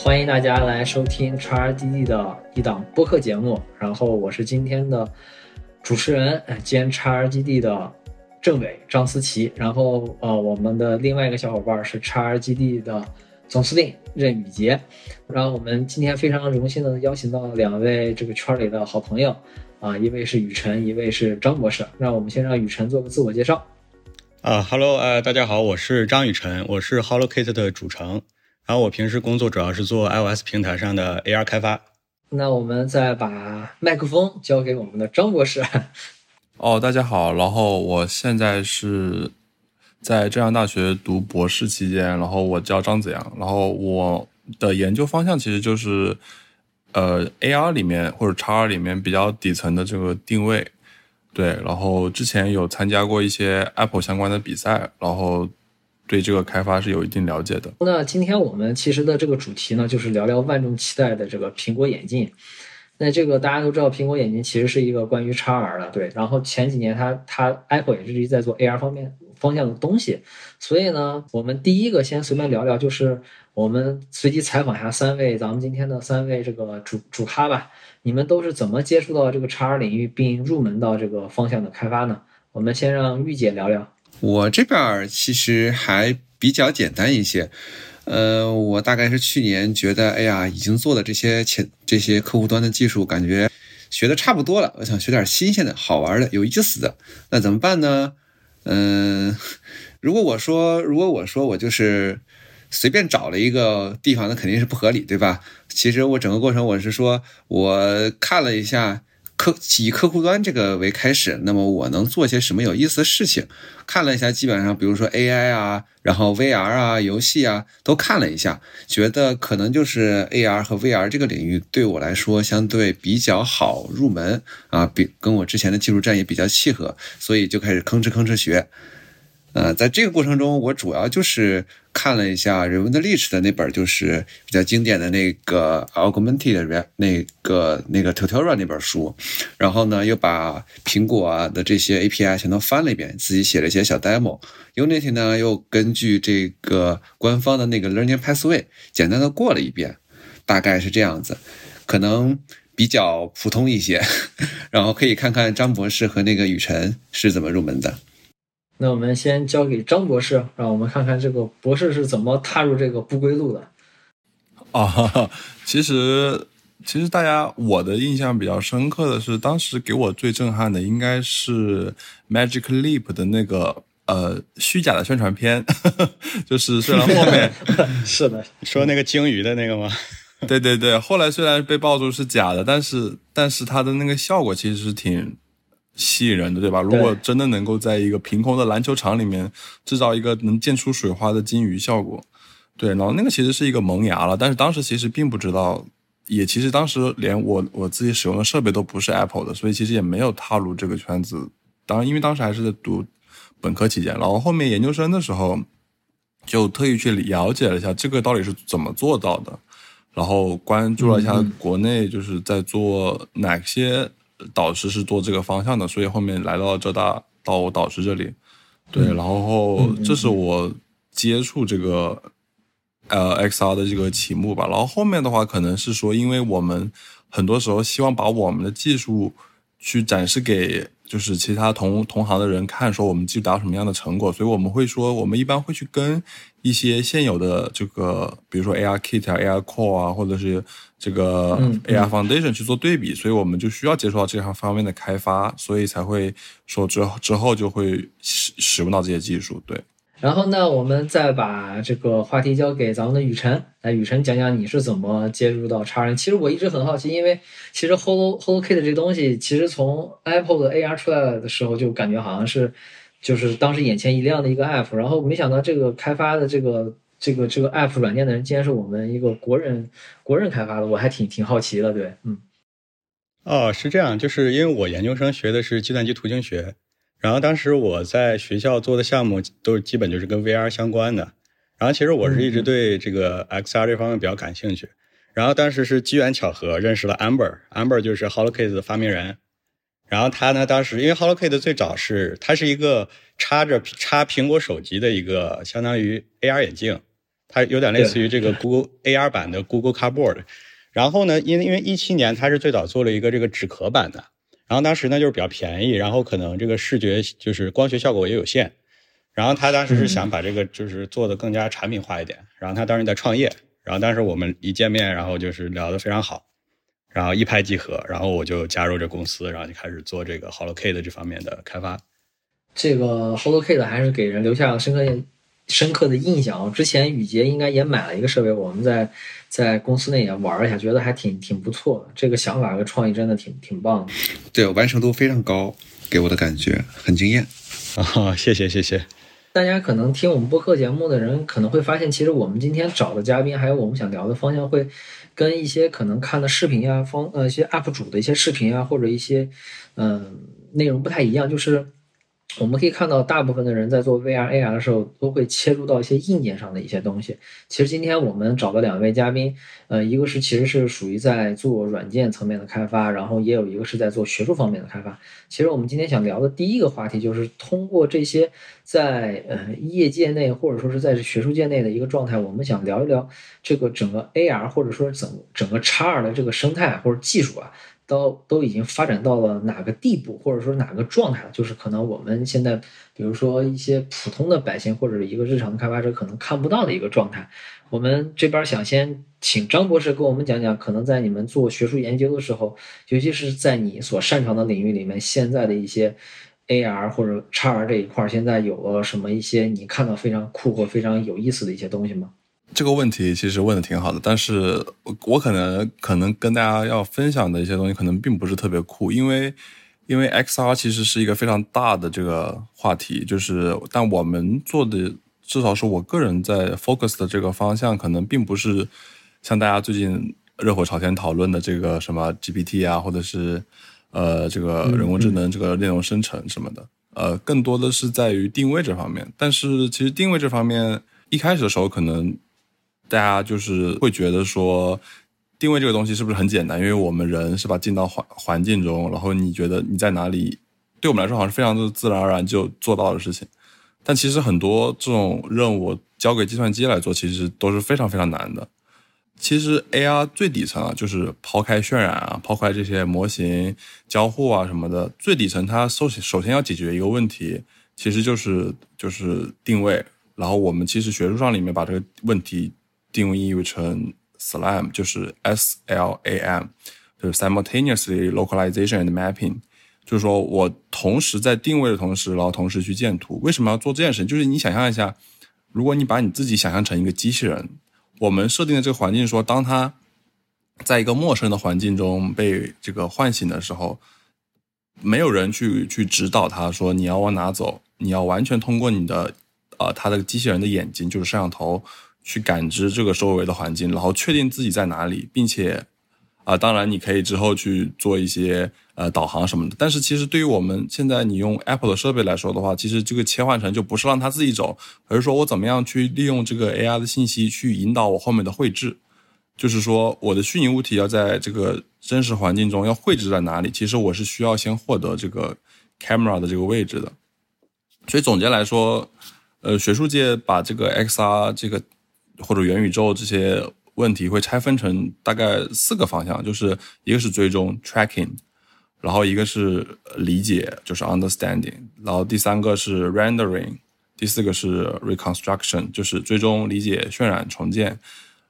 欢迎大家来收听 XRDD 的一档播客节目。然后我是今天的主持人兼 XRDD 的政委张思琪。然后呃，我们的另外一个小伙伴是 XRDD 的总司令任宇杰。然后我们今天非常荣幸的邀请到两位这个圈里的好朋友啊，一位是雨辰，一位是张博士。让我们先让雨辰做个自我介绍。啊哈喽，呃，大家好，我是张雨晨，我是 Hello Kit 的主程，然后我平时工作主要是做 iOS 平台上的 AR 开发。那我们再把麦克风交给我们的张博士。哦，大家好，然后我现在是在浙江大学读博士期间，然后我叫张子阳，然后我的研究方向其实就是呃 AR 里面或者 XR 里面比较底层的这个定位。对，然后之前有参加过一些 Apple 相关的比赛，然后对这个开发是有一定了解的。那今天我们其实的这个主题呢，就是聊聊万众期待的这个苹果眼镜。那这个大家都知道，苹果眼镜其实是一个关于 XR 的，对。然后前几年它它 Apple 也是一直在做 AR 方面方向的东西，所以呢，我们第一个先随便聊聊，就是我们随机采访一下三位咱们今天的三位这个主主咖吧。你们都是怎么接触到这个 XR 领域并入门到这个方向的开发呢？我们先让玉姐聊聊。我这边其实还比较简单一些，呃，我大概是去年觉得，哎呀，已经做的这些前这些客户端的技术，感觉学的差不多了，我想学点新鲜的、好玩的、有意思的，那怎么办呢？嗯，如果我说，如果我说我就是。随便找了一个地方，那肯定是不合理，对吧？其实我整个过程，我是说，我看了一下客以客户端这个为开始，那么我能做些什么有意思的事情？看了一下，基本上比如说 AI 啊，然后 VR 啊，游戏啊，都看了一下，觉得可能就是 AR 和 VR 这个领域对我来说相对比较好入门啊，比跟我之前的技术栈也比较契合，所以就开始吭哧吭哧学。呃，在这个过程中，我主要就是看了一下人文的历史的那本，就是比较经典的那个 Augmented 的那个那个 Tutorial 那本书，然后呢，又把苹果啊的这些 API 全都翻了一遍，自己写了一些小 demo。Unity 呢，又根据这个官方的那个 Learning Pathway 简单的过了一遍，大概是这样子，可能比较普通一些。然后可以看看张博士和那个雨辰是怎么入门的。那我们先交给张博士，让我们看看这个博士是怎么踏入这个不归路的。啊，其实其实大家我的印象比较深刻的是，当时给我最震撼的应该是 Magic Leap 的那个呃虚假的宣传片，就是虽然后面 是的，说那个鲸鱼的那个吗？对对对，后来虽然被爆出是假的，但是但是它的那个效果其实是挺。吸引人的，对吧？如果真的能够在一个凭空的篮球场里面制造一个能溅出水花的金鱼效果，对，然后那个其实是一个萌芽了。但是当时其实并不知道，也其实当时连我我自己使用的设备都不是 Apple 的，所以其实也没有踏入这个圈子。当因为当时还是在读本科期间，然后后面研究生的时候就特意去了解了一下这个到底是怎么做到的，然后关注了一下国内就是在做哪些。导师是做这个方向的，所以后面来到浙大到我导师这里，对，然后这是我接触这个呃 XR 的这个题目吧。然后后面的话，可能是说，因为我们很多时候希望把我们的技术去展示给。就是其他同同行的人看说我们技术达到什么样的成果，所以我们会说我们一般会去跟一些现有的这个，比如说 AR Kit 啊、AR Core 啊，或者是这个 AI Foundation 去做对比，所以我们就需要接触到这项方面的开发，所以才会说之后之后就会使使用到这些技术，对。然后呢，我们再把这个话题交给咱们的雨辰，来，雨辰讲讲你是怎么接触到叉人。其实我一直很好奇，因为其实 Holo HoloKit 这个东西，其实从 Apple 的 AR 出来的时候，就感觉好像是，就是当时眼前一亮的一个 App。然后没想到这个开发的这个这个这个 App 软件的人，竟然是我们一个国人国人开发的，我还挺挺好奇的。对，嗯，哦，是这样，就是因为我研究生学的是计算机图形学。然后当时我在学校做的项目都基本就是跟 VR 相关的。然后其实我是一直对这个 XR 这方面比较感兴趣。然后当时是机缘巧合认识了 Amber，Amber 就是 HoloKit 的发明人。然后他呢，当时因为 HoloKit 最早是它是一个插着插苹果手机的一个相当于 AR 眼镜。它有点类似于这个 Google AR 版的 Google Cardboard。然后呢，因为因为一七年它是最早做了一个这个纸壳版的，然后当时呢就是比较便宜，然后可能这个视觉就是光学效果也有限，然后他当时是想把这个就是做的更加产品化一点，然后他当时在创业，然后当时我们一见面，然后就是聊得非常好，然后一拍即合，然后我就加入这公司，然后就开始做这个 HoloK 的这方面的开发。这个 HoloK 还是给人留下了深刻深刻的印象。之前宇杰应该也买了一个设备，我们在在公司内也玩了一下，觉得还挺挺不错的。这个想法和创意真的挺挺棒的。对，完成度非常高，给我的感觉很惊艳。啊，谢谢谢谢。大家可能听我们播客节目的人可能会发现，其实我们今天找的嘉宾，还有我们想聊的方向，会跟一些可能看的视频呀、方呃一些 UP 主的一些视频啊，或者一些嗯内容不太一样，就是。我们可以看到，大部分的人在做 VR、AR 的时候，都会切入到一些硬件上的一些东西。其实今天我们找的两位嘉宾，呃，一个是其实是属于在做软件层面的开发，然后也有一个是在做学术方面的开发。其实我们今天想聊的第一个话题，就是通过这些在呃业界内或者说是在学术界内的一个状态，我们想聊一聊这个整个 AR 或者说整整个 XR 的这个生态或者技术啊。都都已经发展到了哪个地步，或者说哪个状态了？就是可能我们现在，比如说一些普通的百姓或者一个日常的开发者可能看不到的一个状态。我们这边想先请张博士跟我们讲讲，可能在你们做学术研究的时候，尤其是在你所擅长的领域里面，现在的一些 AR 或者 XR 这一块，现在有了什么一些你看到非常酷或非常有意思的一些东西吗？这个问题其实问的挺好的，但是我可能可能跟大家要分享的一些东西可能并不是特别酷，因为因为 XR 其实是一个非常大的这个话题，就是但我们做的至少是我个人在 focus 的这个方向，可能并不是像大家最近热火朝天讨论的这个什么 GPT 啊，或者是呃这个人工智能这个内容生成什么的，呃，更多的是在于定位这方面。但是其实定位这方面一开始的时候可能。大家就是会觉得说，定位这个东西是不是很简单？因为我们人是吧，进到环环境中，然后你觉得你在哪里，对我们来说好像是非常的自然而然就做到的事情。但其实很多这种任务交给计算机来做，其实都是非常非常难的。其实 AR 最底层啊，就是抛开渲染啊，抛开这些模型交互啊什么的，最底层它首首先要解决一个问题，其实就是就是定位。然后我们其实学术上里面把这个问题。定义为成 SLAM，就是 S L A M，就是 simultaneously localization and mapping，就是说我同时在定位的同时，然后同时去建图。为什么要做这件事情？就是你想象一下，如果你把你自己想象成一个机器人，我们设定的这个环境说，当他在一个陌生的环境中被这个唤醒的时候，没有人去去指导他说你要往哪走，你要完全通过你的呃他的机器人的眼睛，就是摄像头。去感知这个周围的环境，然后确定自己在哪里，并且，啊，当然你可以之后去做一些呃导航什么的。但是其实对于我们现在你用 Apple 的设备来说的话，其实这个切换成就不是让它自己走，而是说我怎么样去利用这个 AI 的信息去引导我后面的绘制，就是说我的虚拟物体要在这个真实环境中要绘制在哪里，其实我是需要先获得这个 camera 的这个位置的。所以总结来说，呃，学术界把这个 XR 这个。或者元宇宙这些问题会拆分成大概四个方向，就是一个是追踪 （tracking），然后一个是理解，就是 understanding，然后第三个是 rendering，第四个是 reconstruction，就是追踪、理解、渲染、重建。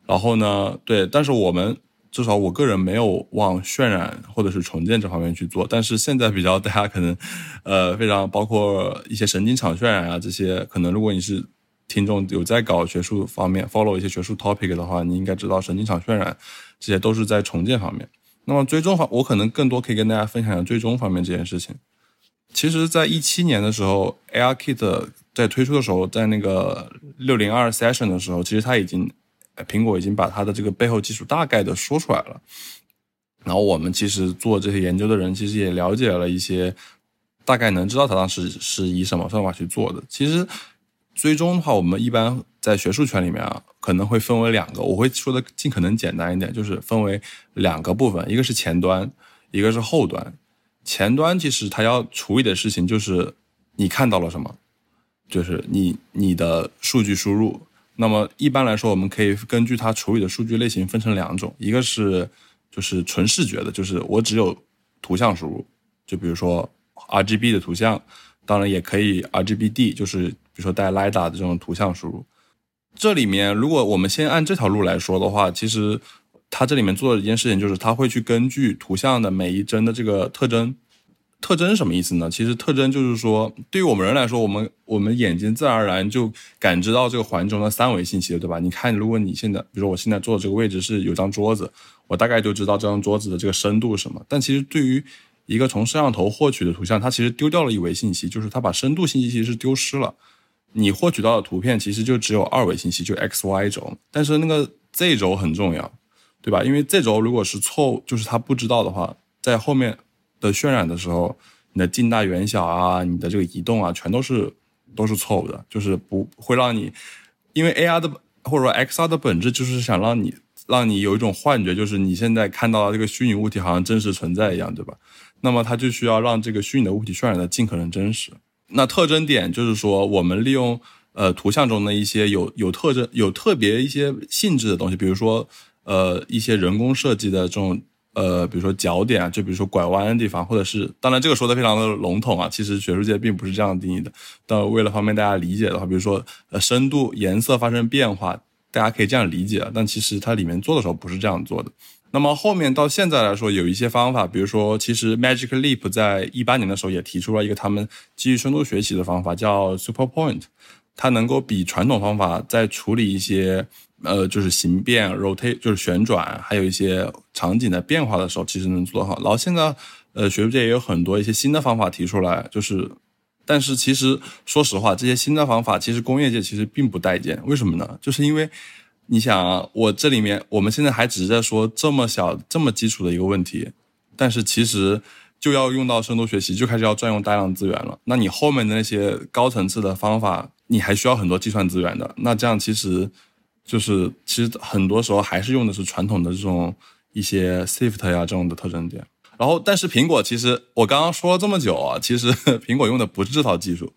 然后呢，对，但是我们至少我个人没有往渲染或者是重建这方面去做，但是现在比较大家可能呃非常包括一些神经场渲染啊这些，可能如果你是。听众有在搞学术方面，follow 一些学术 topic 的话，你应该知道神经场渲染这些都是在重建方面。那么追踪方，我可能更多可以跟大家分享一下追踪方面这件事情。其实，在一七年的时候，ARKit 在推出的时候，在那个六零二 session 的时候，其实它已经苹果已经把它的这个背后技术大概的说出来了。然后我们其实做这些研究的人，其实也了解了一些，大概能知道它当时是以什么方法去做的。其实。追踪的话，我们一般在学术圈里面啊，可能会分为两个。我会说的尽可能简单一点，就是分为两个部分，一个是前端，一个是后端。前端其实它要处理的事情就是你看到了什么，就是你你的数据输入，那么一般来说，我们可以根据它处理的数据类型分成两种，一个是就是纯视觉的，就是我只有图像输入，就比如说 RGB 的图像，当然也可以 RGBD，就是比如说带 LiDAR 的这种图像输入。这里面如果我们先按这条路来说的话，其实它这里面做的一件事情就是，它会去根据图像的每一帧的这个特征。特征什么意思呢？其实特征就是说，对于我们人来说，我们我们眼睛自然而然就感知到这个环境中的三维信息了，对吧？你看，如果你现在，比如说我现在坐的这个位置是有张桌子，我大概就知道这张桌子的这个深度是什么。但其实对于一个从摄像头获取的图像，它其实丢掉了一维信息，就是它把深度信息其实是丢失了。你获取到的图片其实就只有二维信息，就 x y 轴，但是那个 z 轴很重要，对吧？因为 z 轴如果是错误，就是它不知道的话，在后面。的渲染的时候，你的近大远小啊，你的这个移动啊，全都是都是错误的，就是不会让你，因为 AR 的或者说 XR 的本质就是想让你让你有一种幻觉，就是你现在看到的这个虚拟物体好像真实存在一样，对吧？那么它就需要让这个虚拟的物体渲染的尽可能真实。那特征点就是说，我们利用呃图像中的一些有有特征、有特别一些性质的东西，比如说呃一些人工设计的这种。呃，比如说角点啊，就比如说拐弯的地方，或者是，当然这个说的非常的笼统啊，其实学术界并不是这样定义的。但为了方便大家理解的话，比如说呃深度、颜色发生变化，大家可以这样理解。但其实它里面做的时候不是这样做的。那么后面到现在来说，有一些方法，比如说其实 Magic Leap 在一八年的时候也提出了一个他们基于深度学习的方法，叫 Super Point，它能够比传统方法在处理一些。呃，就是形变、rotate，就是旋转，还有一些场景的变化的时候，其实能做得好。然后现在，呃，学术界也有很多一些新的方法提出来，就是，但是其实说实话，这些新的方法其实工业界其实并不待见。为什么呢？就是因为你想啊，我这里面我们现在还只是在说这么小、这么基础的一个问题，但是其实就要用到深度学习，就开始要占用大量资源了。那你后面的那些高层次的方法，你还需要很多计算资源的。那这样其实。就是其实很多时候还是用的是传统的这种一些 Swift 呀这种的特征点，然后但是苹果其实我刚刚说了这么久啊，其实 苹果用的不是这套技术，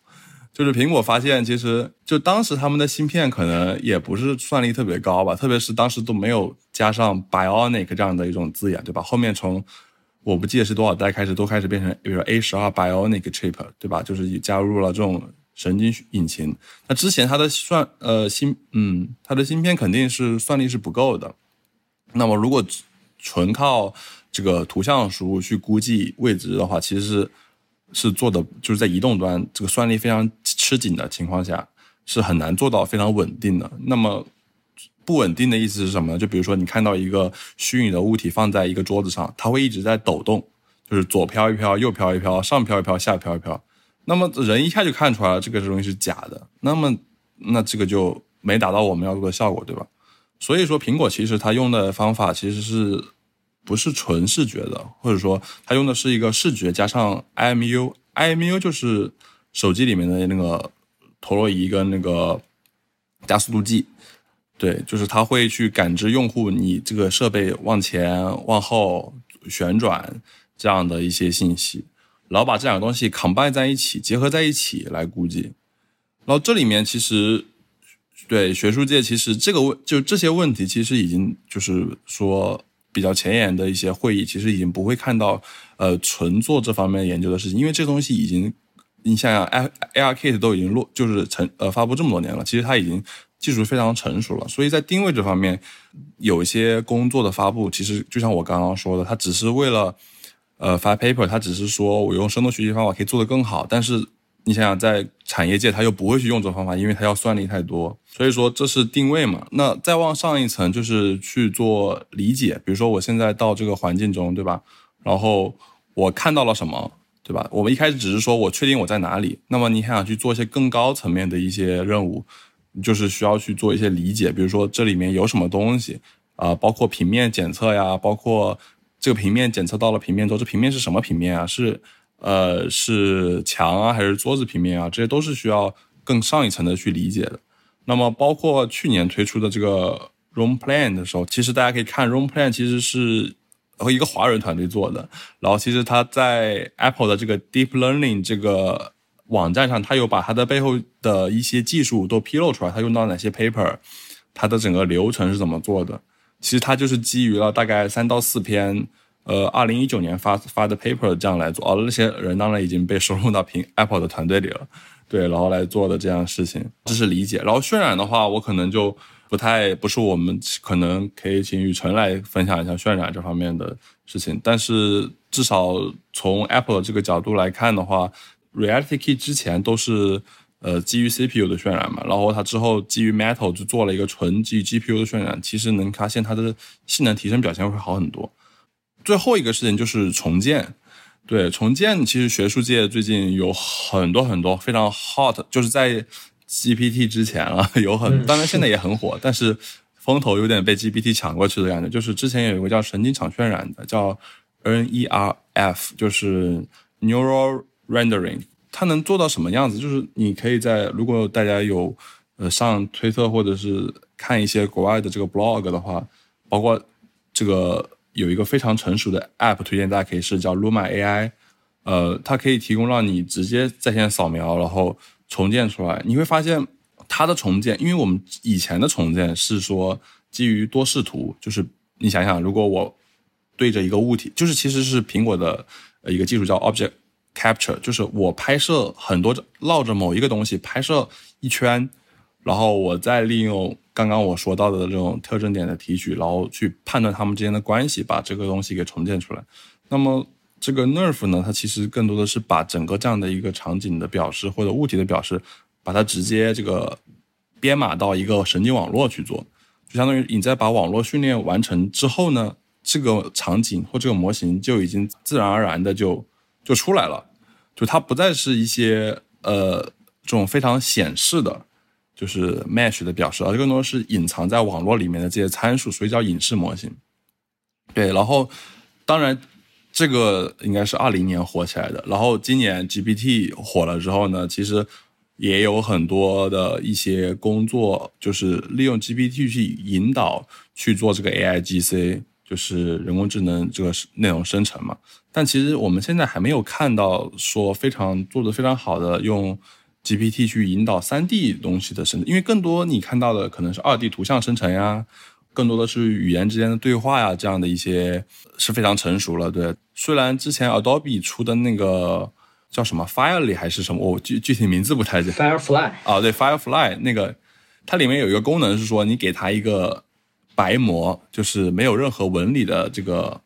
就是苹果发现其实就当时他们的芯片可能也不是算力特别高吧，特别是当时都没有加上 Bionic 这样的一种字眼，对吧？后面从我不记得是多少代开始都开始变成比如说 A 十二 Bionic Chip，对吧？就是加入了这种。神经引擎，那之前它的算呃芯嗯，它的芯片肯定是算力是不够的。那么如果纯靠这个图像输入去估计位置的话，其实是是做的就是在移动端这个算力非常吃紧的情况下，是很难做到非常稳定的。那么不稳定的意思是什么呢？就比如说你看到一个虚拟的物体放在一个桌子上，它会一直在抖动，就是左飘一飘，右飘一飘，上飘一飘，下飘一飘。那么人一下就看出来了，这个东西是假的。那么，那这个就没达到我们要做的效果，对吧？所以说，苹果其实它用的方法其实是不是纯视觉的，或者说它用的是一个视觉加上 IMU，IMU 就是手机里面的那个陀螺仪跟那个加速度计，对，就是它会去感知用户你这个设备往前、往后旋转这样的一些信息。然后把这两个东西 combine 在一起，结合在一起来估计。然后这里面其实对学术界，其实这个问就这些问题，其实已经就是说比较前沿的一些会议，其实已经不会看到呃纯做这方面研究的事情，因为这东西已经你想想，A A R Kit 都已经落就是成呃发布这么多年了，其实它已经技术非常成熟了，所以在定位这方面有一些工作的发布，其实就像我刚刚说的，它只是为了。呃，发 paper，它只是说我用深度学习方法可以做得更好，但是你想想，在产业界，它又不会去用这方法，因为它要算力太多。所以说这是定位嘛。那再往上一层，就是去做理解。比如说我现在到这个环境中，对吧？然后我看到了什么，对吧？我们一开始只是说我确定我在哪里。那么你还想去做一些更高层面的一些任务，就是需要去做一些理解。比如说这里面有什么东西啊？包括平面检测呀，包括。这个平面检测到了平面之后，这平面是什么平面啊？是，呃，是墙啊，还是桌子平面啊？这些都是需要更上一层的去理解的。那么，包括去年推出的这个 Room Plan 的时候，其实大家可以看 Room Plan 其实是和一个华人团队做的。然后，其实他在 Apple 的这个 Deep Learning 这个网站上，他有把它的背后的一些技术都披露出来，它用到哪些 paper，它的整个流程是怎么做的。其实它就是基于了大概三到四篇，呃，二零一九年发发的 paper 这样来做。哦，那些人当然已经被收入到苹 Apple 的团队里了，对，然后来做的这样事情，这是理解。然后渲染的话，我可能就不太不是我们可能可以请雨辰来分享一下渲染这方面的事情。但是至少从 Apple 这个角度来看的话，Reality Key 之前都是。呃，基于 CPU 的渲染嘛，然后它之后基于 Metal 就做了一个纯基于 GPU 的渲染，其实能发现它的性能提升表现会好很多。最后一个事情就是重建，对重建，其实学术界最近有很多很多非常 hot，就是在 GPT 之前了，有很当然现在也很火，但是风头有点被 GPT 抢过去的感觉。就是之前有一个叫神经场渲染的，叫 NERF，就是 Neural Rendering。它能做到什么样子？就是你可以在如果大家有呃上推特或者是看一些国外的这个 blog 的话，包括这个有一个非常成熟的 app 推荐大家可以试，叫 Luma AI，呃，它可以提供让你直接在线扫描，然后重建出来。你会发现它的重建，因为我们以前的重建是说基于多视图，就是你想想，如果我对着一个物体，就是其实是苹果的一个技术叫 Object。Capture 就是我拍摄很多绕着某一个东西拍摄一圈，然后我再利用刚刚我说到的这种特征点的提取，然后去判断它们之间的关系，把这个东西给重建出来。那么这个 Nerve 呢，它其实更多的是把整个这样的一个场景的表示或者物体的表示，把它直接这个编码到一个神经网络去做，就相当于你在把网络训练完成之后呢，这个场景或这个模型就已经自然而然的就。就出来了，就它不再是一些呃这种非常显示的，就是 mesh 的表示，而更多是隐藏在网络里面的这些参数，所以叫隐式模型。对，然后当然这个应该是二零年火起来的，然后今年 GPT 火了之后呢，其实也有很多的一些工作，就是利用 GPT 去引导去做这个 AIGC。就是人工智能这个内容生成嘛，但其实我们现在还没有看到说非常做的非常好的用 GPT 去引导三 D 东西的生成，因为更多你看到的可能是二 D 图像生成呀，更多的是语言之间的对话呀，这样的一些是非常成熟了。对，虽然之前 Adobe 出的那个叫什么 Firely 还是什么，我具具体名字不太记得。Firefly 啊，对，Firefly 那个它里面有一个功能是说你给它一个。白模就是没有任何纹理的这个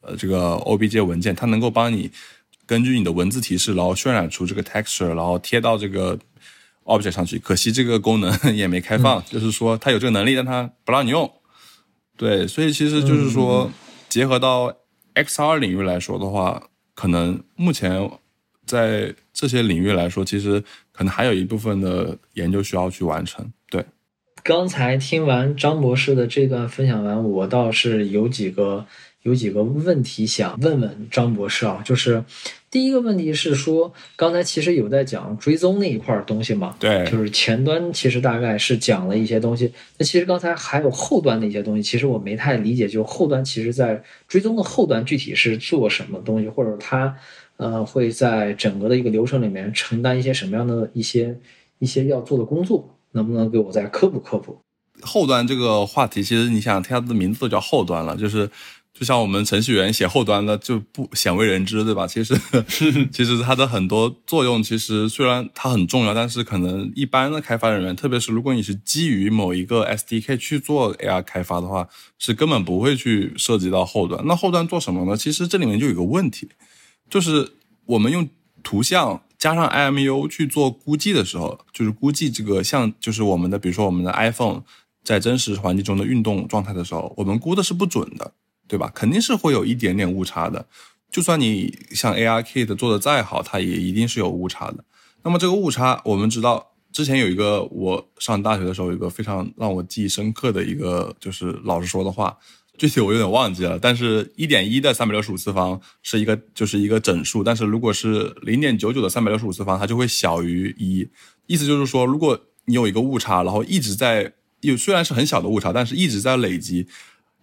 呃这个 OBJ 文件，它能够帮你根据你的文字提示，然后渲染出这个 texture，然后贴到这个 object 上去。可惜这个功能 也没开放，就是说它有这个能力，但它不让你用。对，所以其实就是说，结合到 XR 领域来说的话，可能目前在这些领域来说，其实可能还有一部分的研究需要去完成。对。刚才听完张博士的这段分享完，我倒是有几个有几个问题想问问张博士啊，就是第一个问题是说，刚才其实有在讲追踪那一块东西嘛？对，就是前端其实大概是讲了一些东西，那其实刚才还有后端的一些东西，其实我没太理解，就后端其实在追踪的后端具体是做什么东西，或者它呃会在整个的一个流程里面承担一些什么样的一些一些要做的工作？能不能给我再科普科普？后端这个话题，其实你想，它的名字都叫后端了，就是就像我们程序员写后端的就不鲜为人知，对吧？其实 其实它的很多作用，其实虽然它很重要，但是可能一般的开发人员，特别是如果你是基于某一个 SDK 去做 AR 开发的话，是根本不会去涉及到后端。那后端做什么呢？其实这里面就有个问题，就是我们用图像。加上 IMU 去做估计的时候，就是估计这个像就是我们的，比如说我们的 iPhone 在真实环境中的运动状态的时候，我们估的是不准的，对吧？肯定是会有一点点误差的。就算你像 ARKit 做的再好，它也一定是有误差的。那么这个误差，我们知道之前有一个我上大学的时候有一个非常让我记忆深刻的一个就是老师说的话。具体我有点忘记了，但是一点一的三百六十五次方是一个就是一个整数，但是如果是零点九九的三百六十五次方，它就会小于一。意思就是说，如果你有一个误差，然后一直在有虽然是很小的误差，但是一直在累积，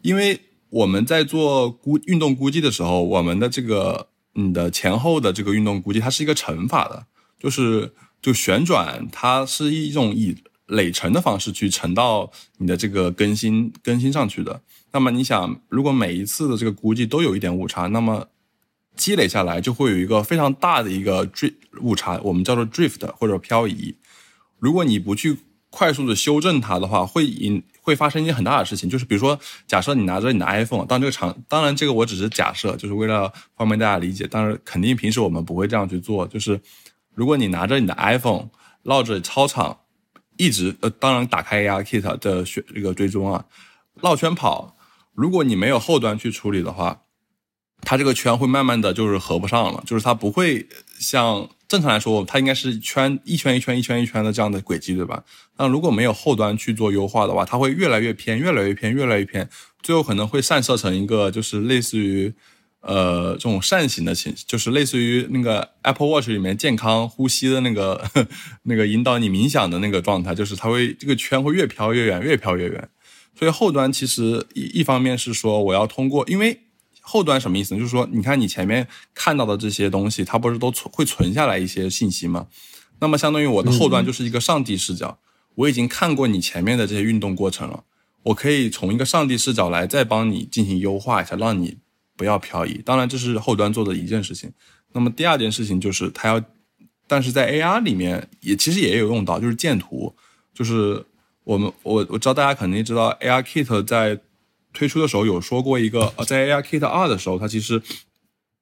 因为我们在做估运动估计的时候，我们的这个你的前后的这个运动估计，它是一个乘法的，就是就旋转，它是一种以累乘的方式去乘到你的这个更新更新上去的。那么你想，如果每一次的这个估计都有一点误差，那么积累下来就会有一个非常大的一个 drift 误差，我们叫做 drift 或者漂移。如果你不去快速的修正它的话，会引会发生一件很大的事情，就是比如说，假设你拿着你的 iPhone，当这个场，当然这个我只是假设，就是为了方便大家理解。但是，肯定平时我们不会这样去做。就是如果你拿着你的 iPhone，绕着操场一直呃，当然打开 ARKit 的选这个追踪啊，绕圈跑，如果你没有后端去处理的话，它这个圈会慢慢的就是合不上了，就是它不会像。正常来说，它应该是圈一圈一圈一圈一圈的这样的轨迹，对吧？那如果没有后端去做优化的话，它会越来越偏，越来越偏，越来越偏，最后可能会散射成一个就是类似于呃这种扇形的形，就是类似于那个 Apple Watch 里面健康呼吸的那个 那个引导你冥想的那个状态，就是它会这个圈会越飘越远，越飘越远。所以后端其实一一方面是说我要通过，因为。后端什么意思呢？就是说，你看你前面看到的这些东西，它不是都存会存下来一些信息吗？那么相当于我的后端就是一个上帝视角，我已经看过你前面的这些运动过程了，我可以从一个上帝视角来再帮你进行优化一下，让你不要漂移。当然，这是后端做的一件事情。那么第二件事情就是它要，但是在 AR 里面也其实也有用到，就是建图，就是我们我我知道大家肯定知道 ARKit 在。推出的时候有说过一个，呃，在 ARKit 二的时候，它其实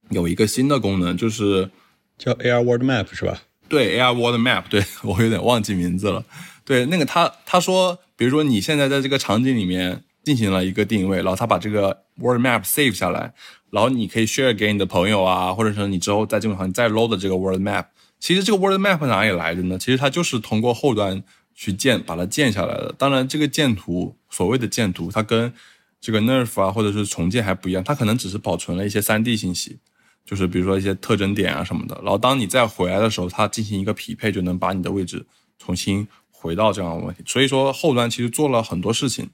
有一个新的功能，就是叫 AR World Map 是吧？对，AR World Map，对 我有点忘记名字了。对，那个他他说，比如说你现在在这个场景里面进行了一个定位，然后他把这个 World Map save 下来，然后你可以 share 给你的朋友啊，或者说你之后在这个场景再 load 这个 World Map。其实这个 World Map 哪里来的呢？其实它就是通过后端去建把它建下来的。当然，这个建图所谓的建图，它跟这个 nerf 啊，或者是重建还不一样，它可能只是保存了一些 3D 信息，就是比如说一些特征点啊什么的。然后当你再回来的时候，它进行一个匹配，就能把你的位置重新回到这样的问题。所以说后端其实做了很多事情。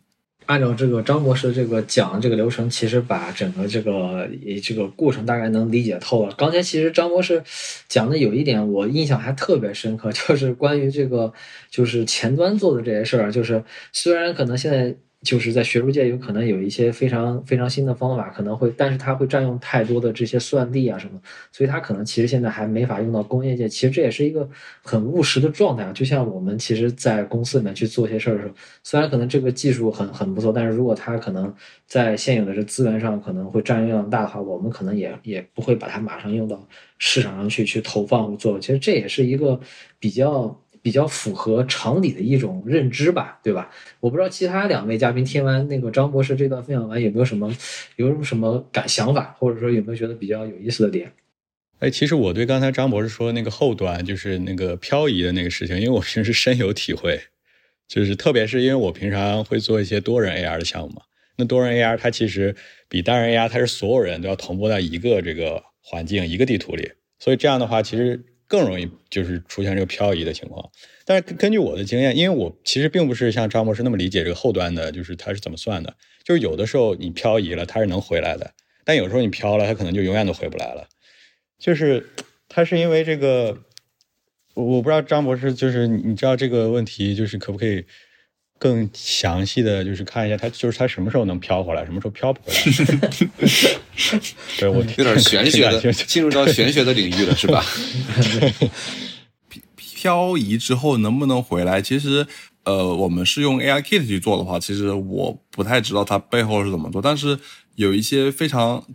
按照这个张博士这个讲这个流程，其实把整个这个这个过程大概能理解透了。刚才其实张博士讲的有一点我印象还特别深刻，就是关于这个就是前端做的这些事儿，就是虽然可能现在。就是在学术界有可能有一些非常非常新的方法，可能会，但是它会占用太多的这些算力啊什么，所以它可能其实现在还没法用到工业界。其实这也是一个很务实的状态啊。就像我们其实，在公司里面去做些事儿的时候，虽然可能这个技术很很不错，但是如果它可能在现有的这资源上可能会占用量大的话，我们可能也也不会把它马上用到市场上去去投放做。其实这也是一个比较。比较符合常理的一种认知吧，对吧？我不知道其他两位嘉宾听完那个张博士这段分享完有没有什么有什么什么感想法，或者说有没有觉得比较有意思的点？哎，其实我对刚才张博士说那个后端就是那个漂移的那个事情，因为我平时深有体会，就是特别是因为我平常会做一些多人 AR 的项目嘛，那多人 AR 它其实比单人 AR 它是所有人都要同步在一个这个环境一个地图里，所以这样的话其实。更容易就是出现这个漂移的情况，但是根据我的经验，因为我其实并不是像张博士那么理解这个后端的，就是它是怎么算的。就是有的时候你漂移了，它是能回来的；但有时候你漂了，它可能就永远都回不来了。就是它是因为这个，我不知道张博士就是你知道这个问题，就是可不可以？更详细的就是看一下它，就是它什么时候能飘回来，什么时候飘不回来。对我有点玄学的，进入到玄学的领域了，是吧？漂移之后能不能回来？其实，呃，我们是用 ARKit 去做的话，其实我不太知道它背后是怎么做。但是有一些非常，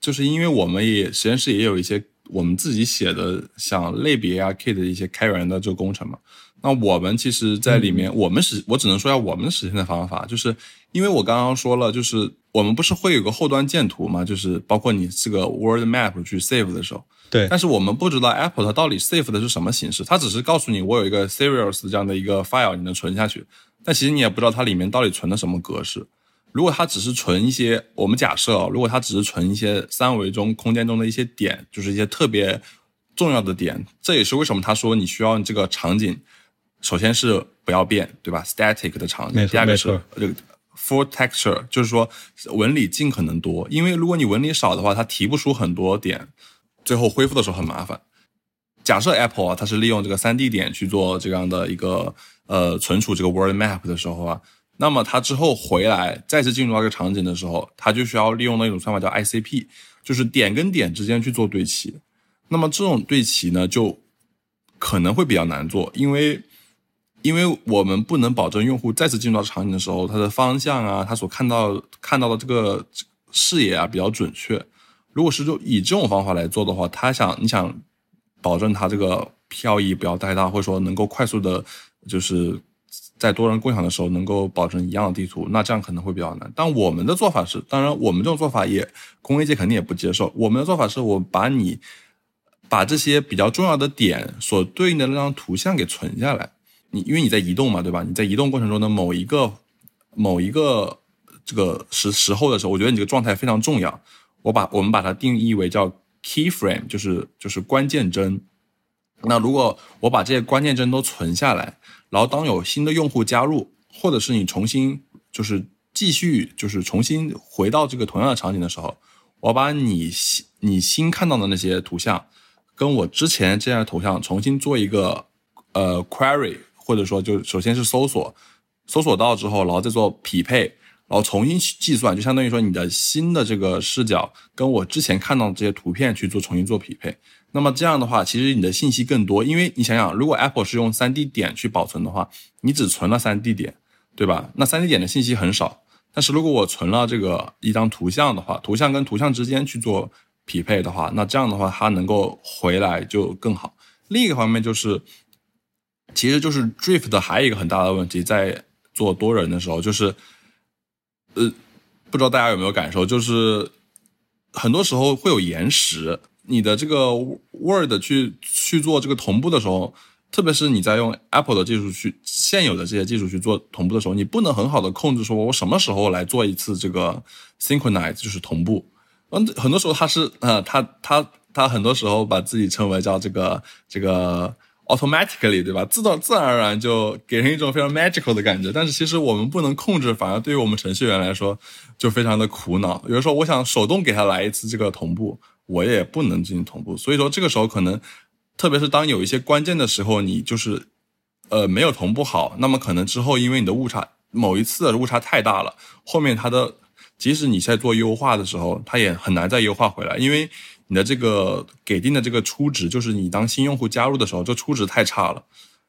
就是因为我们也实验室也有一些我们自己写的像类比 ARKit 的一些开源的这个工程嘛。那我们其实，在里面，我们实我只能说一下我们实现的方法，就是因为我刚刚说了，就是我们不是会有个后端建图嘛，就是包括你这个 Word Map 去 save 的时候，对。但是我们不知道 Apple 它到底 save 的是什么形式，它只是告诉你我有一个 Serials 这样的一个 file 你能存下去，但其实你也不知道它里面到底存的什么格式。如果它只是存一些，我们假设，如果它只是存一些三维中空间中的一些点，就是一些特别重要的点，这也是为什么他说你需要这个场景。首先是不要变，对吧？static 的场景。第二个是这个 full texture，就是说纹理尽可能多。因为如果你纹理少的话，它提不出很多点，最后恢复的时候很麻烦。假设 Apple 啊，它是利用这个三 D 点去做这样的一个呃存储这个 World Map 的时候啊，那么它之后回来再次进入到这个场景的时候，它就需要利用那种算法叫 ICP，就是点跟点之间去做对齐。那么这种对齐呢，就可能会比较难做，因为因为我们不能保证用户再次进入到场景的时候，它的方向啊，他所看到看到的这个视野啊比较准确。如果是就以这种方法来做的话，他想你想。保证它这个漂移不要太大，或者说能够快速的，就是在多人共享的时候能够保证一样的地图，那这样可能会比较难。但我们的做法是，当然我们这种做法也工业界肯定也不接受。我们的做法是我把你把这些比较重要的点所对应的那张图像给存下来，你因为你在移动嘛，对吧？你在移动过程中的某一个某一个这个时时候的时候，我觉得你这个状态非常重要。我把我们把它定义为叫。Key frame 就是就是关键帧，那如果我把这些关键帧都存下来，然后当有新的用户加入，或者是你重新就是继续就是重新回到这个同样的场景的时候，我把你新你新看到的那些图像，跟我之前这样的图像重新做一个呃 query，或者说就首先是搜索，搜索到之后，然后再做匹配。然后重新计算，就相当于说你的新的这个视角跟我之前看到的这些图片去做重新做匹配。那么这样的话，其实你的信息更多，因为你想想，如果 Apple 是用 3D 点去保存的话，你只存了 3D 点，对吧？那 3D 点的信息很少。但是如果我存了这个一张图像的话，图像跟图像之间去做匹配的话，那这样的话它能够回来就更好。另一个方面就是，其实就是 Drift 还有一个很大的问题，在做多人的时候就是。呃，不知道大家有没有感受，就是很多时候会有延时。你的这个 Word 去去做这个同步的时候，特别是你在用 Apple 的技术去现有的这些技术去做同步的时候，你不能很好的控制说我什么时候来做一次这个 Synchronize，就是同步。嗯，很多时候它是呃，它它它很多时候把自己称为叫这个这个。Automatically 对吧？自动自然而然就给人一种非常 magical 的感觉，但是其实我们不能控制，反而对于我们程序员来说就非常的苦恼。有的时候我想手动给他来一次这个同步，我也不能进行同步。所以说这个时候可能，特别是当有一些关键的时候，你就是呃没有同步好，那么可能之后因为你的误差某一次误差太大了，后面它的即使你在做优化的时候，它也很难再优化回来，因为。你的这个给定的这个初值，就是你当新用户加入的时候，这初值太差了，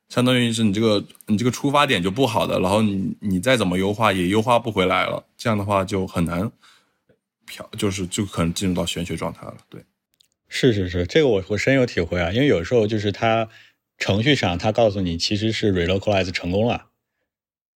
相当于是你这个你这个出发点就不好的，然后你你再怎么优化也优化不回来了，这样的话就很难漂，就是就可能进入到玄学状态了。对，是是是，这个我我深有体会啊，因为有时候就是它程序上它告诉你其实是 relocalize 成功了，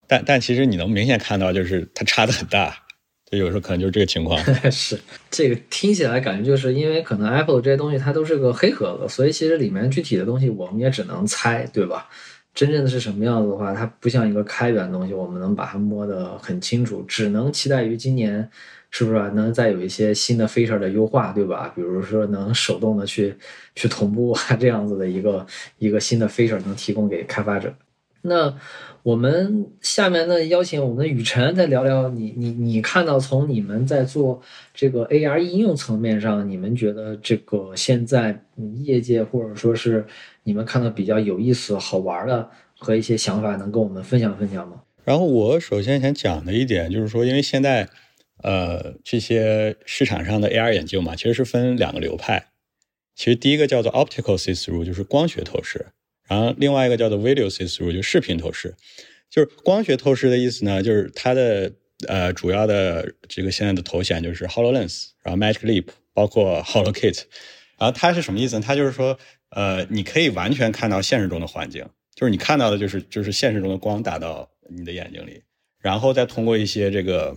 但但其实你能明显看到就是它差的很大。就有时候可能就是这个情况，是这个听起来感觉就是因为可能 Apple 这些东西它都是个黑盒子，所以其实里面具体的东西我们也只能猜，对吧？真正的是什么样子的话，它不像一个开源的东西，我们能把它摸得很清楚。只能期待于今年是不是能再有一些新的 feature 的优化，对吧？比如说能手动的去去同步啊，这样子的一个一个新的 feature 能提供给开发者。那。我们下面呢，邀请我们的雨辰再聊聊你你你看到从你们在做这个 AR 应用层面上，你们觉得这个现在业界或者说是你们看到比较有意思、好玩的和一些想法，能跟我们分享分享吗？然后我首先想讲的一点就是说，因为现在呃这些市场上的 AR 研究嘛，其实是分两个流派。其实第一个叫做 Optical See-through，就是光学透视。然后另外一个叫做 video see-through，就视频透视，就是光学透视的意思呢，就是它的呃主要的这个现在的头衔就是 Hololens，然后 Magic Leap，包括 HoloKit，然后它是什么意思呢？它就是说，呃，你可以完全看到现实中的环境，就是你看到的就是就是现实中的光打到你的眼睛里，然后再通过一些这个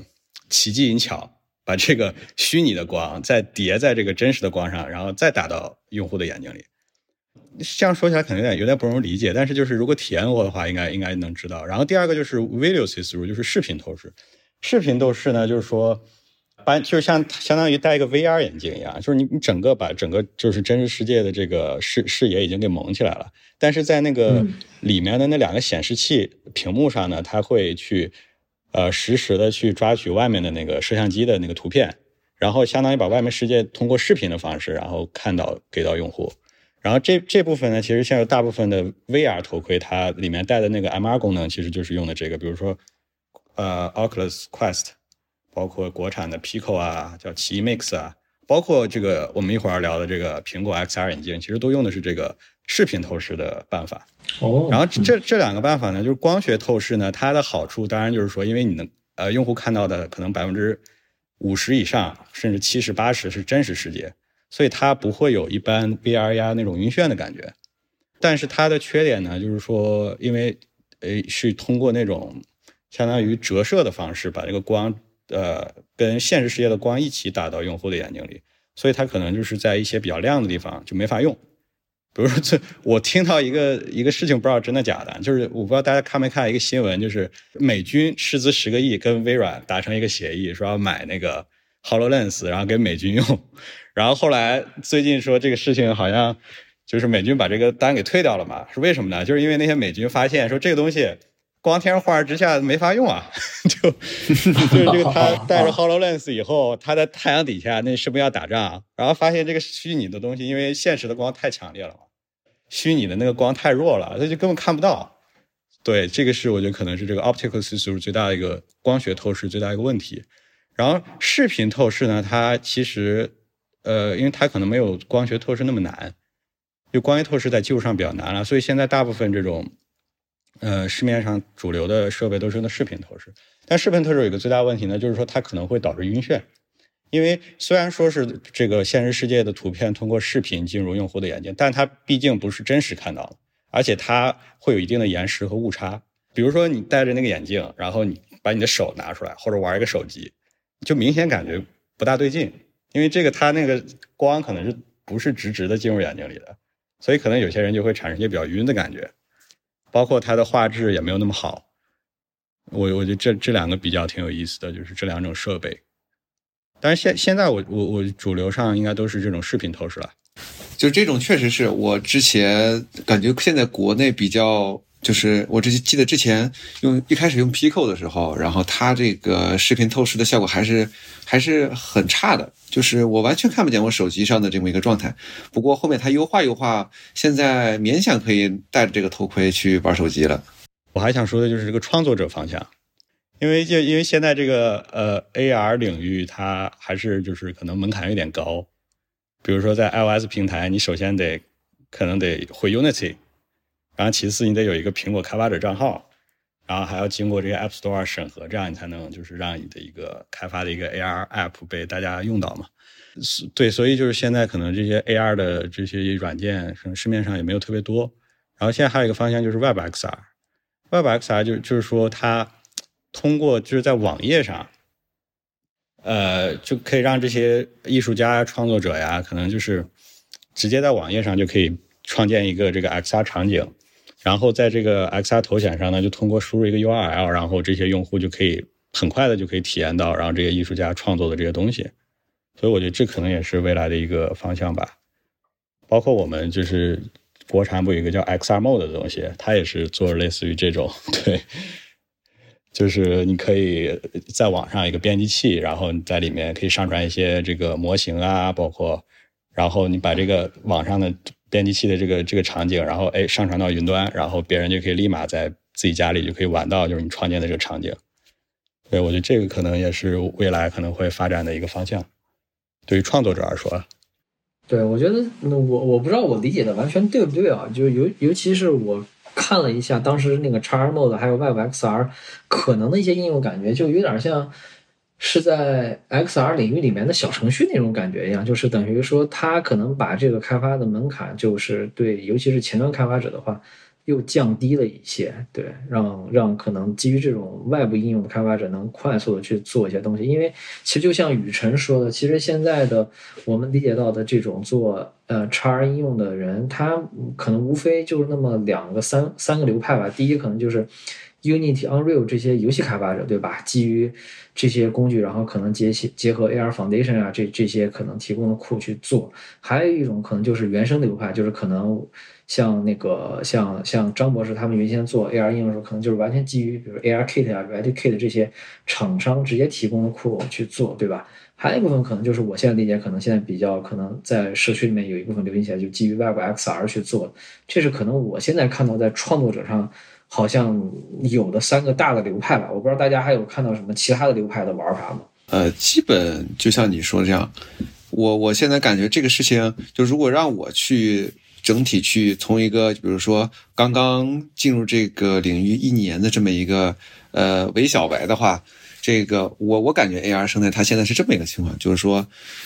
奇技淫巧，把这个虚拟的光再叠在这个真实的光上，然后再打到用户的眼睛里。这样说起来可能有点有点不容易理解，但是就是如果体验过的话，应该应该能知道。然后第二个就是 video see-through，就是视频透视。视频透视呢，就是说，把就是像相当于戴一个 VR 眼镜一样，就是你你整个把整个就是真实世界的这个视视野已经给蒙起来了。但是在那个里面的那两个显示器屏幕上呢，它会去呃实时的去抓取外面的那个摄像机的那个图片，然后相当于把外面世界通过视频的方式，然后看到给到用户。然后这这部分呢，其实现在大部分的 VR 头盔，它里面带的那个 MR 功能，其实就是用的这个，比如说呃 Oculus Quest，包括国产的 Pico 啊，叫奇异 Mix 啊，包括这个我们一会儿聊的这个苹果 XR 眼镜，其实都用的是这个视频透视的办法。哦，然后这这两个办法呢，就是光学透视呢，它的好处当然就是说，因为你能呃用户看到的可能百分之五十以上，甚至七十八十是真实世界。所以它不会有一般 VR 呀那种晕眩的感觉，但是它的缺点呢，就是说，因为呃是通过那种相当于折射的方式，把这个光呃跟现实世界的光一起打到用户的眼睛里，所以它可能就是在一些比较亮的地方就没法用。比如说，这我听到一个一个事情，不知道真的假的，就是我不知道大家看没看一个新闻，就是美军斥资十个亿跟微软达成一个协议，说要买那个 Hololens，然后给美军用。然后后来最近说这个事情好像就是美军把这个单给退掉了嘛？是为什么呢？就是因为那些美军发现说这个东西光天化日之下没法用啊，就就是这个他带着 Hololens 以后，他在太阳底下那是不是要打仗？然后发现这个虚拟的东西，因为现实的光太强烈了嘛，虚拟的那个光太弱了，他就根本看不到。对，这个是我觉得可能是这个 optical 透视最大的一个光学透视最大一个问题。然后视频透视呢，它其实。呃，因为它可能没有光学透视那么难，就光学透视在技术上比较难了，所以现在大部分这种，呃，市面上主流的设备都是用的视频透视。但视频透视有一个最大问题呢，就是说它可能会导致晕眩，因为虽然说是这个现实世界的图片通过视频进入用户的眼睛，但它毕竟不是真实看到的，而且它会有一定的延时和误差。比如说你戴着那个眼镜，然后你把你的手拿出来或者玩一个手机，就明显感觉不大对劲。因为这个，它那个光可能是不是直直的进入眼睛里的，所以可能有些人就会产生一些比较晕的感觉，包括它的画质也没有那么好。我我觉得这这两个比较挺有意思的，就是这两种设备。但是现现在我我我主流上应该都是这种视频透视了，就这种确实是我之前感觉现在国内比较。就是我之记得之前用一开始用 Pico 的时候，然后它这个视频透视的效果还是还是很差的，就是我完全看不见我手机上的这么一个状态。不过后面它优化优化，现在勉强可以戴着这个头盔去玩手机了。我还想说的就是这个创作者方向，因为就因为现在这个呃 AR 领域它还是就是可能门槛有点高，比如说在 iOS 平台，你首先得可能得会 Unity。然后其次，你得有一个苹果开发者账号，然后还要经过这个 App Store 审核，这样你才能就是让你的一个开发的一个 AR App 被大家用到嘛。对，所以就是现在可能这些 AR 的这些软件，可能市面上也没有特别多。然后现在还有一个方向就是 Web XR，Web XR 就就是说它通过就是在网页上，呃，就可以让这些艺术家、创作者呀，可能就是直接在网页上就可以创建一个这个 XR 场景。然后在这个 XR 头显上呢，就通过输入一个 URL，然后这些用户就可以很快的就可以体验到，然后这些艺术家创作的这些东西。所以我觉得这可能也是未来的一个方向吧。包括我们就是国产部有一个叫 XR Mode 的东西，它也是做类似于这种，对，就是你可以在网上一个编辑器，然后你在里面可以上传一些这个模型啊，包括，然后你把这个网上的。编辑器的这个这个场景，然后哎上传到云端，然后别人就可以立马在自己家里就可以玩到，就是你创建的这个场景。对，我觉得这个可能也是未来可能会发展的一个方向，对于创作者来说。对，我觉得我我不知道我理解的完全对不对啊？就尤尤其是我看了一下当时那个 XR Mode 还有 Web XR 可能的一些应用，感觉就有点像。是在 XR 领域里面的小程序那种感觉一样，就是等于说，它可能把这个开发的门槛，就是对，尤其是前端开发者的话，又降低了一些，对，让让可能基于这种外部应用的开发者能快速的去做一些东西。因为其实就像雨辰说的，其实现在的我们理解到的这种做呃 XR 应用的人，他可能无非就是那么两个三三个流派吧。第一可能就是。Unity、Unreal 这些游戏开发者，对吧？基于这些工具，然后可能结结合 AR Foundation 啊，这这些可能提供的库去做。还有一种可能就是原生流派，就是可能像那个像像张博士他们原先做 AR 应用的时候，可能就是完全基于比如 AR Kit 啊、Ready Kit 这些厂商直接提供的库去做，对吧？还有一部分可能就是我现在理解，可能现在比较可能在社区里面有一部分流行起来，就基于 Web XR 去做，这是可能我现在看到在创作者上好像有的三个大的流派吧。我不知道大家还有看到什么其他的流派的玩法吗？呃，基本就像你说这样，我我现在感觉这个事情，就如果让我去整体去从一个，比如说刚刚进入这个领域一年的这么一个呃韦小白的话。这个我我感觉 AR 生态它现在是这么一个情况，就是说，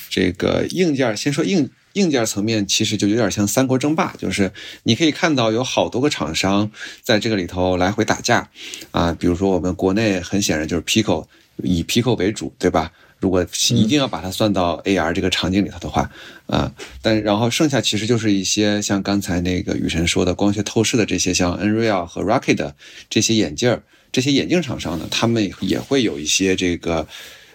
这个硬件先说硬硬件层面，其实就有点像三国争霸，就是你可以看到有好多个厂商在这个里头来回打架，啊，比如说我们国内很显然就是 Pico 以 Pico 为主，对吧？如果一定要把它算到 AR 这个场景里头的话，啊，但然后剩下其实就是一些像刚才那个雨辰说的光学透视的这些，像 Nreal 和 Rocket 这些眼镜儿。这些眼镜厂商呢，他们也会有一些这个，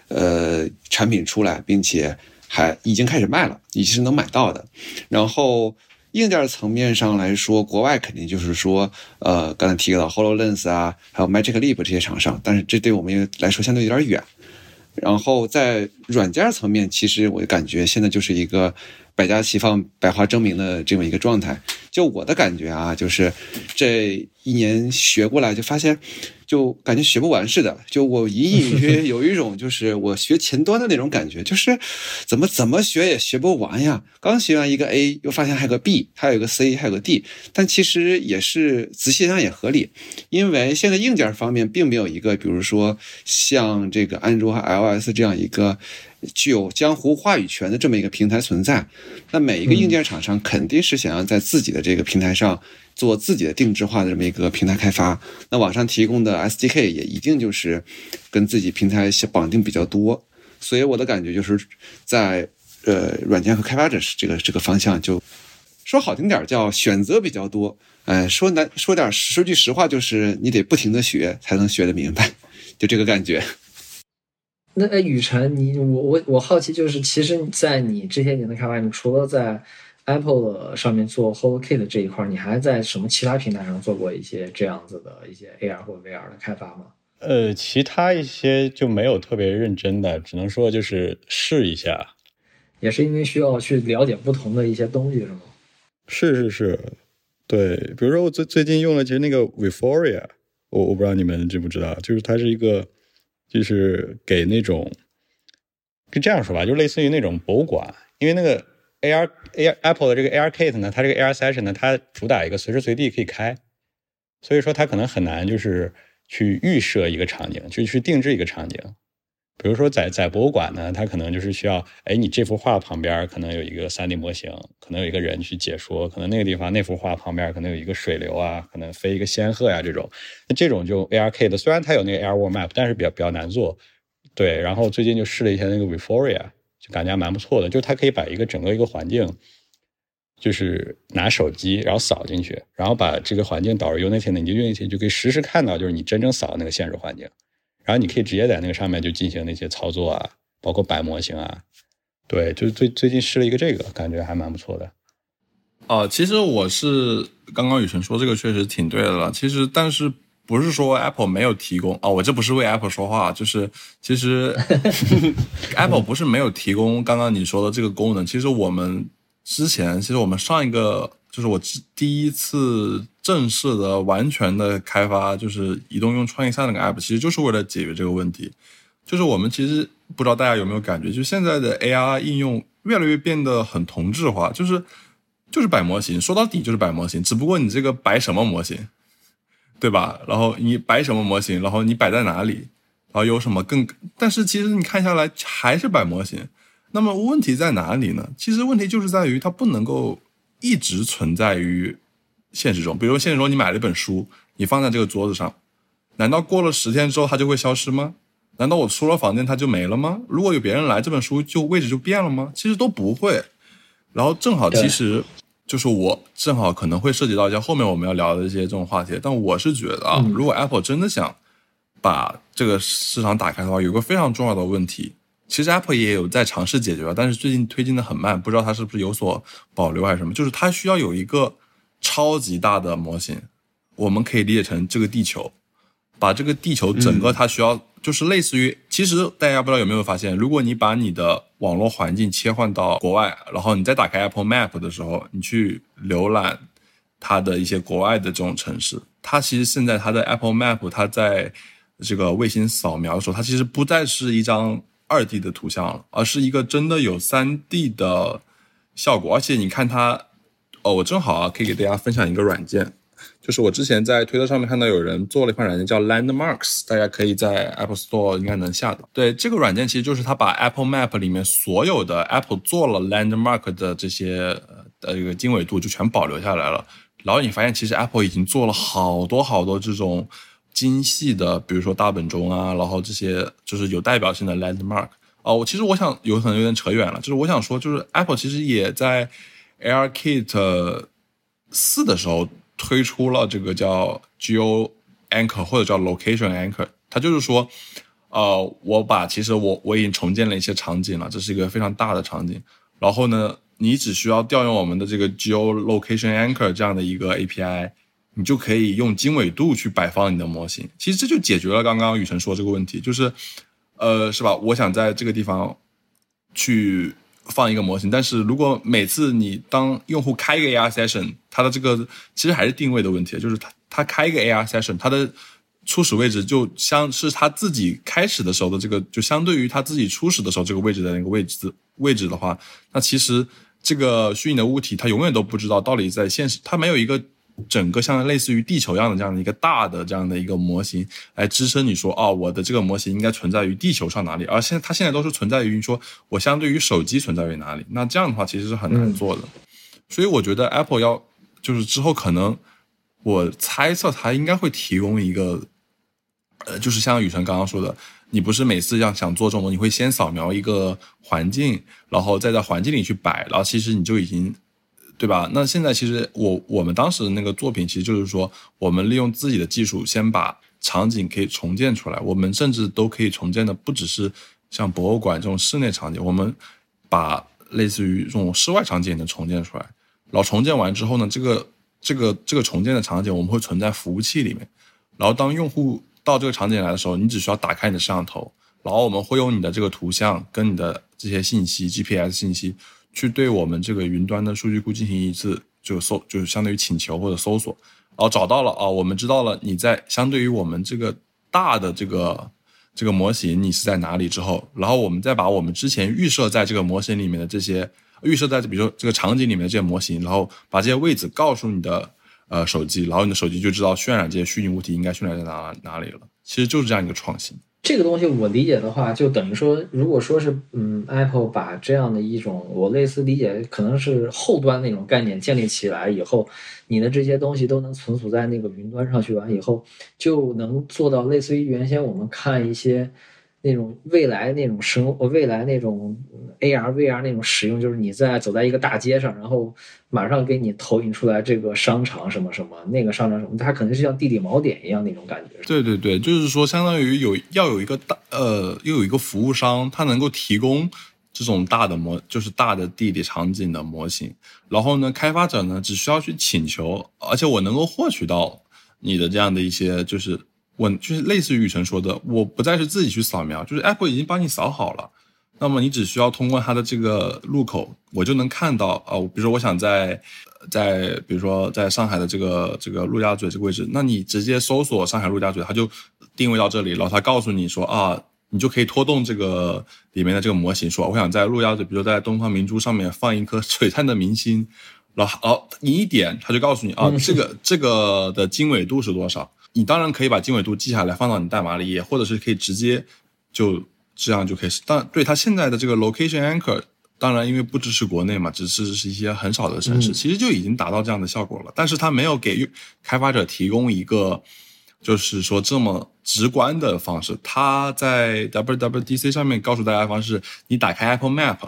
呃，产品出来，并且还已经开始卖了，已经是能买到的。然后硬件层面上来说，国外肯定就是说，呃，刚才提到 Hololens 啊，还有 Magic Leap 这些厂商，但是这对我们来说相对有点远。然后在软件层面，其实我感觉现在就是一个百家齐放、百花争鸣的这么一个状态。就我的感觉啊，就是这一年学过来，就发现。就感觉学不完似的，就我隐隐约约 有一种就是我学前端的那种感觉，就是怎么怎么学也学不完呀。刚学完一个 A，又发现还有个 B，还有一个 C，还有个 D。但其实也是仔细想也合理，因为现在硬件方面并没有一个，比如说像这个安卓和 iOS 这样一个具有江湖话语权的这么一个平台存在。那每一个硬件厂商肯定是想要在自己的这个平台上。做自己的定制化的这么一个平台开发，那网上提供的 SDK 也一定就是跟自己平台绑定比较多，所以我的感觉就是在呃软件和开发者这个这个方向，就说好听点叫选择比较多，哎说难说点说句实话就是你得不停的学才能学得明白，就这个感觉。那雨辰，你我我我好奇就是，其实，在你这些年的开发，你除了在 Apple 上面做 HoloKit 这一块，你还在什么其他平台上做过一些这样子的一些 AR 或 VR 的开发吗？呃，其他一些就没有特别认真的，只能说就是试一下。也是因为需要去了解不同的一些东西，是吗？是是是，对。比如说我最最近用了，其实那个 Viforia，我我不知道你们知不知道，就是它是一个，就是给那种，就这样说吧，就类似于那种博物馆，因为那个。A R A R Apple 的这个 A R Kit 呢，它这个 A R Session 呢，它主打一个随时随地可以开，所以说它可能很难就是去预设一个场景，就去定制一个场景。比如说在在博物馆呢，它可能就是需要，哎，你这幅画旁边可能有一个 3D 模型，可能有一个人去解说，可能那个地方那幅画旁边可能有一个水流啊，可能飞一个仙鹤呀这种。那这种就 A R Kit，虽然它有那个 Air World Map，但是比较比较难做。对，然后最近就试了一下那个 Viforia。就感觉还蛮不错的，就是它可以把一个整个一个环境，就是拿手机然后扫进去，然后把这个环境导入 Unity 呢，你就 Unity 就可以实时看到，就是你真正扫的那个现实环境，然后你可以直接在那个上面就进行那些操作啊，包括摆模型啊，对，就最最近试了一个这个，感觉还蛮不错的。哦，其实我是刚刚雨辰说这个确实挺对的了，其实但是。不是说 Apple 没有提供哦，我这不是为 Apple 说话，就是其实 Apple 不是没有提供刚刚你说的这个功能。其实我们之前，其实我们上一个就是我第一次正式的完全的开发，就是移动用创业三那个 App，其实就是为了解决这个问题。就是我们其实不知道大家有没有感觉，就现在的 AR 应用越来越变得很同质化，就是就是摆模型，说到底就是摆模型，只不过你这个摆什么模型。对吧？然后你摆什么模型？然后你摆在哪里？然后有什么更？但是其实你看下来还是摆模型。那么问题在哪里呢？其实问题就是在于它不能够一直存在于现实中。比如现实中你买了一本书，你放在这个桌子上，难道过了十天之后它就会消失吗？难道我出了房间它就没了吗？如果有别人来，这本书就位置就变了吗？其实都不会。然后正好其实。就是我正好可能会涉及到一些后面我们要聊的一些这种话题，但我是觉得啊，如果 Apple 真的想把这个市场打开的话，有个非常重要的问题，其实 Apple 也有在尝试解决，但是最近推进的很慢，不知道它是不是有所保留还是什么。就是它需要有一个超级大的模型，我们可以理解成这个地球，把这个地球整个它需要，就是类似于，其实大家不知道有没有发现，如果你把你的网络环境切换到国外，然后你再打开 Apple Map 的时候，你去浏览它的一些国外的这种城市，它其实现在它的 Apple Map 它在这个卫星扫描的时候，它其实不再是一张二 D 的图像了，而是一个真的有三 D 的效果，而且你看它，哦，我正好啊，可以给大家分享一个软件。就是我之前在推特上面看到有人做了一款软件叫 Landmarks，大家可以在 Apple Store 应该能下到。对，这个软件其实就是它把 Apple Map 里面所有的 Apple 做了 Landmark 的这些呃一个经纬度就全保留下来了。然后你发现其实 Apple 已经做了好多好多这种精细的，比如说大本钟啊，然后这些就是有代表性的 Landmark。哦，我其实我想有可能有点扯远了，就是我想说，就是 Apple 其实也在 AirKit 四的时候。推出了这个叫 Geo Anchor 或者叫 Location Anchor，它就是说，呃，我把其实我我已经重建了一些场景了，这是一个非常大的场景。然后呢，你只需要调用我们的这个 Geo Location Anchor 这样的一个 API，你就可以用经纬度去摆放你的模型。其实这就解决了刚刚雨辰说这个问题，就是，呃，是吧？我想在这个地方去。放一个模型，但是如果每次你当用户开一个 AR session，它的这个其实还是定位的问题，就是它它开一个 AR session，它的初始位置就相是它自己开始的时候的这个，就相对于它自己初始的时候这个位置的那个位置位置的话，那其实这个虚拟的物体它永远都不知道到底在现实，它没有一个。整个像类似于地球一样的这样的一个大的这样的一个模型来支撑你说哦，我的这个模型应该存在于地球上哪里？而现在它现在都是存在于你说我相对于手机存在于哪里？那这样的话其实是很难做的。所以我觉得 Apple 要就是之后可能我猜测它应该会提供一个呃，就是像雨辰刚刚说的，你不是每次要想做这种东西，你会先扫描一个环境，然后再在环境里去摆，然后其实你就已经。对吧？那现在其实我我们当时的那个作品，其实就是说，我们利用自己的技术，先把场景可以重建出来。我们甚至都可以重建的不只是像博物馆这种室内场景，我们把类似于这种室外场景也能重建出来。然后重建完之后呢，这个这个这个重建的场景，我们会存在服务器里面。然后当用户到这个场景来的时候，你只需要打开你的摄像头，然后我们会用你的这个图像跟你的这些信息 GPS 信息。去对我们这个云端的数据库进行一次就搜，就是相当于请求或者搜索，然后找到了啊，我们知道了你在相对于我们这个大的这个这个模型你是在哪里之后，然后我们再把我们之前预设在这个模型里面的这些预设在比如说这个场景里面的这些模型，然后把这些位置告诉你的呃手机，然后你的手机就知道渲染这些虚拟物体应该渲染在哪哪里了。其实就是这样一个创新。这个东西我理解的话，就等于说，如果说是嗯，Apple 把这样的一种我类似理解，可能是后端那种概念建立起来以后，你的这些东西都能存储在那个云端上去，完以后就能做到类似于原先我们看一些。那种未来那种生，未来那种 AR、VR 那种使用，就是你在走在一个大街上，然后马上给你投影出来这个商场什么什么，那个商场什么，它可能是像地理锚点一样那种感觉。对对对，就是说，相当于有要有一个大呃，又有一个服务商，他能够提供这种大的模，就是大的地理场景的模型。然后呢，开发者呢只需要去请求，而且我能够获取到你的这样的一些就是。我就是类似于雨辰说的，我不再是自己去扫描，就是 Apple 已经帮你扫好了，那么你只需要通过它的这个入口，我就能看到啊，比如说我想在在比如说在上海的这个这个陆家嘴这个位置，那你直接搜索上海陆家嘴，它就定位到这里，然后它告诉你说啊，你就可以拖动这个里面的这个模型，说我想在陆家嘴，比如在东方明珠上面放一颗 璀璨的明星，然后哦你一点，它就告诉你啊，这个这个的经纬度是多少。你当然可以把经纬度记下来，放到你代码里，也或者是可以直接就这样就可以。但对它现在的这个 location anchor，当然因为不支持国内嘛，只支持一些很少的城市，其实就已经达到这样的效果了。但是它没有给开发者提供一个，就是说这么直观的方式。它在 WWDC 上面告诉大家方式：你打开 Apple Map，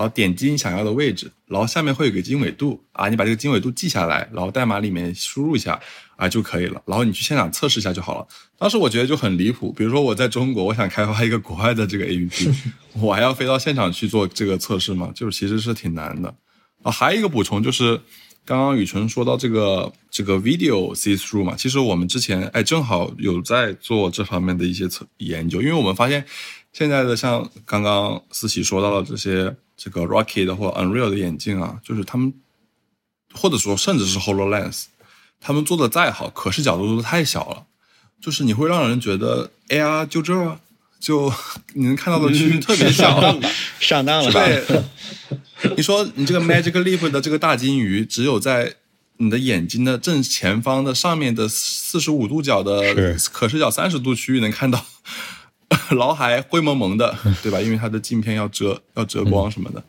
然后点击你想要的位置，然后下面会有个经纬度啊，你把这个经纬度记下来，然后代码里面输入一下。啊就可以了，然后你去现场测试一下就好了。当时我觉得就很离谱，比如说我在中国，我想开发一个国外的这个 APP，我还要飞到现场去做这个测试吗？就是其实是挺难的。啊，还有一个补充就是，刚刚雨辰说到这个这个 video see through 嘛，其实我们之前哎正好有在做这方面的一些测研究，因为我们发现现在的像刚刚思琪说到的这些这个 Rocket 或 Unreal 的眼镜啊，就是他们或者说甚至是 Hololens，他们做的再好，可视角度都太小了，就是你会让人觉得 AR 就这儿就 你能看到的区域特别小，上当了。吧？对，你说你这个 Magic Leap 的这个大金鱼，只有在你的眼睛的正前方的上面的四十五度角的是。可视角三十度区域能看到，脑海灰蒙蒙的，对吧？因为它的镜片要遮 要遮光什么的，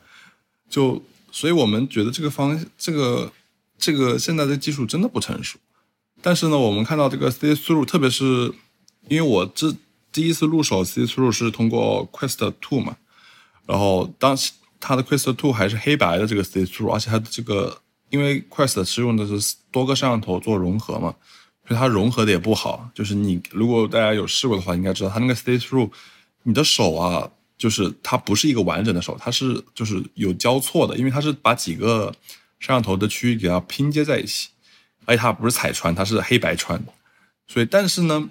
就所以我们觉得这个方这个这个现在的技术真的不成熟。但是呢，我们看到这个 See Through，特别是因为我这第一次入手 See Through 是通过 Quest Two 嘛，然后当时它的 Quest Two 还是黑白的这个 See Through，而且它的这个因为 Quest 是用的是多个摄像头做融合嘛，它融合的也不好。就是你如果大家有试过的话，应该知道它那个 See Through，你的手啊，就是它不是一个完整的手，它是就是有交错的，因为它是把几个摄像头的区域给它拼接在一起，而且它不是彩穿，它是黑白穿。所以，但是呢，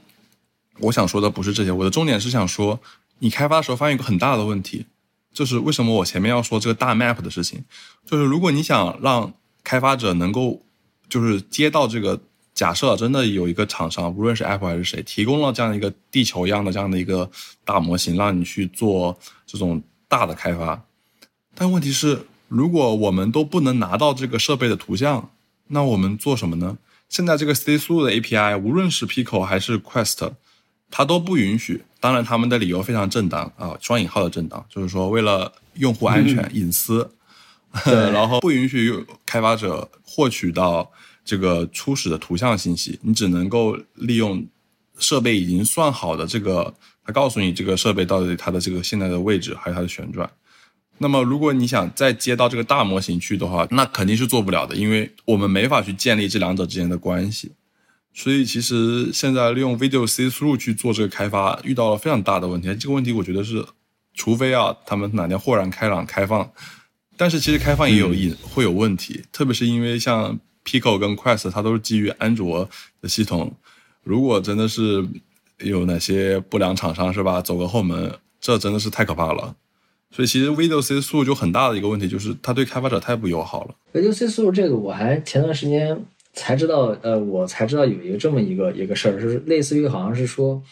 我想说的不是这些，我的重点是想说，你开发的时候发现一个很大的问题，就是为什么我前面要说这个大 map 的事情，就是如果你想让开发者能够就是接到这个，假设真的有一个厂商，无论是 Apple 还是谁，提供了这样一个地球一样的这样的一个大模型，让你去做这种大的开发，但问题是，如果我们都不能拿到这个设备的图像，那我们做什么呢？现在这个 See Through 的 API，无论是 Pico 还是 Quest，它都不允许。当然，他们的理由非常正当啊，双引号的正当，就是说为了用户安全、隐私，然后不允许开发者获取到这个初始的图像信息，你只能够利用设备已经算好的这个，它告诉你这个设备到底它的这个现在的位置，还有它的旋转。那么，如果你想再接到这个大模型去的话，那肯定是做不了的，因为我们没法去建立这两者之间的关系。所以，其实现在利用 Video See Through 去做这个开发，遇到了非常大的问题。这个问题，我觉得是，除非啊，他们哪天豁然开朗开放，但是其实开放也有隐、会有问题，特别是因为像 Pico 跟 Quest，它都是基于安卓的系统，如果真的是有哪些不良厂商是吧，走个后门，这真的是太可怕了。所以其实 Video C 速就很大的一个问题，就是它对开发者太不友好了。Video C 速这个我还前段时间才知道，呃，我才知道有一个这么一个一个事儿，就是类似于好像是说，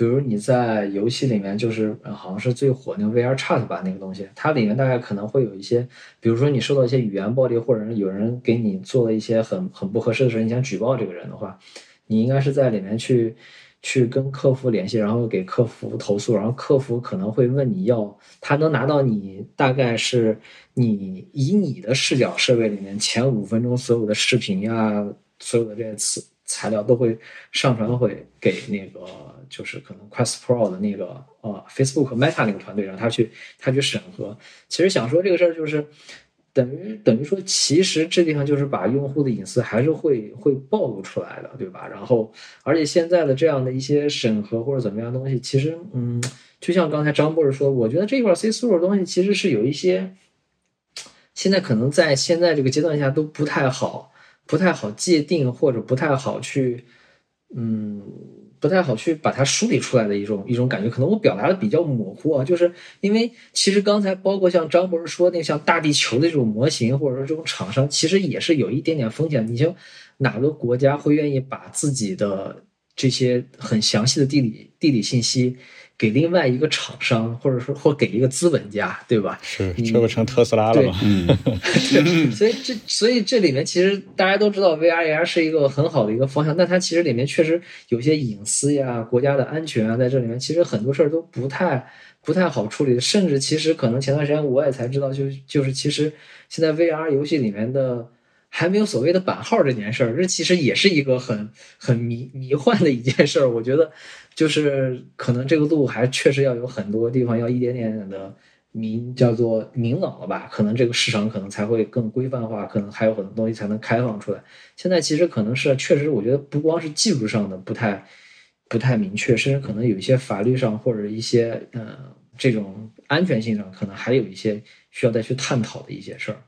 比如你在游戏里面，就是、好像是最火那个 VR Chat 吧，那个东西，它里面大概可能会有一些，比如说你受到一些语言暴力，或者有人给你做了一些很很不合适的事，你想举报这个人的话，你应该是在里面去。去跟客服联系，然后给客服投诉，然后客服可能会问你要，他能拿到你大概是你以你的视角设备里面前五分钟所有的视频呀，所有的这些词材料都会上传会给那个就是可能 Quest Pro 的那个呃 Facebook Meta 那个团队，让他去他去审核。其实想说这个事儿就是。等于等于说，其实这地方就是把用户的隐私还是会会暴露出来的，对吧？然后，而且现在的这样的一些审核或者怎么样的东西，其实，嗯，就像刚才张博士说，我觉得这块 C 速的东西其实是有一些，现在可能在现在这个阶段下都不太好，不太好界定或者不太好去，嗯。不太好去把它梳理出来的一种一种感觉，可能我表达的比较模糊啊，就是因为其实刚才包括像张博士说那像大地球的这种模型，或者说这种厂商，其实也是有一点点风险。你像哪个国家会愿意把自己的这些很详细的地理地理信息给另外一个厂商，或者说或给一个资本家，对吧？是，这不成特斯拉了吗？嗯，所以这所以这里面其实大家都知道 VR AR 是一个很好的一个方向，但它其实里面确实有些隐私呀、国家的安全啊，在这里面其实很多事儿都不太不太好处理，甚至其实可能前段时间我也才知道，就就是其实现在 VR 游戏里面的还没有所谓的版号这件事儿，这其实也是一个很很迷迷幻的一件事儿。我觉得就是可能这个路还确实要有很多地方要一点点的。明叫做明朗了吧？可能这个市场可能才会更规范化，可能还有很多东西才能开放出来。现在其实可能是确实，我觉得不光是技术上的不太不太明确，甚至可能有一些法律上或者一些呃这种安全性上，可能还有一些需要再去探讨的一些事儿。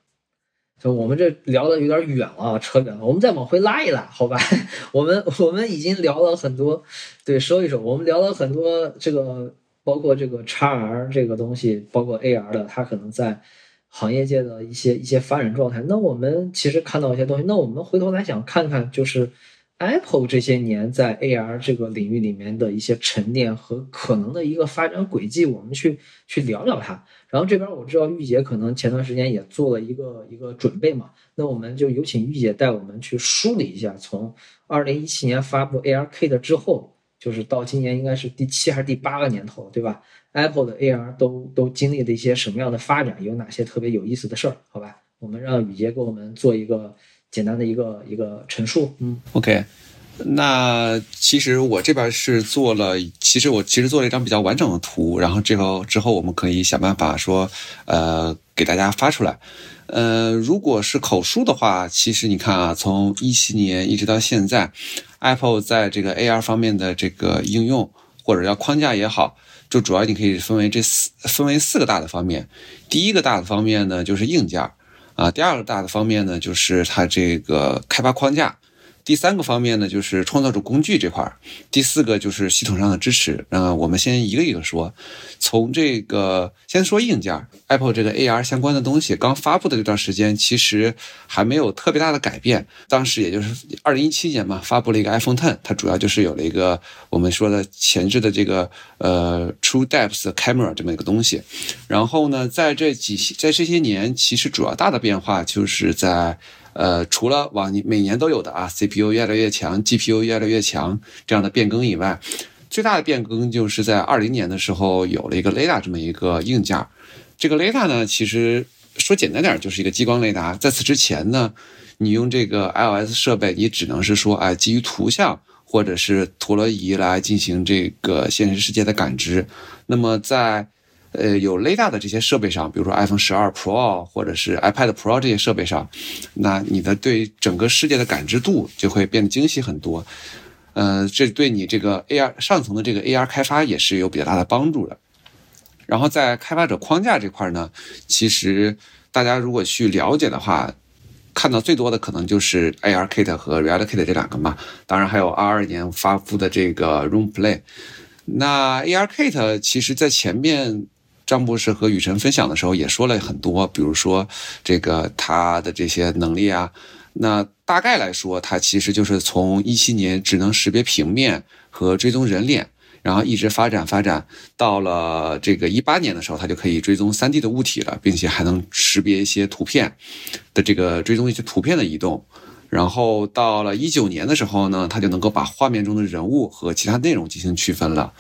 就我们这聊的有点远了，扯远了，我们再往回拉一拉，好吧？我们我们已经聊了很多，对，说一说，我们聊了很多这个，包括这个 XR 这个东西，包括 AR 的，它可能在行业界的一些一些发展状态。那我们其实看到一些东西，那我们回头来想看看，就是 Apple 这些年在 AR 这个领域里面的一些沉淀和可能的一个发展轨迹，我们去去聊聊它。然后这边我知道玉姐可能前段时间也做了一个一个准备嘛，那我们就有请玉姐带我们去梳理一下，从二零一七年发布 ARKit 之后，就是到今年应该是第七还是第八个年头，对吧？Apple 的 AR 都都经历了一些什么样的发展，有哪些特别有意思的事儿？好吧，我们让雨杰给我们做一个简单的一个一个陈述。嗯，OK。那其实我这边是做了，其实我其实做了一张比较完整的图，然后之后之后我们可以想办法说，呃，给大家发出来。呃，如果是口述的话，其实你看啊，从一七年一直到现在，Apple 在这个 AR 方面的这个应用或者叫框架也好，就主要你可以分为这四分为四个大的方面。第一个大的方面呢，就是硬件啊；第二个大的方面呢，就是它这个开发框架。第三个方面呢，就是创造主工具这块儿；第四个就是系统上的支持。嗯，我们先一个一个说。从这个先说硬件，Apple 这个 AR 相关的东西刚发布的这段时间，其实还没有特别大的改变。当时也就是二零一七年嘛，发布了一个 iPhone Ten，它主要就是有了一个我们说的前置的这个呃 True Depth Camera 这么一个东西。然后呢，在这几在这些年，其实主要大的变化就是在。呃，除了往每年都有的啊，CPU 越来越强，GPU 越来越强这样的变更以外，最大的变更就是在二零年的时候有了一个雷达这么一个硬件。这个雷达呢，其实说简单点就是一个激光雷达。在此之前呢，你用这个 iOS 设备，你只能是说，哎，基于图像或者是陀螺仪来进行这个现实世界的感知。那么在呃，有雷达的这些设备上，比如说 iPhone 十二 Pro 或者是 iPad Pro 这些设备上，那你的对整个世界的感知度就会变得精细很多。呃，这对你这个 AR 上层的这个 AR 开发也是有比较大的帮助的。然后在开发者框架这块呢，其实大家如果去了解的话，看到最多的可能就是 ARKit 和 RealKit 这两个嘛。当然还有二二年发布的这个 Room Play。那 ARKit 其实在前面。张博士和雨辰分享的时候也说了很多，比如说这个他的这些能力啊。那大概来说，它其实就是从一七年只能识别平面和追踪人脸，然后一直发展发展到了这个一八年的时候，它就可以追踪三 D 的物体了，并且还能识别一些图片的这个追踪一些图片的移动。然后到了一九年的时候呢，它就能够把画面中的人物和其他内容进行区分了。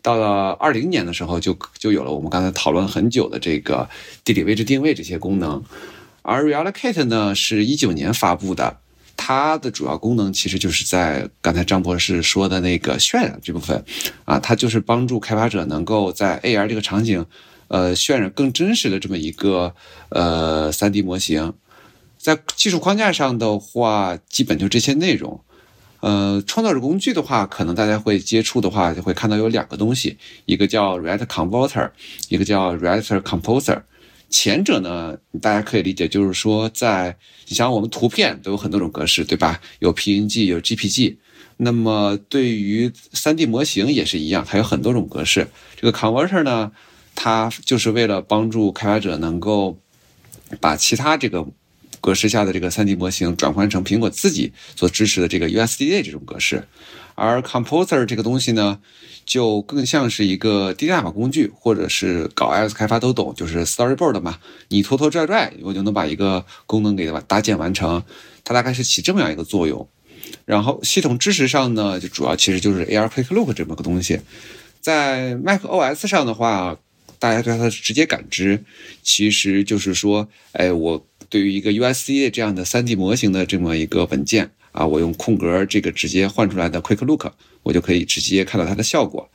到了二零年的时候，就就有了我们刚才讨论很久的这个地理位置定位这些功能。而 RealKit 呢，是一九年发布的，它的主要功能其实就是在刚才张博士说的那个渲染这部分啊，它就是帮助开发者能够在 AR 这个场景，呃，渲染更真实的这么一个呃 3D 模型。在技术框架上的话，基本就这些内容。呃，创造者工具的话，可能大家会接触的话，就会看到有两个东西，一个叫 React Converter，一个叫 React Composer。前者呢，大家可以理解就是说，在你像我们图片都有很多种格式，对吧？有 PNG，有 GPG。那么对于 3D 模型也是一样，它有很多种格式。这个 Converter 呢，它就是为了帮助开发者能够把其他这个。格式下的这个 3D 模型转换成苹果自己所支持的这个 USDA 这种格式，而 Composer 这个东西呢，就更像是一个低代码工具，或者是搞 iOS 开发都懂，就是 Storyboard 嘛，你拖拖拽拽，我就能把一个功能给它搭建完成，它大概是起这么样一个作用。然后系统支持上呢，就主要其实就是 AR Quick Look 这么个东西，在 macOS 上的话，大家对它的直接感知，其实就是说，哎我。对于一个 USDA 这样的 3D 模型的这么一个文件啊，我用空格这个直接换出来的 Quick Look，我就可以直接看到它的效果。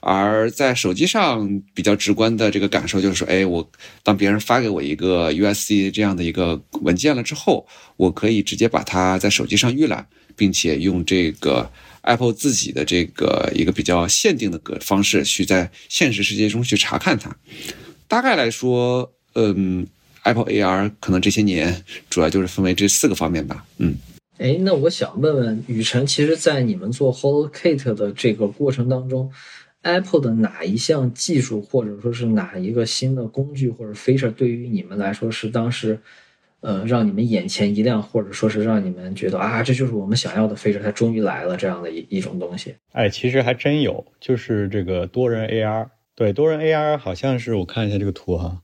而在手机上比较直观的这个感受就是说，哎，我当别人发给我一个 USDA 这样的一个文件了之后，我可以直接把它在手机上预览，并且用这个 Apple 自己的这个一个比较限定的个方式去在现实世界中去查看它。大概来说，嗯。Apple AR 可能这些年主要就是分为这四个方面吧。嗯，哎，那我想问问雨辰，其实，在你们做 HoloKit 的这个过程当中，Apple 的哪一项技术，或者说是哪一个新的工具或者 feature，对于你们来说是当时，呃，让你们眼前一亮，或者说是让你们觉得啊，这就是我们想要的 feature，它终于来了这样的一一种东西？哎，其实还真有，就是这个多人 AR。对，多人 AR 好像是我看一下这个图哈，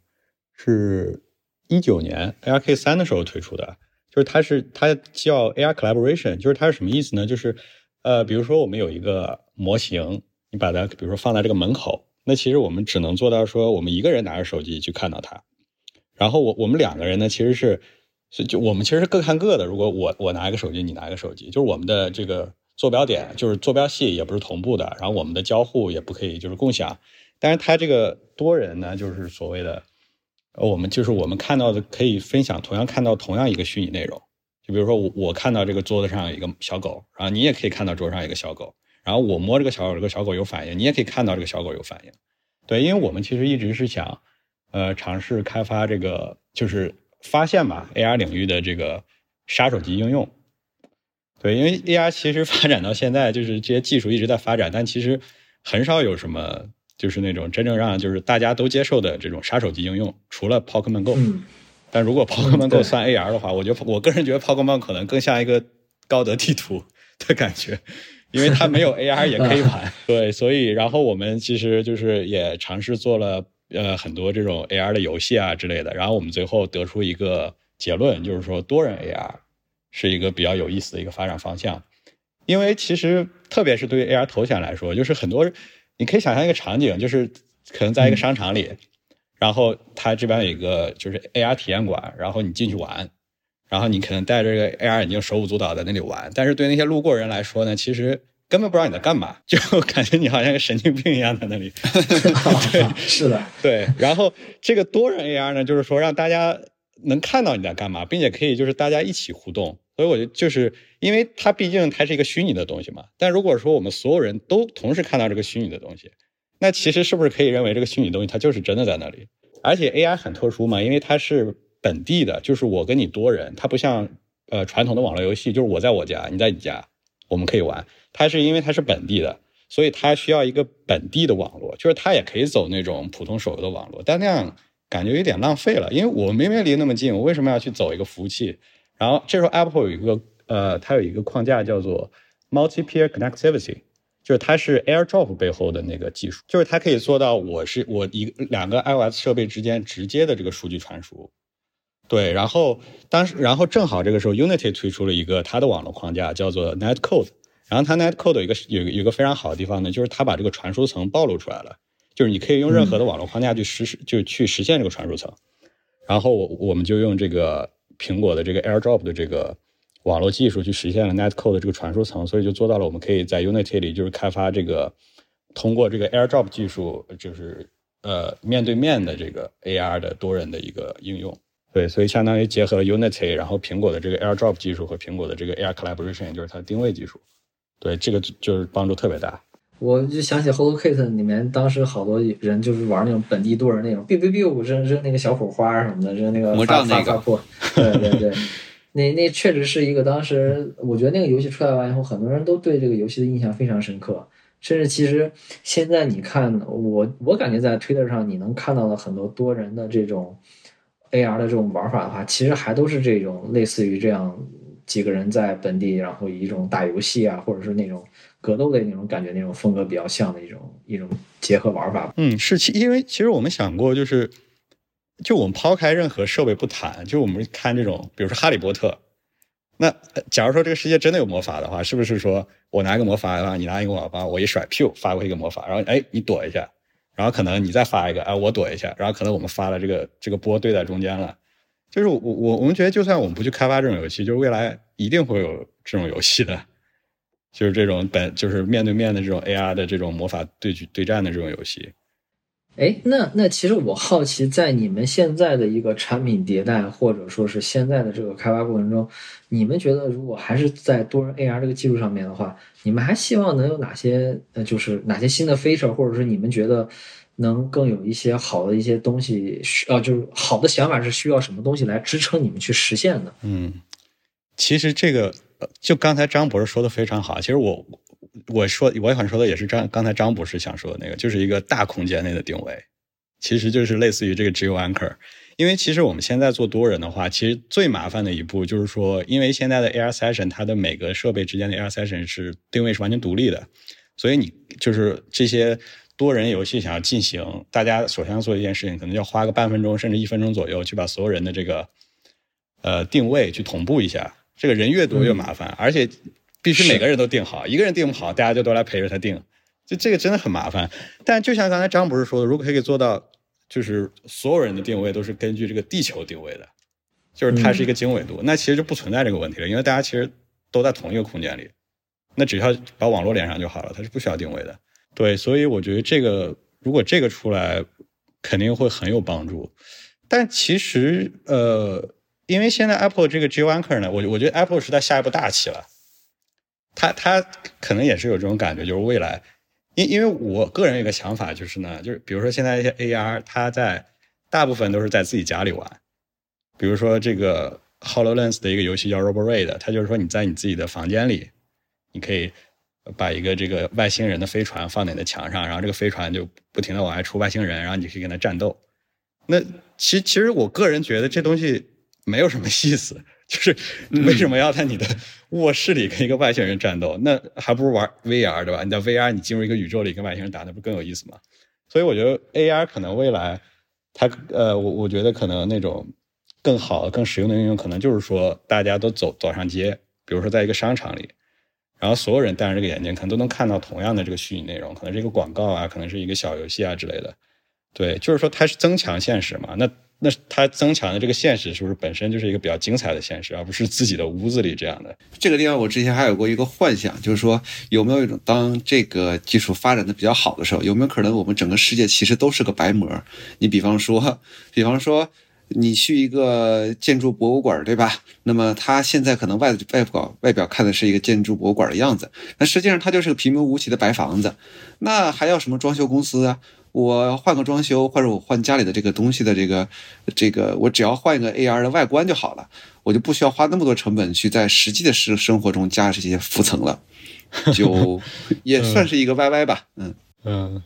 是一九年 ARK 三的时候推出的，就是它是它叫 AR Collaboration，就是它是什么意思呢？就是呃，比如说我们有一个模型，你把它比如说放在这个门口，那其实我们只能做到说我们一个人拿着手机去看到它，然后我我们两个人呢其实是就我们其实是各看各的。如果我我拿一个手机，你拿一个手机，就是我们的这个坐标点就是坐标系也不是同步的，然后我们的交互也不可以就是共享。但是它这个多人呢，就是所谓的，我们就是我们看到的可以分享，同样看到同样一个虚拟内容。就比如说我我看到这个桌子上有一个小狗，然后你也可以看到桌上有一个小狗，然后我摸这个小狗，这个小狗有反应，你也可以看到这个小狗有反应。对，因为我们其实一直是想，呃，尝试开发这个，就是发现吧 AR 领域的这个杀手级应用。对，因为 AR 其实发展到现在，就是这些技术一直在发展，但其实很少有什么。就是那种真正让就是大家都接受的这种杀手级应用，除了 Pokemon Go，但如果 Pokemon Go 算 AR 的话，我觉得我个人觉得 Pokemon 可能更像一个高德地图的感觉，因为它没有 AR 也可以玩。对，所以然后我们其实就是也尝试做了呃很多这种 AR 的游戏啊之类的，然后我们最后得出一个结论，就是说多人 AR 是一个比较有意思的一个发展方向，因为其实特别是对于 AR 头显来说，就是很多。你可以想象一个场景，就是可能在一个商场里，然后它这边有一个就是 AR 体验馆，然后你进去玩，然后你可能戴着这个 AR 眼镜手舞足蹈在那里玩，但是对那些路过人来说呢，其实根本不知道你在干嘛，就 感觉你好像个神经病一样在那里。对，是的，对。然后这个多人 AR 呢，就是说让大家能看到你在干嘛，并且可以就是大家一起互动。所以我觉得，就是因为它毕竟它是一个虚拟的东西嘛。但如果说我们所有人都同时看到这个虚拟的东西，那其实是不是可以认为这个虚拟东西它就是真的在那里？而且 AI 很特殊嘛，因为它是本地的，就是我跟你多人，它不像呃传统的网络游戏，就是我在我家，你在你家，我们可以玩。它是因为它是本地的，所以它需要一个本地的网络，就是它也可以走那种普通手游的网络，但那样感觉有点浪费了，因为我明明离那么近，我为什么要去走一个服务器？然后这时候，Apple 有一个呃，它有一个框架叫做 Multi-Peer Connectivity，就是它是 AirDrop 背后的那个技术，就是它可以做到我是我一两个 iOS 设备之间直接的这个数据传输。对，然后当时，然后正好这个时候，Unity 推出了一个它的网络框架叫做 Netcode，然后它 Netcode 有一个有有一个非常好的地方呢，就是它把这个传输层暴露出来了，就是你可以用任何的网络框架去实施，就去实现这个传输层。然后我我们就用这个。苹果的这个 AirDrop 的这个网络技术去实现了 Netcode 的这个传输层，所以就做到了我们可以在 Unity 里就是开发这个通过这个 AirDrop 技术，就是呃面对面的这个 AR 的多人的一个应用。对，所以相当于结合了 Unity，然后苹果的这个 AirDrop 技术和苹果的这个 Air Collaboration，就是它的定位技术。对，这个就是帮助特别大。我就想起 HoloKit 里面当时好多人就是玩那种本地多人那种，biu biu biu 扔扔那个小火花什么的，扔那个发发发破。对对对，那那确实是一个当时我觉得那个游戏出来完以后，很多人都对这个游戏的印象非常深刻。甚至其实现在你看，我我感觉在 Twitter 上你能看到的很多多人的这种 AR 的这种玩法的话，其实还都是这种类似于这样几个人在本地，然后以一种打游戏啊，或者是那种。格斗的那种感觉，那种风格比较像的一种一种结合玩法。嗯，是其因为其实我们想过，就是就我们抛开任何设备不谈，就我们看这种，比如说《哈利波特》，那假如说这个世界真的有魔法的话，是不是说我拿一个魔法，你拿一个魔法，我一甩，噗，发过一个魔法，然后哎，你躲一下，然后可能你再发一个，哎，我躲一下，然后可能我们发了这个这个波对在中间了。就是我我我们觉得，就算我们不去开发这种游戏，就是未来一定会有这种游戏的。就是这种本就是面对面的这种 AR 的这种魔法对局对战的这种游戏，哎，那那其实我好奇，在你们现在的一个产品迭代，或者说是现在的这个开发过程中，你们觉得如果还是在多人 AR 这个技术上面的话，你们还希望能有哪些呃，就是哪些新的 feature，或者是你们觉得能更有一些好的一些东西需啊，就是好的想法是需要什么东西来支撑你们去实现的？嗯，其实这个就刚才张博士说的非常好。其实我我说我想说的也是张刚才张博士想说的那个，就是一个大空间内的定位，其实就是类似于这个 Geo Anchor。因为其实我们现在做多人的话，其实最麻烦的一步就是说，因为现在的 AR Session 它的每个设备之间的 AR Session 是定位是完全独立的，所以你就是这些多人游戏想要进行，大家首先要做一件事情，可能要花个半分钟甚至一分钟左右，去把所有人的这个呃定位去同步一下。这个人越多越麻烦，而且必须每个人都定好，一个人定不好，大家就都来陪着他定，就这个真的很麻烦。但就像刚才张博士说的，如果可以做到。就是所有人的定位都是根据这个地球定位的，就是它是一个经纬度，那其实就不存在这个问题了，因为大家其实都在同一个空间里，那只要把网络连上就好了，它是不需要定位的。对，所以我觉得这个如果这个出来，肯定会很有帮助。但其实呃，因为现在 Apple 这个 Geo Anchor 呢，我我觉得 Apple 是在下一步大棋了，它它可能也是有这种感觉，就是未来。因因为我个人有个想法，就是呢，就是比如说现在一些 AR，它在大部分都是在自己家里玩。比如说这个 Hololens 的一个游戏叫 Roboraid，它就是说你在你自己的房间里，你可以把一个这个外星人的飞船放在你的墙上，然后这个飞船就不停的往外出外星人，然后你可以跟他战斗。那其其实我个人觉得这东西没有什么意思。就是为什么要在你的卧室里跟一个外星人战斗？那还不如玩 VR 对吧？你在 VR 你进入一个宇宙里跟外星人打，那不更有意思吗？所以我觉得 AR 可能未来它呃，我我觉得可能那种更好、更实用的应用，可能就是说大家都走走上街，比如说在一个商场里，然后所有人戴上这个眼镜，可能都能看到同样的这个虚拟内容，可能是一个广告啊，可能是一个小游戏啊之类的。对，就是说它是增强现实嘛？那。那它增强的这个现实是不是本身就是一个比较精彩的现实，而不是自己的屋子里这样的？这个地方我之前还有过一个幻想，就是说有没有一种当这个技术发展的比较好的时候，有没有可能我们整个世界其实都是个白膜？你比方说，比方说你去一个建筑博物馆，对吧？那么它现在可能外外表外表看的是一个建筑博物馆的样子，那实际上它就是个平平无奇的白房子，那还要什么装修公司啊？我换个装修，或者我换家里的这个东西的这个，这个我只要换一个 AR 的外观就好了，我就不需要花那么多成本去在实际的生生活中加这些浮层了，就也算是一个 YY 吧。嗯嗯，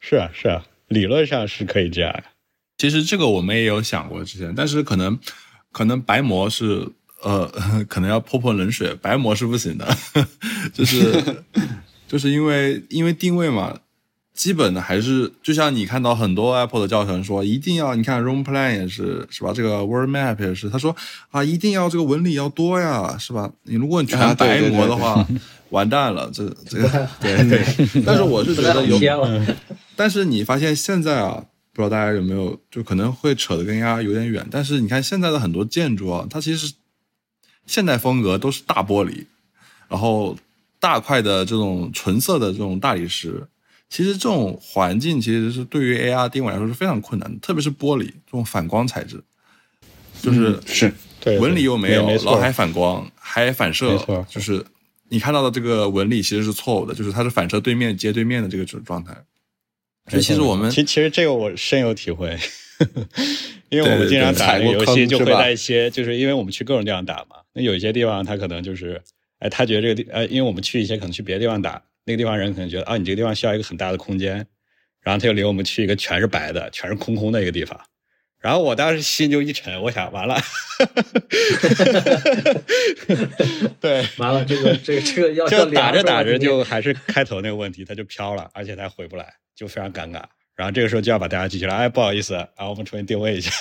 是啊是啊，理论上是可以这样。其实这个我们也有想过之前，但是可能可能白膜是呃，可能要泼泼冷水，白膜是不行的，就是就是因为因为定位嘛。基本的还是就像你看到很多 Apple 的教程说，一定要你看 Room Plan 也是是吧？这个 Word Map 也是，他说啊，一定要这个纹理要多呀，是吧？你如果你全白膜的话，完蛋了，这这个 对对。但是我是觉得有，但是你发现现在啊，不知道大家有没有，就可能会扯得跟 AR 有点远。但是你看现在的很多建筑啊，它其实现代风格都是大玻璃，然后大块的这种纯色的这种大理石。其实这种环境其实是对于 AR 定位来说是非常困难的，特别是玻璃这种反光材质，就是是纹理又没有，然后还反光还反射，就是你看到的这个纹理其实是错误的，就是它是反射对面接对面的这个状态。所以其实我们其其实这个我深有体会，因为我们经常打这个游戏就会在一些，就是因为我们去各种地方打嘛，那有一些地方他可能就是，哎，他觉得这个地，呃，因为我们去一些可能去别的地方打。那个地方人可能觉得啊，你这个地方需要一个很大的空间，然后他就领我们去一个全是白的、全是空空的一个地方。然后我当时心就一沉，我想完了，对，完了，这个这个这个要就打着打着就还是开头那个问题，他就飘了，而且他回不来，就非常尴尬。然后这个时候就要把大家记起来，哎，不好意思，啊，我们重新定位一下。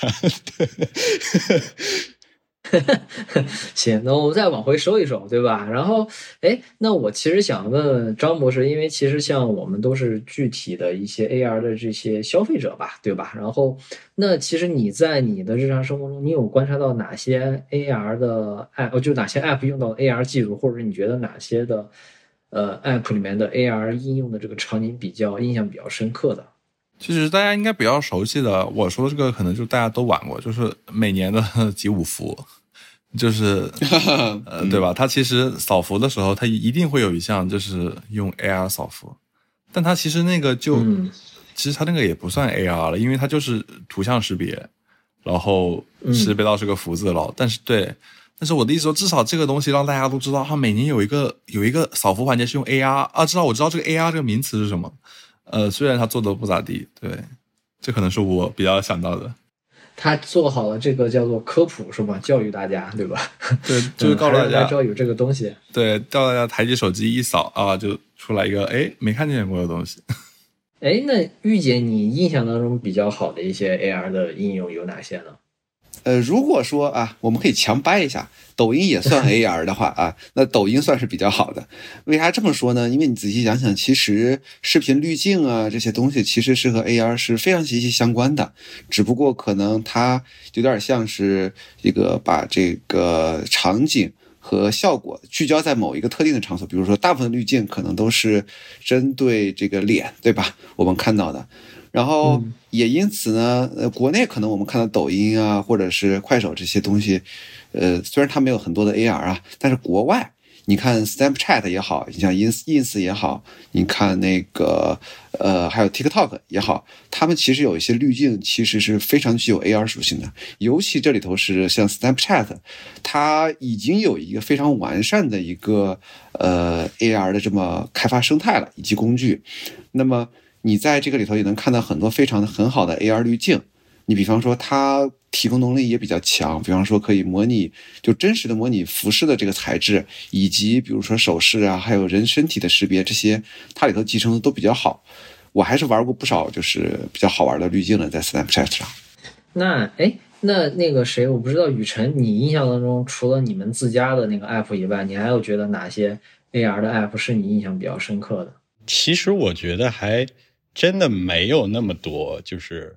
行，那我们再往回收一收，对吧？然后，哎，那我其实想问问张博士，因为其实像我们都是具体的一些 AR 的这些消费者吧，对吧？然后，那其实你在你的日常生活中，你有观察到哪些 AR 的 App，就哪些 App 用到 AR 技术，或者你觉得哪些的呃 App 里面的 AR 应用的这个场景比较印象比较深刻的？其实大家应该比较熟悉的，我说的这个可能就大家都玩过，就是每年的集五福，就是 呃，对吧？它其实扫福的时候，它一定会有一项就是用 AR 扫福，但它其实那个就其实它那个也不算 AR 了，因为它就是图像识别，然后识别到是个福字了。但是对，但是我的意思说，至少这个东西让大家都知道，它每年有一个有一个扫福环节是用 AR 啊，知道我知道这个 AR 这个名词是什么。呃，虽然他做的不咋地，对，这可能是我比较想到的。他做好了这个叫做科普是吧？教育大家对吧？对，就是告诉大家知道有这个东西。对，叫大家抬起手机一扫啊，就出来一个哎没看见过的东西。哎，那玉姐，你印象当中比较好的一些 AR 的应用有哪些呢？呃，如果说啊，我们可以强掰一下，抖音也算 AR 的话啊，那抖音算是比较好的。为啥这么说呢？因为你仔细想想，其实视频滤镜啊这些东西，其实是和 AR 是非常息息相关的，只不过可能它有点像是一个把这个场景和效果聚焦在某一个特定的场所，比如说大部分滤镜可能都是针对这个脸，对吧？我们看到的。然后也因此呢，呃，国内可能我们看到抖音啊，或者是快手这些东西，呃，虽然它没有很多的 AR 啊，但是国外，你看 Snapchat 也好，你像 Ins Ins 也好，你看那个呃，还有 TikTok 也好，他们其实有一些滤镜，其实是非常具有 AR 属性的。尤其这里头是像 Snapchat，它已经有一个非常完善的一个呃 AR 的这么开发生态了，以及工具。那么你在这个里头也能看到很多非常的很好的 AR 滤镜，你比方说它提供能力也比较强，比方说可以模拟就真实的模拟服饰的这个材质，以及比如说首饰啊，还有人身体的识别这些，它里头集成的都比较好。我还是玩过不少就是比较好玩的滤镜的，在 Snapchat 上。那哎，那那个谁，我不知道雨辰，你印象当中除了你们自家的那个 app 以外，你还有觉得哪些 AR 的 app 是你印象比较深刻的？其实我觉得还。真的没有那么多，就是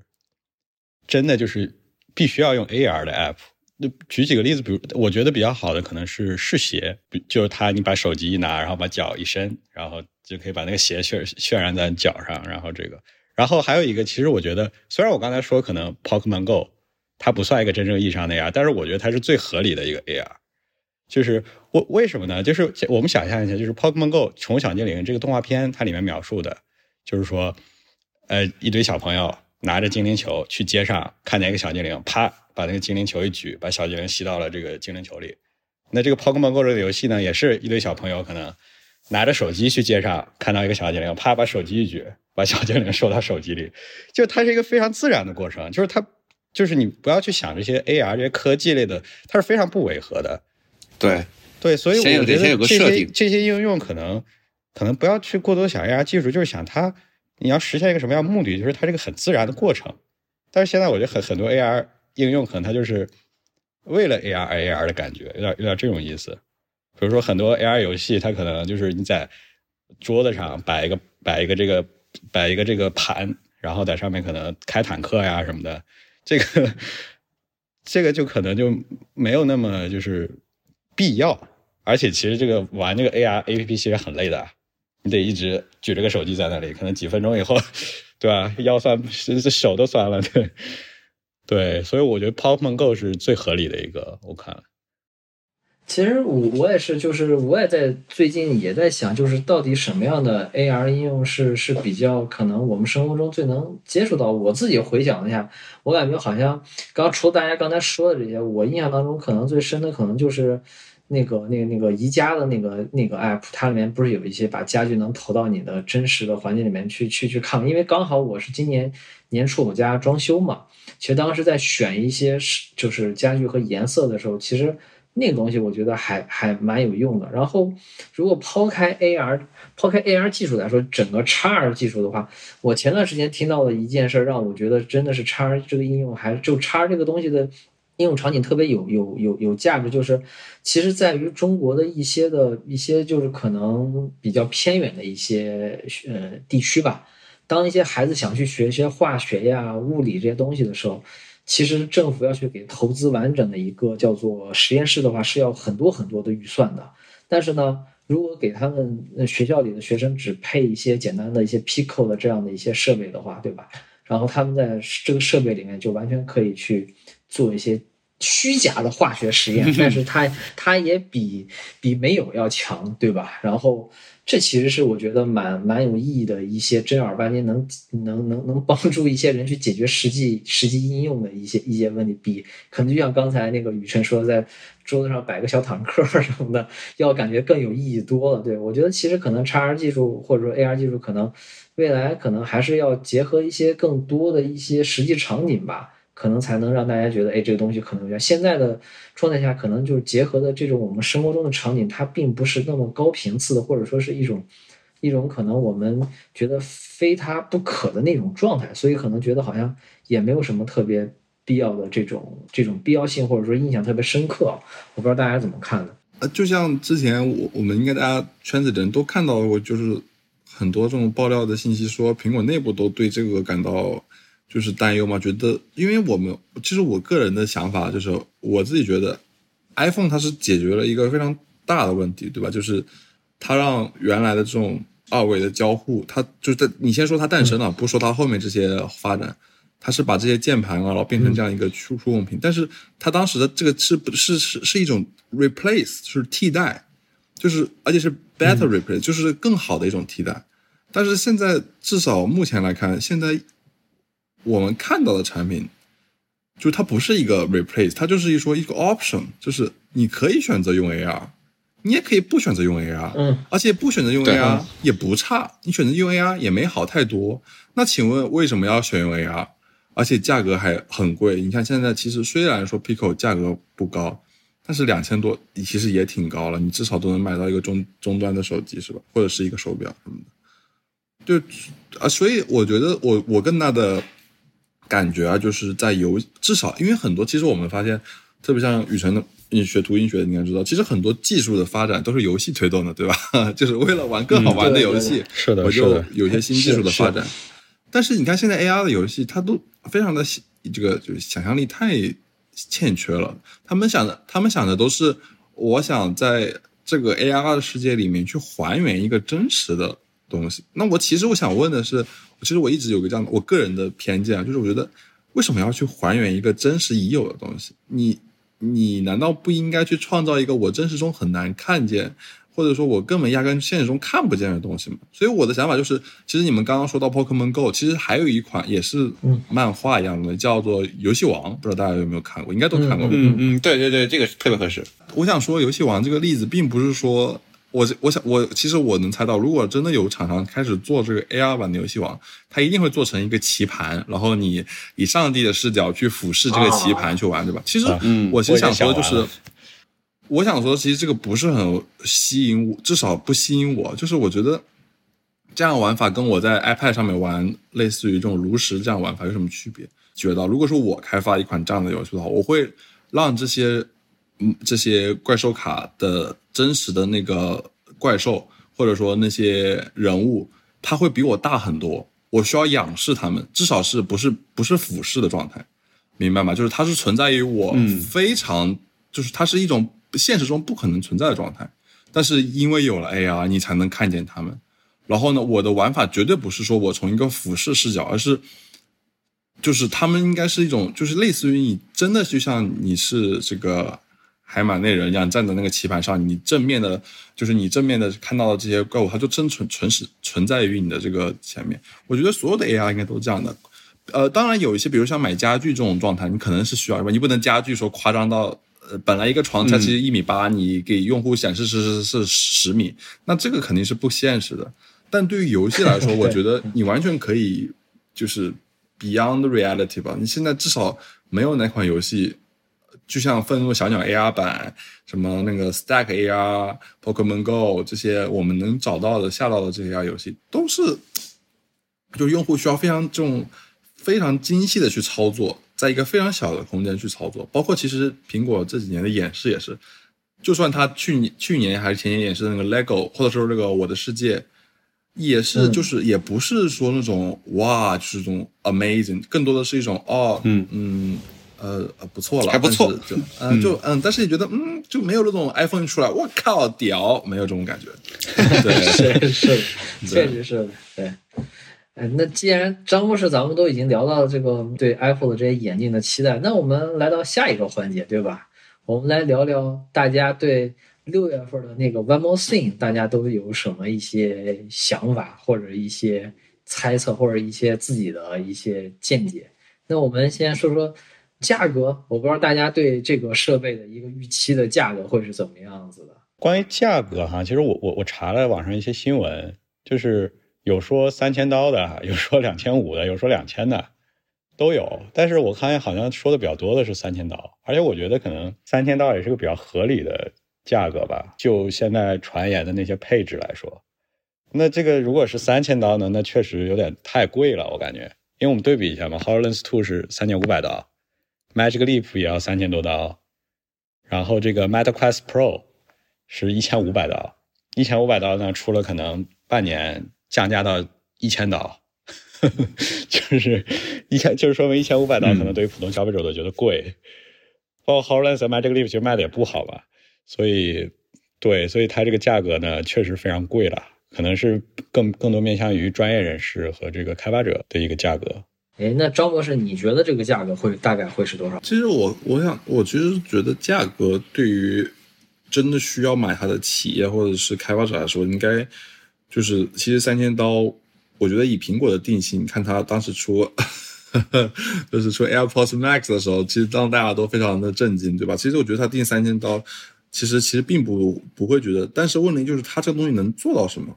真的就是必须要用 AR 的 app。那举几个例子，比如我觉得比较好的可能是试鞋，就是它你把手机一拿，然后把脚一伸，然后就可以把那个鞋渲渲染在脚上。然后这个，然后还有一个，其实我觉得虽然我刚才说可能 Pokemon Go 它不算一个真正意义上的 AR，但是我觉得它是最合理的一个 AR。就是为为什么呢？就是我们想象一下，就是 Pokemon Go 宠物小精灵这个动画片，它里面描述的。就是说，呃，一堆小朋友拿着精灵球去街上看见一个小精灵，啪，把那个精灵球一举，把小精灵吸到了这个精灵球里。那这个 Pokemon Go 这个游戏呢，也是一堆小朋友可能拿着手机去街上看到一个小精灵，啪，把手机一举，把小精灵收到手机里。就它是一个非常自然的过程，就是它，就是你不要去想这些 AR 这些科技类的，它是非常不违和的。对对，所以我觉得这些这些应用可能。可能不要去过多想 AR 技术，就是想它你要实现一个什么样的目的，就是它这个很自然的过程。但是现在我觉得很很多 AR 应用可能它就是为了 AR AR 的感觉，有点有点这种意思。比如说很多 AR 游戏，它可能就是你在桌子上摆一个摆一个这个摆一个这个盘，然后在上面可能开坦克呀什么的，这个这个就可能就没有那么就是必要。而且其实这个玩这个 AR APP 其实很累的。你得一直举着个手机在那里，可能几分钟以后，对吧？腰酸，手都酸了，对，对。所以我觉得 Pokemon Go 是最合理的一个，我看。其实我我也是，就是我也在最近也在想，就是到底什么样的 AR 应用是是比较可能我们生活中最能接触到。我自己回想了一下，我感觉好像刚除了大家刚才说的这些，我印象当中可能最深的可能就是。那个、那个、那个宜家的那个、那个 app，它里面不是有一些把家具能投到你的真实的环境里面去、去、去看？因为刚好我是今年年初我家装修嘛，其实当时在选一些是就是家具和颜色的时候，其实那个东西我觉得还还蛮有用的。然后如果抛开 AR、抛开 AR 技术来说，整个 XR 技术的话，我前段时间听到的一件事让我觉得真的是 XR 这个应用还就 XR 这个东西的。应用场景特别有有有有价值，就是其实在于中国的一些的一些就是可能比较偏远的一些呃地区吧。当一些孩子想去学一些化学呀、物理这些东西的时候，其实政府要去给投资完整的一个叫做实验室的话，是要很多很多的预算的。但是呢，如果给他们学校里的学生只配一些简单的一些 Pico 的这样的一些设备的话，对吧？然后他们在这个设备里面就完全可以去。做一些虚假的化学实验，但是它 它也比比没有要强，对吧？然后这其实是我觉得蛮蛮有意义的一些正儿八经能能能能帮助一些人去解决实际实际应用的一些一些问题，比可能就像刚才那个雨辰说，在桌子上摆个小坦克什么的，要感觉更有意义多了。对我觉得其实可能 XR 技术或者说 AR 技术可能未来可能还是要结合一些更多的一些实际场景吧。可能才能让大家觉得，哎，这个东西可能有现在的状态下，可能就是结合的这种我们生活中的场景，它并不是那么高频次的，或者说是一种一种可能我们觉得非它不可的那种状态，所以可能觉得好像也没有什么特别必要的这种这种必要性，或者说印象特别深刻。我不知道大家怎么看的。呃，就像之前我我们应该大家圈子的人都看到过，就是很多这种爆料的信息，说苹果内部都对这个感到。就是担忧嘛，觉得因为我们其实我个人的想法就是，我自己觉得，iPhone 它是解决了一个非常大的问题，对吧？就是它让原来的这种二维的交互，它就是在你先说它诞生了，不说它后面这些发展，它是把这些键盘啊，然后变成这样一个触触控屏，但是它当时的这个是不是是是一种 replace，是替代，就是而且是 better replace，就是更好的一种替代。但是现在至少目前来看，现在。我们看到的产品，就它不是一个 replace，它就是一说一个 option，就是你可以选择用 AR，你也可以不选择用 AR，嗯，而且不选择用 AR 也不差，你选择用 AR 也没好太多。那请问为什么要选用 AR？而且价格还很贵？你看现在其实虽然说 Pico 价格不高，但是两千多其实也挺高了，你至少都能买到一个中中端的手机是吧？或者是一个手表什么的。就啊，所以我觉得我我更大的。感觉啊，就是在游，至少因为很多，其实我们发现，特别像雨辰的，你学图音学的，你应该知道，其实很多技术的发展都是游戏推动的，对吧？就是为了玩更好玩的游戏，是的，我就有些新技术的发展。但是你看现在 AR 的游戏，它都非常的这个就是想象力太欠缺了。他们想的，他们想的都是，我想在这个 AR 的世界里面去还原一个真实的东西。那我其实我想问的是。其实我一直有个这样的我个人的偏见啊，就是我觉得为什么要去还原一个真实已有的东西？你你难道不应该去创造一个我真实中很难看见，或者说我根本压根现实中看不见的东西吗？所以我的想法就是，其实你们刚刚说到 Pokemon Go，其实还有一款也是漫画一样的，叫做游戏王，不知道大家有没有看过？应该都看过。嗯嗯，对对对，这个特别合适。我想说，游戏王这个例子并不是说。我我想我其实我能猜到，如果真的有厂商开始做这个 AR 版的游戏王，它一定会做成一个棋盘，然后你以上帝的视角去俯视这个棋盘去玩，对吧？其实我其实想说的就是，我想说其实这个不是很吸引我，至少不吸引我。就是我觉得这样玩法跟我在 iPad 上面玩类似于这种炉石这样玩法有什么区别？觉得如果说我开发一款这样的游戏的话，我会让这些。嗯，这些怪兽卡的真实的那个怪兽，或者说那些人物，它会比我大很多。我需要仰视他们，至少是不是不是俯视的状态，明白吗？就是它是存在于我非常，就是它是一种现实中不可能存在的状态。但是因为有了 AR，你才能看见他们。然后呢，我的玩法绝对不是说我从一个俯视视角，而是就是他们应该是一种，就是类似于你真的就像你是这个。海马那人一样站在那个棋盘上，你正面的，就是你正面的看到的这些怪物，它就真存存实存在于你的这个前面。我觉得所有的 AR 应该都是这样的。呃，当然有一些，比如像买家具这种状态，你可能是需要什么？你不能家具说夸张到，呃，本来一个床它其实一米八，你给用户显示是是是十米，那这个肯定是不现实的。但对于游戏来说，我觉得你完全可以就是 beyond reality 吧。你现在至少没有哪款游戏。就像愤怒小鸟 AR 版，什么那个 Stack AR、Pokemon Go 这些，我们能找到的、下到的这些 AR 游戏，都是，就用户需要非常这种非常精细的去操作，在一个非常小的空间去操作。包括其实苹果这几年的演示也是，就算它去年、去年还是前年演示的那个 LEGO，或者说那个我的世界，也是就是也不是说那种哇，就是这种 amazing，更多的是一种哦，嗯嗯。呃呃，不错了，还不错，就嗯就嗯，但是也觉得嗯就没有那种 iPhone 一出来，我靠屌，没有这种感觉，对，是是，确实是的，对。哎，那既然张博士咱们都已经聊到了这个对 Apple 的这些眼镜的期待，那我们来到下一个环节，对吧？我们来聊聊大家对六月份的那个 One More Thing，大家都有什么一些想法或者一些猜测或者一些自己的一些见解。那我们先说说价格，我不知道大家对这个设备的一个预期的价格会是怎么样子的。关于价格哈，其实我我我查了网上一些新闻，就是有说三千刀的，有说两千五的，有说两千的，都有。但是我看好像说的比较多的是三千刀，而且我觉得可能三千刀也是个比较合理的价格吧。就现在传言的那些配置来说，那这个如果是三千刀呢，那确实有点太贵了，我感觉。因为我们对比一下嘛，Hololens Two 是三千五百刀，Magic Leap 也要三千多刀，然后这个 Meta Quest Pro。是一千五百刀，一千五百刀呢，出了可能半年降价到一千刀，就是一千，就是说明一千五百刀可能对于普通消费者都觉得贵。包括 Hololens 卖这个 Leap 其实卖的也不好吧，所以对，所以它这个价格呢确实非常贵了，可能是更更多面向于专业人士和这个开发者的一个价格。哎，那张博士，你觉得这个价格会大概会是多少？其实我我想，我其实觉得价格对于。真的需要买它的企业或者是开发者来说，应该就是其实三千刀，我觉得以苹果的定性，看它当时出 就是出 AirPods Max 的时候，其实让大家都非常的震惊，对吧？其实我觉得它定三千刀，其实其实并不不会觉得，但是问题就是它这个东西能做到什么？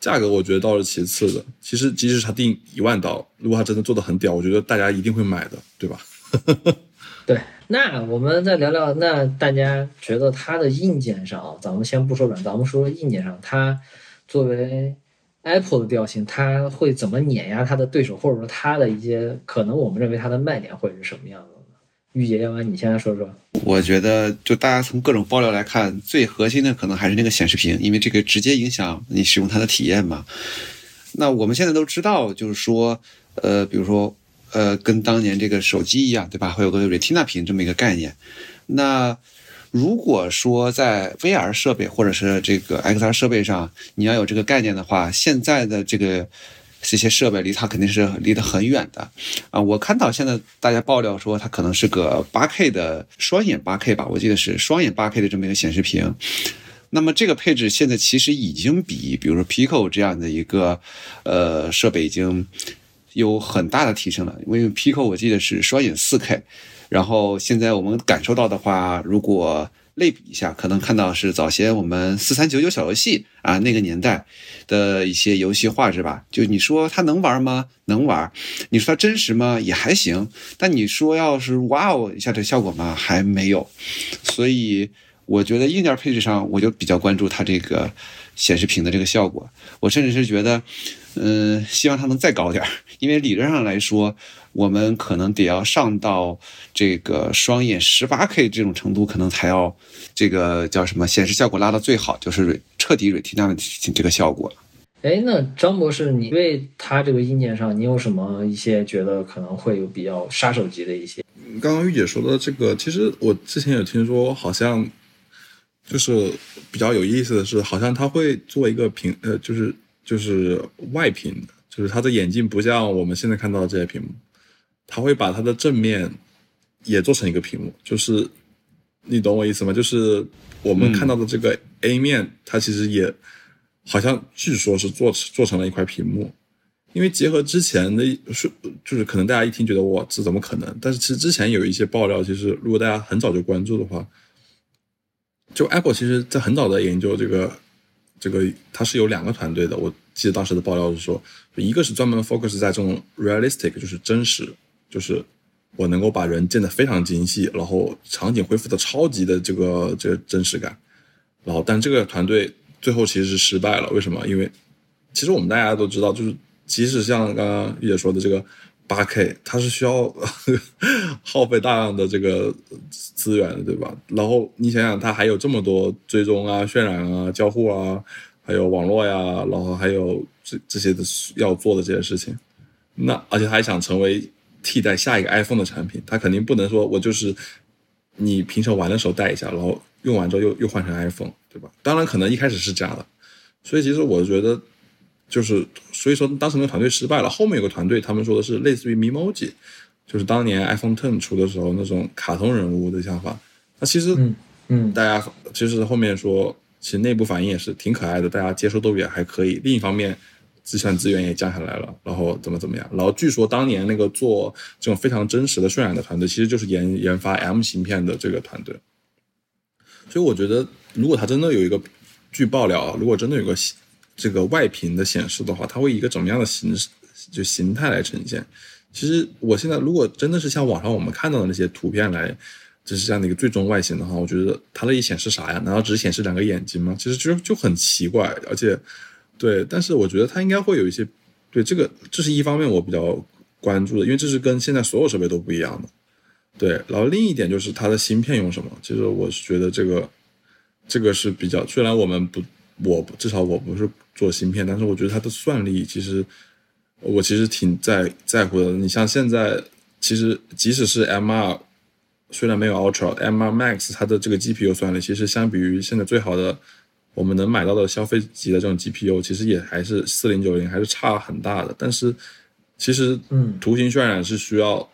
价格我觉得倒是其次的。其实即使他定一万刀，如果他真的做的很屌，我觉得大家一定会买的，对吧？对。那我们再聊聊，那大家觉得它的硬件上啊，咱们先不说软，咱们说硬件上，它作为 Apple 的调性，它会怎么碾压它的对手，或者说它的一些可能我们认为它的卖点会是什么样的？玉姐，要不然你先来说说。我觉得，就大家从各种爆料来看，最核心的可能还是那个显示屏，因为这个直接影响你使用它的体验嘛。那我们现在都知道，就是说，呃，比如说。呃，跟当年这个手机一样，对吧？会有个 Retina 屏这么一个概念。那如果说在 VR 设备或者是这个 XR 设备上，你要有这个概念的话，现在的这个这些设备离它肯定是离得很远的啊。我看到现在大家爆料说，它可能是个 8K 的双眼 8K 吧，我记得是双眼 8K 的这么一个显示屏。那么这个配置现在其实已经比，比如说 Pico 这样的一个呃设备已经。有很大的提升了，因为 Pico 我记得是双眼 4K，然后现在我们感受到的话，如果类比一下，可能看到是早先我们四三九九小游戏啊那个年代的一些游戏画质吧。就你说它能玩吗？能玩。你说它真实吗？也还行。但你说要是哇哦一下这效果吗？还没有。所以我觉得硬件配置上，我就比较关注它这个显示屏的这个效果。我甚至是觉得。嗯，希望它能再高点儿，因为理论上来说，我们可能得要上到这个双眼十八 K 这种程度，可能才要这个叫什么显示效果拉到最好，就是彻底 Retina 的这个效果。哎，那张博士，你对它这个硬件上，你有什么一些觉得可能会有比较杀手级的一些？刚刚玉姐说的这个，其实我之前有听说，好像就是比较有意思的是，好像它会做一个屏，呃，就是。就是外屏的，就是它的眼镜不像我们现在看到的这些屏幕，它会把它的正面也做成一个屏幕，就是你懂我意思吗？就是我们看到的这个 A 面，它其实也好像据说是做做成了一块屏幕，因为结合之前的是，就是可能大家一听觉得哇，这怎么可能？但是其实之前有一些爆料，其实如果大家很早就关注的话，就 Apple 其实在很早的研究这个。这个它是有两个团队的，我记得当时的爆料是说，一个是专门 focus 在这种 realistic，就是真实，就是我能够把人建得非常精细，然后场景恢复的超级的这个这个真实感，然后但这个团队最后其实是失败了，为什么？因为其实我们大家都知道，就是即使像刚刚玉姐说的这个。八 K，它是需要 耗费大量的这个资源的，对吧？然后你想想，它还有这么多追踪啊、渲染啊、交互啊，还有网络呀，然后还有这这些的要做的这些事情。那而且还想成为替代下一个 iPhone 的产品，它肯定不能说我就是你平常玩的时候带一下，然后用完之后又又换成 iPhone，对吧？当然可能一开始是这样的。所以其实我觉得就是所以说当时那个团队失败了。后面有个团队，他们说的是类似于 Memoji，就是当年 iPhone Ten 出的时候那种卡通人物的想法。那其实嗯嗯大家其实后面说，其实内部反应也是挺可爱的，大家接受度也还可以。另一方面，计算资源也降下来了，然后怎么怎么样。然后据说当年那个做这种非常真实的渲染的团队，其实就是研研发 M 芯片的这个团队。所以我觉得，如果它真的有一个据爆料啊，如果真的有个这个外屏的显示的话，它会以一个怎么样的形式就形态来呈现？其实我现在如果真的是像网上我们看到的那些图片来，就是这样的一个最终外形的话，我觉得它的一显示啥呀？难道只显示两个眼睛吗？其实就就很奇怪，而且对，但是我觉得它应该会有一些对这个，这是一方面我比较关注的，因为这是跟现在所有设备都不一样的。对，然后另一点就是它的芯片用什么？其实我是觉得这个，这个是比较，虽然我们不，我至少我不是做芯片，但是我觉得它的算力其实，我其实挺在在乎的。你像现在，其实即使是 M 二，虽然没有 Ultra，M 二 Max 它的这个 GPU 算力，其实相比于现在最好的我们能买到的消费级的这种 GPU，其实也还是四零九零还是差很大的。但是其实，嗯，图形渲染是需要。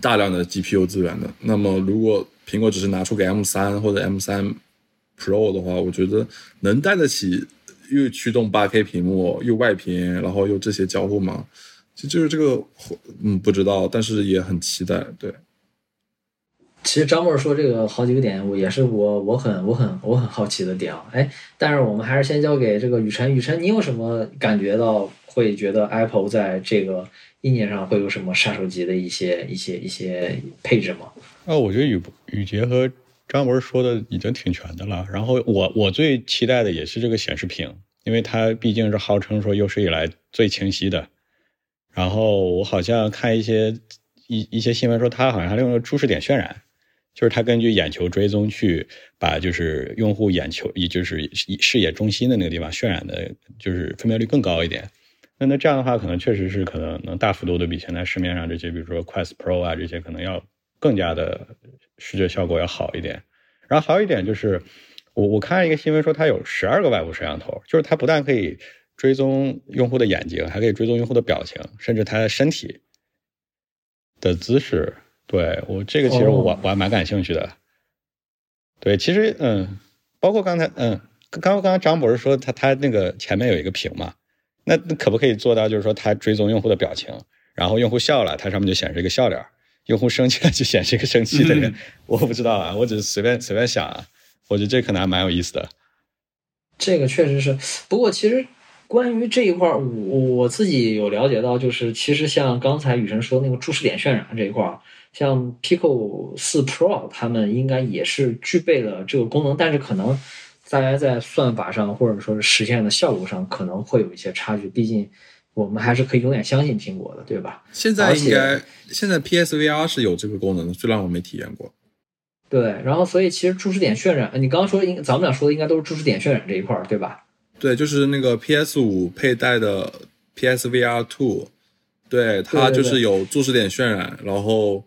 大量的 GPU 资源的，那么如果苹果只是拿出个 M 三或者 M 三 Pro 的话，我觉得能带得起又驱动八 K 屏幕又外屏，然后又这些交互吗？其实就是这个，嗯，不知道，但是也很期待。对，其实张默说这个好几个点，我也是我我很我很我很好奇的点啊。哎，但是我们还是先交给这个雨辰，雨辰，你有什么感觉到会觉得 Apple 在这个？硬件上会有什么杀手级的一些一些一些配置吗？啊，我觉得雨雨杰和张博说的已经挺全的了。然后我我最期待的也是这个显示屏，因为它毕竟是号称说有史以来最清晰的。然后我好像看一些一一些新闻说，它好像还用了注视点渲染，就是它根据眼球追踪去把就是用户眼球，也就是视野中心的那个地方渲染的，就是分辨率更高一点。那那这样的话，可能确实是可能能大幅度的比现在市面上这些，比如说 Quest Pro 啊这些，可能要更加的视觉效果要好一点。然后还有一点就是，我我看一个新闻说，它有十二个外部摄像头，就是它不但可以追踪用户的眼睛，还可以追踪用户的表情，甚至他的身体的姿势。对我这个其实我我还蛮感兴趣的。对，其实嗯，包括刚才嗯，刚刚刚张博士说他他那个前面有一个屏嘛。那可不可以做到，就是说他追踪用户的表情，然后用户笑了，它上面就显示一个笑脸；用户生气了，就显示一个生气的人。我不知道啊，我只是随便随便想啊。我觉得这可能还蛮有意思的。这个确实是，不过其实关于这一块儿，我我自己有了解到，就是其实像刚才雨辰说那个注视点渲染这一块儿，像 Pico 四 Pro 他们应该也是具备了这个功能，但是可能。大家在算法上或者说是实现的效果上可能会有一些差距，毕竟我们还是可以永远相信苹果的，对吧？现在应该现在 PSVR 是有这个功能的，虽然我没体验过。对，然后所以其实注视点渲染，你刚刚说应咱们俩说的应该都是注视点渲染这一块儿，对吧？对，就是那个 PS 五佩戴的 PSVR Two，对它就是有注视点渲染，然后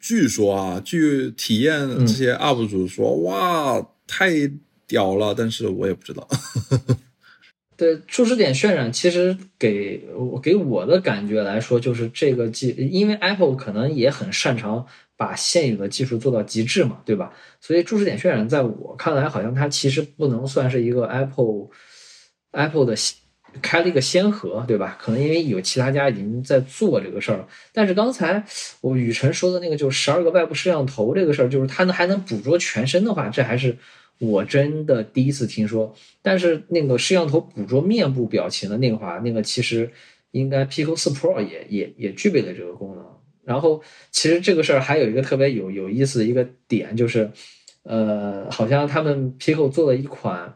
据说啊，据体验这些 UP 主说，哇，太。屌了，但是我也不知道。对，注视点渲染其实给我给我的感觉来说，就是这个技，因为 Apple 可能也很擅长把现有的技术做到极致嘛，对吧？所以注视点渲染在我看来，好像它其实不能算是一个 Apple Apple 的开了一个先河，对吧？可能因为有其他家已经在做这个事儿。但是刚才我雨辰说的那个，就十二个外部摄像头这个事儿，就是它能还能捕捉全身的话，这还是。我真的第一次听说，但是那个摄像头捕捉面部表情的那个话，那个其实应该 Pico 四 Pro 也也也具备了这个功能。然后其实这个事儿还有一个特别有有意思的一个点，就是，呃，好像他们 Pico 做了一款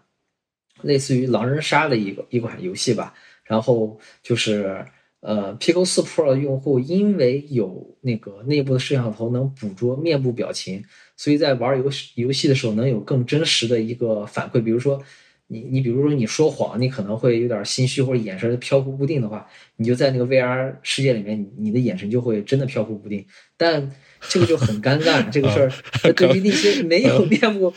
类似于狼人杀的一个一款游戏吧，然后就是。呃，Pico 4 Pro 的用户因为有那个内部的摄像头能捕捉面部表情，所以在玩游戏游戏的时候能有更真实的一个反馈。比如说，你你比如说你说谎，你可能会有点心虚或者眼神飘忽不定的话，你就在那个 VR 世界里面，你的眼神就会真的飘忽不定。但这个就很尴尬，这个事儿对于那些没有面部。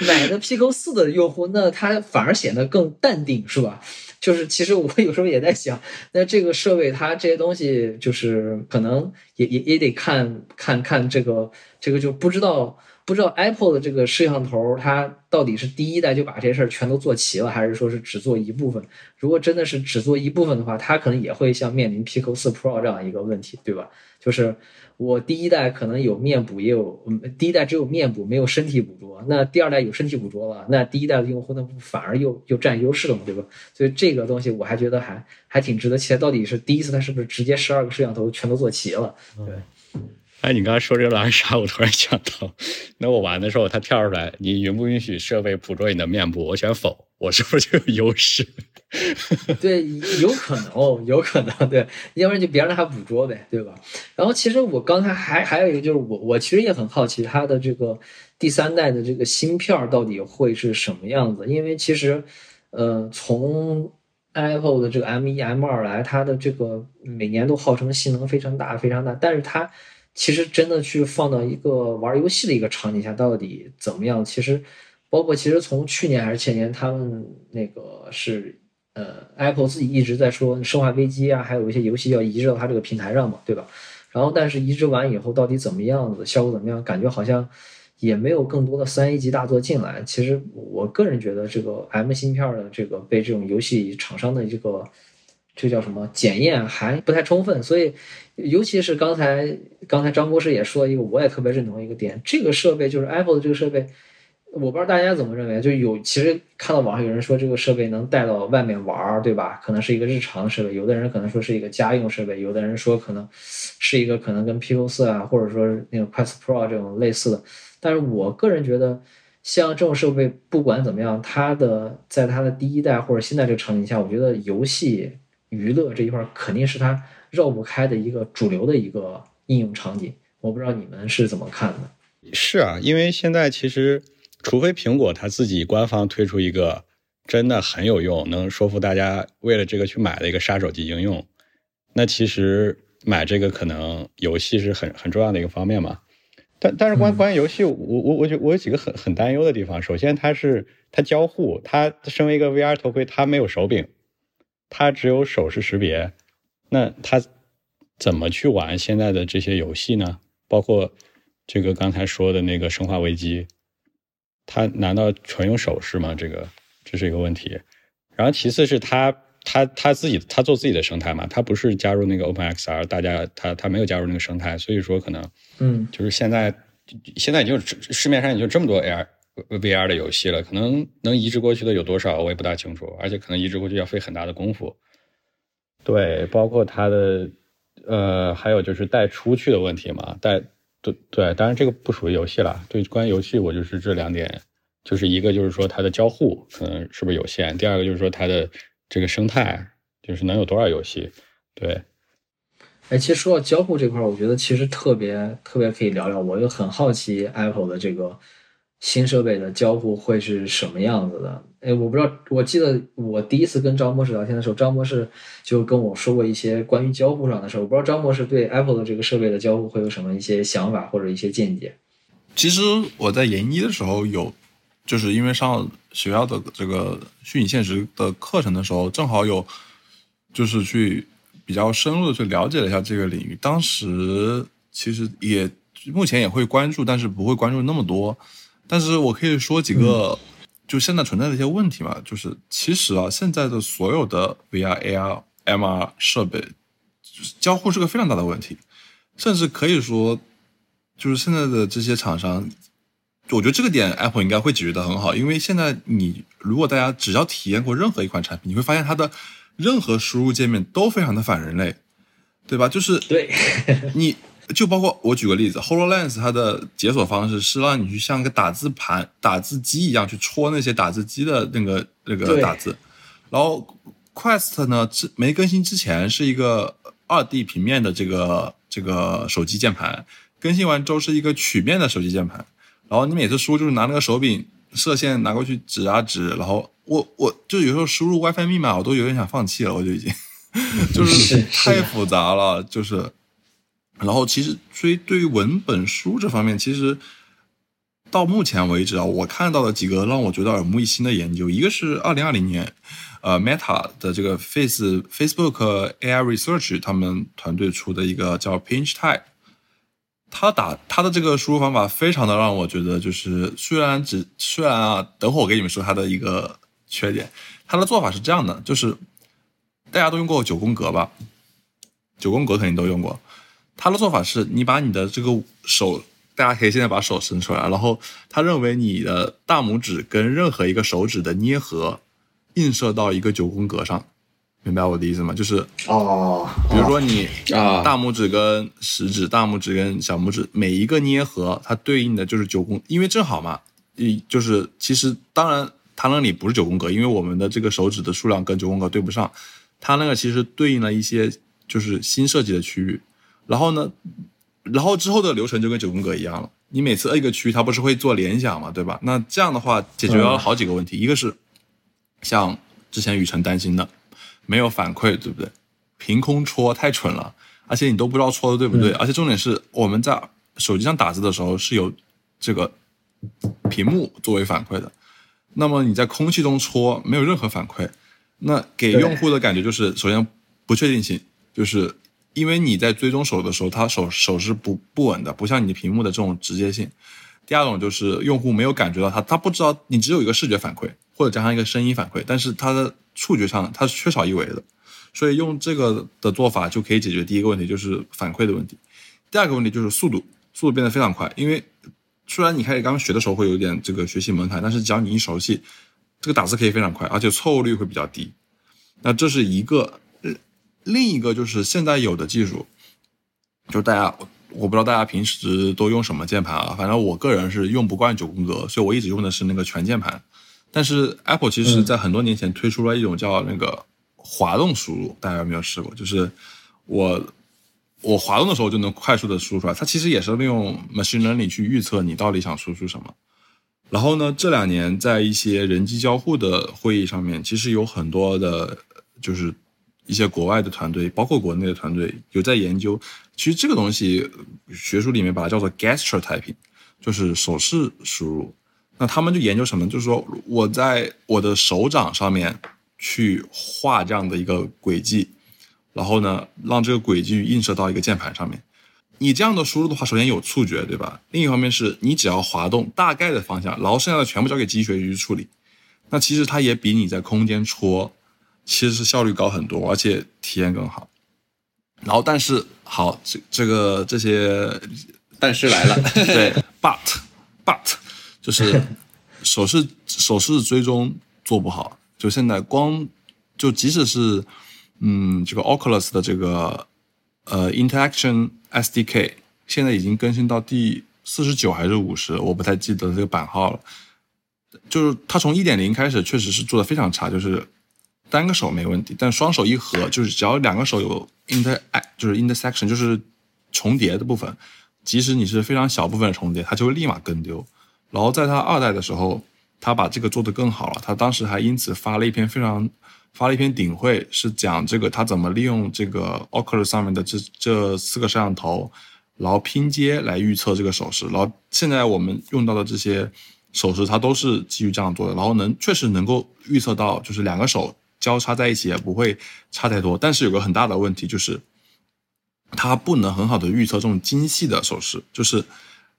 买的 Pico 四的用户，那他反而显得更淡定，是吧？就是其实我有时候也在想，那这个设备它这些东西，就是可能也也也得看看看这个这个就不知道不知道 Apple 的这个摄像头，它到底是第一代就把这些事儿全都做齐了，还是说是只做一部分？如果真的是只做一部分的话，它可能也会像面临 Pico 四 Pro 这样一个问题，对吧？就是我第一代可能有面部，也有嗯，第一代只有面部，没有身体捕捉。那第二代有身体捕捉了，那第一代的用户那不反而又又占优势了嘛，对吧？所以这个东西我还觉得还还挺值得期待。到底是第一次它是不是直接十二个摄像头全都做齐了？对。哎，你刚才说这个狼人杀，我突然想到，那我玩的时候它跳出来，你允不允许设备捕捉你的面部？我选否，我是不是就有优势？对，有可能，有可能，对，要不然就别让他捕捉呗，对吧？然后其实我刚才还还有一个就是我我其实也很好奇它的这个第三代的这个芯片到底会是什么样子，因为其实，呃，从 Apple 的这个 M 一 M 二来，它的这个每年都号称性能非常大非常大，但是它其实真的去放到一个玩游戏的一个场景下，到底怎么样？其实包括其实从去年还是前年，他们那个是。呃，Apple 自己一直在说《生化危机》啊，还有一些游戏要移植到它这个平台上嘛，对吧？然后，但是移植完以后到底怎么样子，效果怎么样？感觉好像也没有更多的三 A 级大作进来。其实我个人觉得，这个 M 芯片的这个被这种游戏厂商的这个这叫什么检验还不太充分。所以，尤其是刚才刚才张博士也说一个，我也特别认同一个点，这个设备就是 Apple 的这个设备。我不知道大家怎么认为，就有其实看到网上有人说这个设备能带到外面玩儿，对吧？可能是一个日常设备，有的人可能说是一个家用设备，有的人说可能是一个可能跟 PQ 四啊，或者说那个 Quest Pro 这种类似的。但是我个人觉得，像这种设备不管怎么样，它的在它的第一代或者现在这个场景下，我觉得游戏娱乐这一块肯定是它绕不开的一个主流的一个应用场景。我不知道你们是怎么看的？是啊，因为现在其实。除非苹果它自己官方推出一个真的很有用、能说服大家为了这个去买的一个杀手级应用，那其实买这个可能游戏是很很重要的一个方面嘛。但但是关关于游戏，我我我觉我有几个很很担忧的地方。首先，它是它交互，它身为一个 VR 头盔，它没有手柄，它只有手势识别，那它怎么去玩现在的这些游戏呢？包括这个刚才说的那个《生化危机》。他难道纯用手势吗？这个这是一个问题。然后其次是他他他自己他做自己的生态嘛，他不是加入那个 OpenXR，大家他他没有加入那个生态，所以说可能嗯，就是现在现在已经市面上已经这么多 AR VR 的游戏了，可能能移植过去的有多少我也不大清楚，而且可能移植过去要费很大的功夫。对，包括它的呃，还有就是带出去的问题嘛，带。对对，当然这个不属于游戏了。对，关于游戏，我就是这两点，就是一个就是说它的交互可能是不是有限，第二个就是说它的这个生态，就是能有多少游戏。对，哎，其实说到交互这块，我觉得其实特别特别可以聊聊，我又很好奇 Apple 的这个。新设备的交互会是什么样子的？哎，我不知道。我记得我第一次跟张博士聊天的时候，张博士就跟我说过一些关于交互上的事儿。我不知道张博士对 Apple 的这个设备的交互会有什么一些想法或者一些见解。其实我在研一的时候有，就是因为上学校的这个虚拟现实的课程的时候，正好有，就是去比较深入的去了解了一下这个领域。当时其实也目前也会关注，但是不会关注那么多。但是我可以说几个，就现在存在的一些问题嘛，就是其实啊，现在的所有的 VR、AR、MR 设备，就是交互是个非常大的问题，甚至可以说，就是现在的这些厂商，我觉得这个点 Apple 应该会解决的很好，因为现在你如果大家只要体验过任何一款产品，你会发现它的任何输入界面都非常的反人类，对吧？就是对你。就包括我举个例子，Hololens 它的解锁方式是让你去像个打字盘、打字机一样去戳那些打字机的那个那个打字，然后 Quest 呢之没更新之前是一个二 D 平面的这个这个手机键盘，更新完之后是一个曲面的手机键盘，然后你每次输就是拿那个手柄射线拿过去指啊指，然后我我就有时候输入 WiFi 密码我都有点想放弃了，我就已经。就是。太复杂了，就是。然后其实，所以对于文本书这方面，其实到目前为止啊，我看到的几个让我觉得耳目一新的研究，一个是二零二零年，呃，Meta 的这个 Face Facebook AI Research 他们团队出的一个叫 Pinch Type，他打他的这个输入方法非常的让我觉得就是虽然只虽然啊，等会我给你们说他的一个缺点，他的做法是这样的，就是大家都用过九宫格吧，九宫格肯定都用过，他的做法是你把你的这个手。大家可以现在把手伸出来，然后他认为你的大拇指跟任何一个手指的捏合映射到一个九宫格上，明白我的意思吗？就是哦，比如说你啊大拇指跟食指、大拇指跟小拇指每一个捏合，它对应的就是九宫，因为正好嘛，一就是其实当然它那里不是九宫格，因为我们的这个手指的数量跟九宫格对不上，它那个其实对应了一些就是新设计的区域，然后呢。然后之后的流程就跟九宫格一样了，你每次摁一个区，它不是会做联想嘛，对吧？那这样的话解决了好几个问题，一个是像之前雨辰担心的，没有反馈，对不对？凭空戳太蠢了，而且你都不知道戳的对不对，而且重点是我们在手机上打字的时候是有这个屏幕作为反馈的，那么你在空气中戳没有任何反馈，那给用户的感觉就是首先不确定性，就是。因为你在追踪手的时候，它手手是不不稳的，不像你屏幕的这种直接性。第二种就是用户没有感觉到它，他不知道你只有一个视觉反馈或者加上一个声音反馈，但是它的触觉上它是缺少一维的。所以用这个的做法就可以解决第一个问题，就是反馈的问题。第二个问题就是速度，速度变得非常快。因为虽然你开始刚学的时候会有点这个学习门槛，但是只要你一熟悉，这个打字可以非常快，而且错误率会比较低。那这是一个。另一个就是现在有的技术，就大家我不知道大家平时都用什么键盘啊，反正我个人是用不惯九宫格，所以我一直用的是那个全键盘。但是 Apple 其实在很多年前推出了一种叫那个滑动输入，大家有没有试过？就是我我滑动的时候就能快速的输出来，它其实也是利用 machine learning 去预测你到底想输出什么。然后呢，这两年在一些人机交互的会议上面，其实有很多的，就是。一些国外的团队，包括国内的团队，有在研究。其实这个东西，学术里面把它叫做 gesture typing，就是手势输入。那他们就研究什么？就是说我在我的手掌上面去画这样的一个轨迹，然后呢，让这个轨迹映射到一个键盘上面。你这样的输入的话，首先有触觉，对吧？另一方面是你只要滑动大概的方向，然后剩下的全部交给机器学习去处理。那其实它也比你在空间戳。其实是效率高很多，而且体验更好。然后，但是好，这这个这些，但是来了，对，but but 就是 手势手势追踪做不好。就现在光就即使是嗯，这个 Oculus 的这个呃 Interaction SDK，现在已经更新到第四十九还是五十，我不太记得这个版号了。就是它从一点零开始，确实是做的非常差，就是。单个手没问题，但双手一合，就是只要两个手有 inter，就是 intersection，就是重叠的部分，即使你是非常小部分的重叠，它就会立马跟丢。然后在它二代的时候，他把这个做得更好了，他当时还因此发了一篇非常发了一篇顶会，是讲这个他怎么利用这个 Oculus 上面的这这四个摄像头，然后拼接来预测这个手势。然后现在我们用到的这些手势，它都是基于这样做的，然后能确实能够预测到，就是两个手。交叉在一起也不会差太多，但是有个很大的问题就是，它不能很好的预测这种精细的手势。就是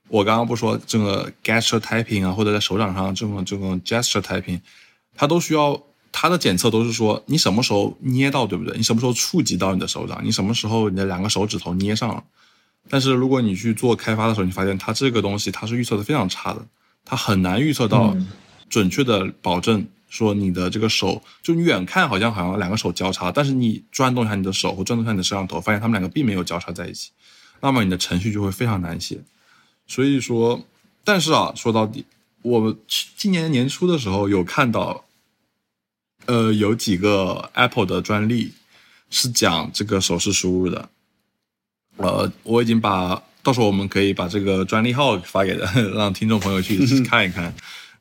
我刚刚不说这个 gesture typing 啊，或者在手掌上这种这种 gesture typing，它都需要它的检测都是说你什么时候捏到，对不对？你什么时候触及到你的手掌？你什么时候你的两个手指头捏上了？但是如果你去做开发的时候，你发现它这个东西它是预测的非常差的，它很难预测到准确的保证。说你的这个手，就你远看好像好像两个手交叉，但是你转动一下你的手或转动一下你的摄像头，发现他们两个并没有交叉在一起，那么你的程序就会非常难写。所以说，但是啊，说到底，我今年年初的时候有看到，呃，有几个 Apple 的专利是讲这个手势输入的，呃，我已经把到时候我们可以把这个专利号发给的，让听众朋友去 看一看。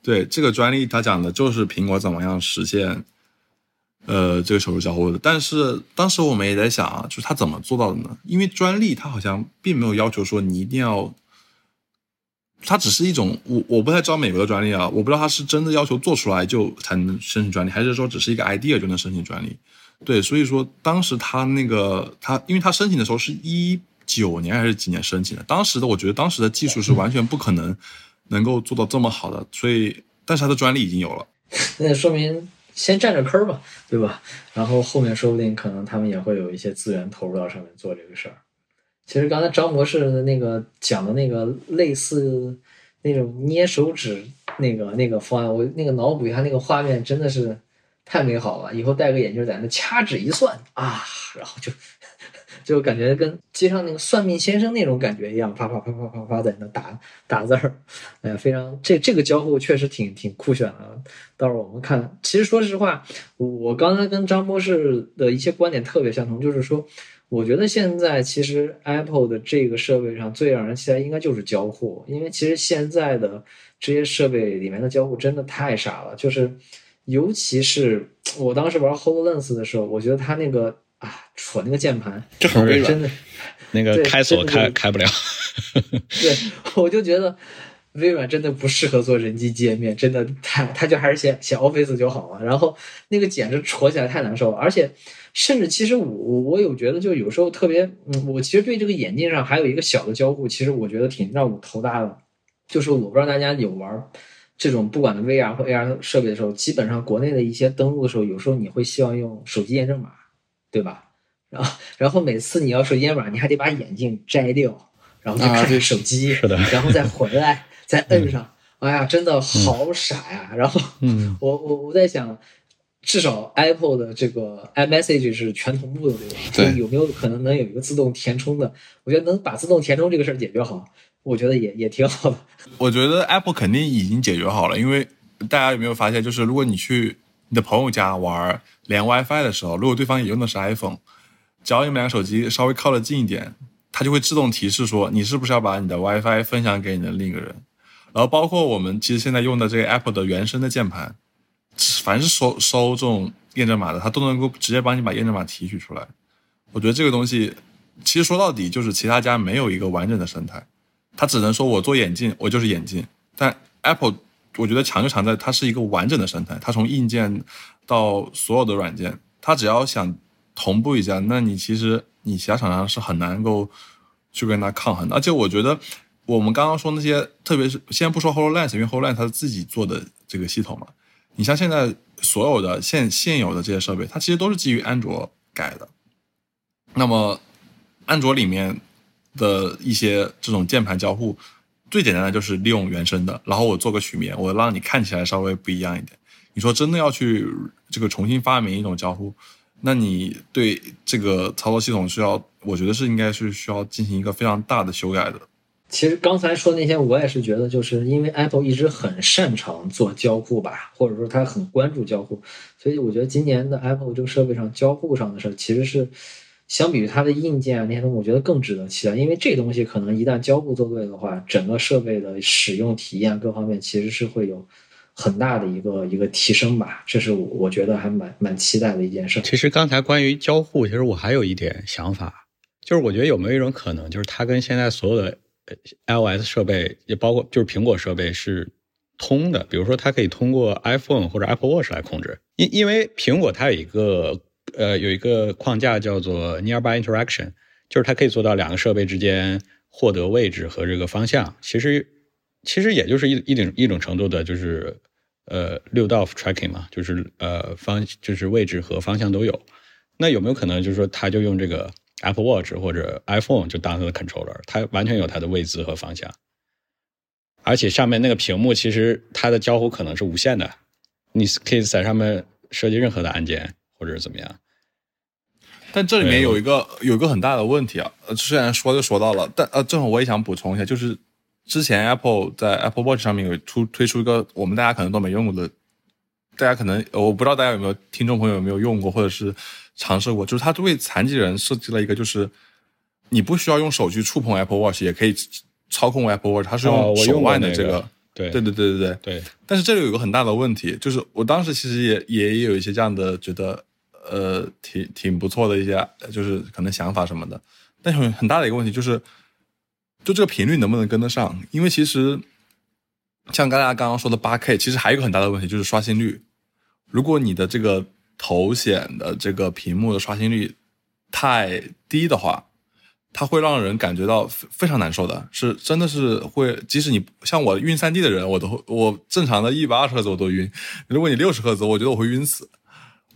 对这个专利，它讲的就是苹果怎么样实现，呃，这个手势交互的。但是当时我们也在想啊，就是它怎么做到的呢？因为专利它好像并没有要求说你一定要它只是一种我我不太知道美国的专利啊，我不知道它是真的要求做出来就才能申请专利，还是说只是一个 idea 就能申请专利？对，所以说当时他那个他，因为他申请的时候是一九年还是几年申请的，当时的我觉得当时的技术是完全不可能能够做到这么好的，所以但是他的专利已经有了，那说明先占着坑吧，对吧？然后后面说不定可能他们也会有一些资源投入到上面做这个事儿。其实刚才张博士的那个讲的那个类似那种捏手指那个那个方案，我那个脑补一下那个画面，真的是太美好了。以后戴个眼镜在那掐指一算啊，然后就就感觉跟街上那个算命先生那种感觉一样，啪啪啪啪啪啪在那打打字儿，哎呀，非常这这个交互确实挺挺酷炫的。到时候我们看，其实说实话，我刚才跟张博士的一些观点特别相同，就是说。我觉得现在其实 Apple 的这个设备上最让人期待应该就是交互，因为其实现在的这些设备里面的交互真的太傻了，就是尤其是我当时玩 HoloLens 的时候，我觉得它那个啊戳那个键盘，这很微软真的那个开锁开开不了。对，我就觉得微软真的不适合做人机界面，真的太，他就还是写写 Office 就好了。然后那个简直戳起来太难受了，而且甚至其实我我有觉得，就有时候特别，嗯，我其实对这个眼镜上还有一个小的交互，其实我觉得挺让我头大的，就是我不知道大家有玩。这种不管的 VR 或 AR 设备的时候，基本上国内的一些登录的时候，有时候你会希望用手机验证码，对吧？然后，然后每次你要手机验证码，你还得把眼镜摘掉，然后再看手机，是的然后再回来，再摁上。哎呀，真的好傻呀！然后嗯，我我我在想，至少 Apple 的这个 iMessage 是全同步的，对吧？对所以有没有可能能有一个自动填充的？我觉得能把自动填充这个事儿解决好，我觉得也也挺好的。我觉得 Apple 肯定已经解决好了，因为大家有没有发现，就是如果你去你的朋友家玩连 WiFi 的时候，如果对方也用的是 iPhone，只要你们两个手机稍微靠得近一点，它就会自动提示说你是不是要把你的 WiFi 分享给你的另一个人。然后包括我们其实现在用的这个 Apple 的原生的键盘，凡是收收这种验证码的，它都能够直接帮你把验证码提取出来。我觉得这个东西其实说到底就是其他家没有一个完整的生态。它只能说我做眼镜，我就是眼镜。但 Apple 我觉得强就强在它是一个完整的生态，它从硬件到所有的软件，它只要想同步一下，那你其实你其他厂商是很难够去跟它抗衡的。而且我觉得我们刚刚说那些，特别是先不说 HoloLens，因为 HoloLens 它是自己做的这个系统嘛，你像现在所有的现现有的这些设备，它其实都是基于安卓改的。那么安卓里面的一些这种键盘交互，最简单的就是利用原生的，然后我做个曲面，我让你看起来稍微不一样一点。你说真的要去这个重新发明一种交互，那你对这个操作系统是要，我觉得是应该是需要进行一个非常大的修改的。其实刚才说那些，我也是觉得，就是因为 Apple 一直很擅长做交互吧，或者说它很关注交互，所以我觉得今年的 Apple 这个设备上交互上的事儿，其实是相比于它的硬件啊那些东西，我觉得更值得期待。因为这东西可能一旦交互做对的话，整个设备的使用体验各方面其实是会有很大的一个一个提升吧。这是我我觉得还蛮蛮期待的一件事。其实刚才关于交互，其实我还有一点想法，就是我觉得有没有一种可能，就是它跟现在所有的 iOS 设备，也包括就是苹果设备是通的，比如说它可以通过 iPhone 或者 Apple Watch 来控制，因因为苹果它有一个呃有一个框架叫做 Nearby Interaction，就是它可以做到两个设备之间获得位置和这个方向，其实其实也就是一一种一种程度的，就是呃六道 tracking 嘛，就是呃方就是位置和方向都有。那有没有可能就是说，它就用这个 Apple Watch 或者 iPhone 就当它的 controller，它完全有它的位置和方向，而且上面那个屏幕其实它的交互可能是无限的，你可以在上面设计任何的按键或者怎么样。但这里面有一个有一个很大的问题啊，呃，虽然说就说到了，但呃，正好我也想补充一下，就是之前 Apple 在 Apple Watch 上面有出推出一个我们大家可能都没用过的，大家可能呃我不知道大家有没有听众朋友有没有用过或者是尝试过，就是它为残疾人设计了一个，就是你不需要用手去触碰 Apple Watch 也可以操控 Apple Watch，它是用手腕的这个，对对对对对对。对，但是这里有一个很大的问题，就是我当时其实也也有一些这样的觉得，呃，挺挺不错的一些，就是可能想法什么的。但很很大的一个问题就是，就这个频率能不能跟得上？因为其实像刚才刚刚说的八 K，其实还有一个很大的问题就是刷新率。如果你的这个头显的这个屏幕的刷新率太低的话，它会让人感觉到非非常难受的，是真的是会，即使你像我晕三 D 的人，我都我正常的一百二十赫兹我都晕，如果你六十赫兹，我觉得我会晕死。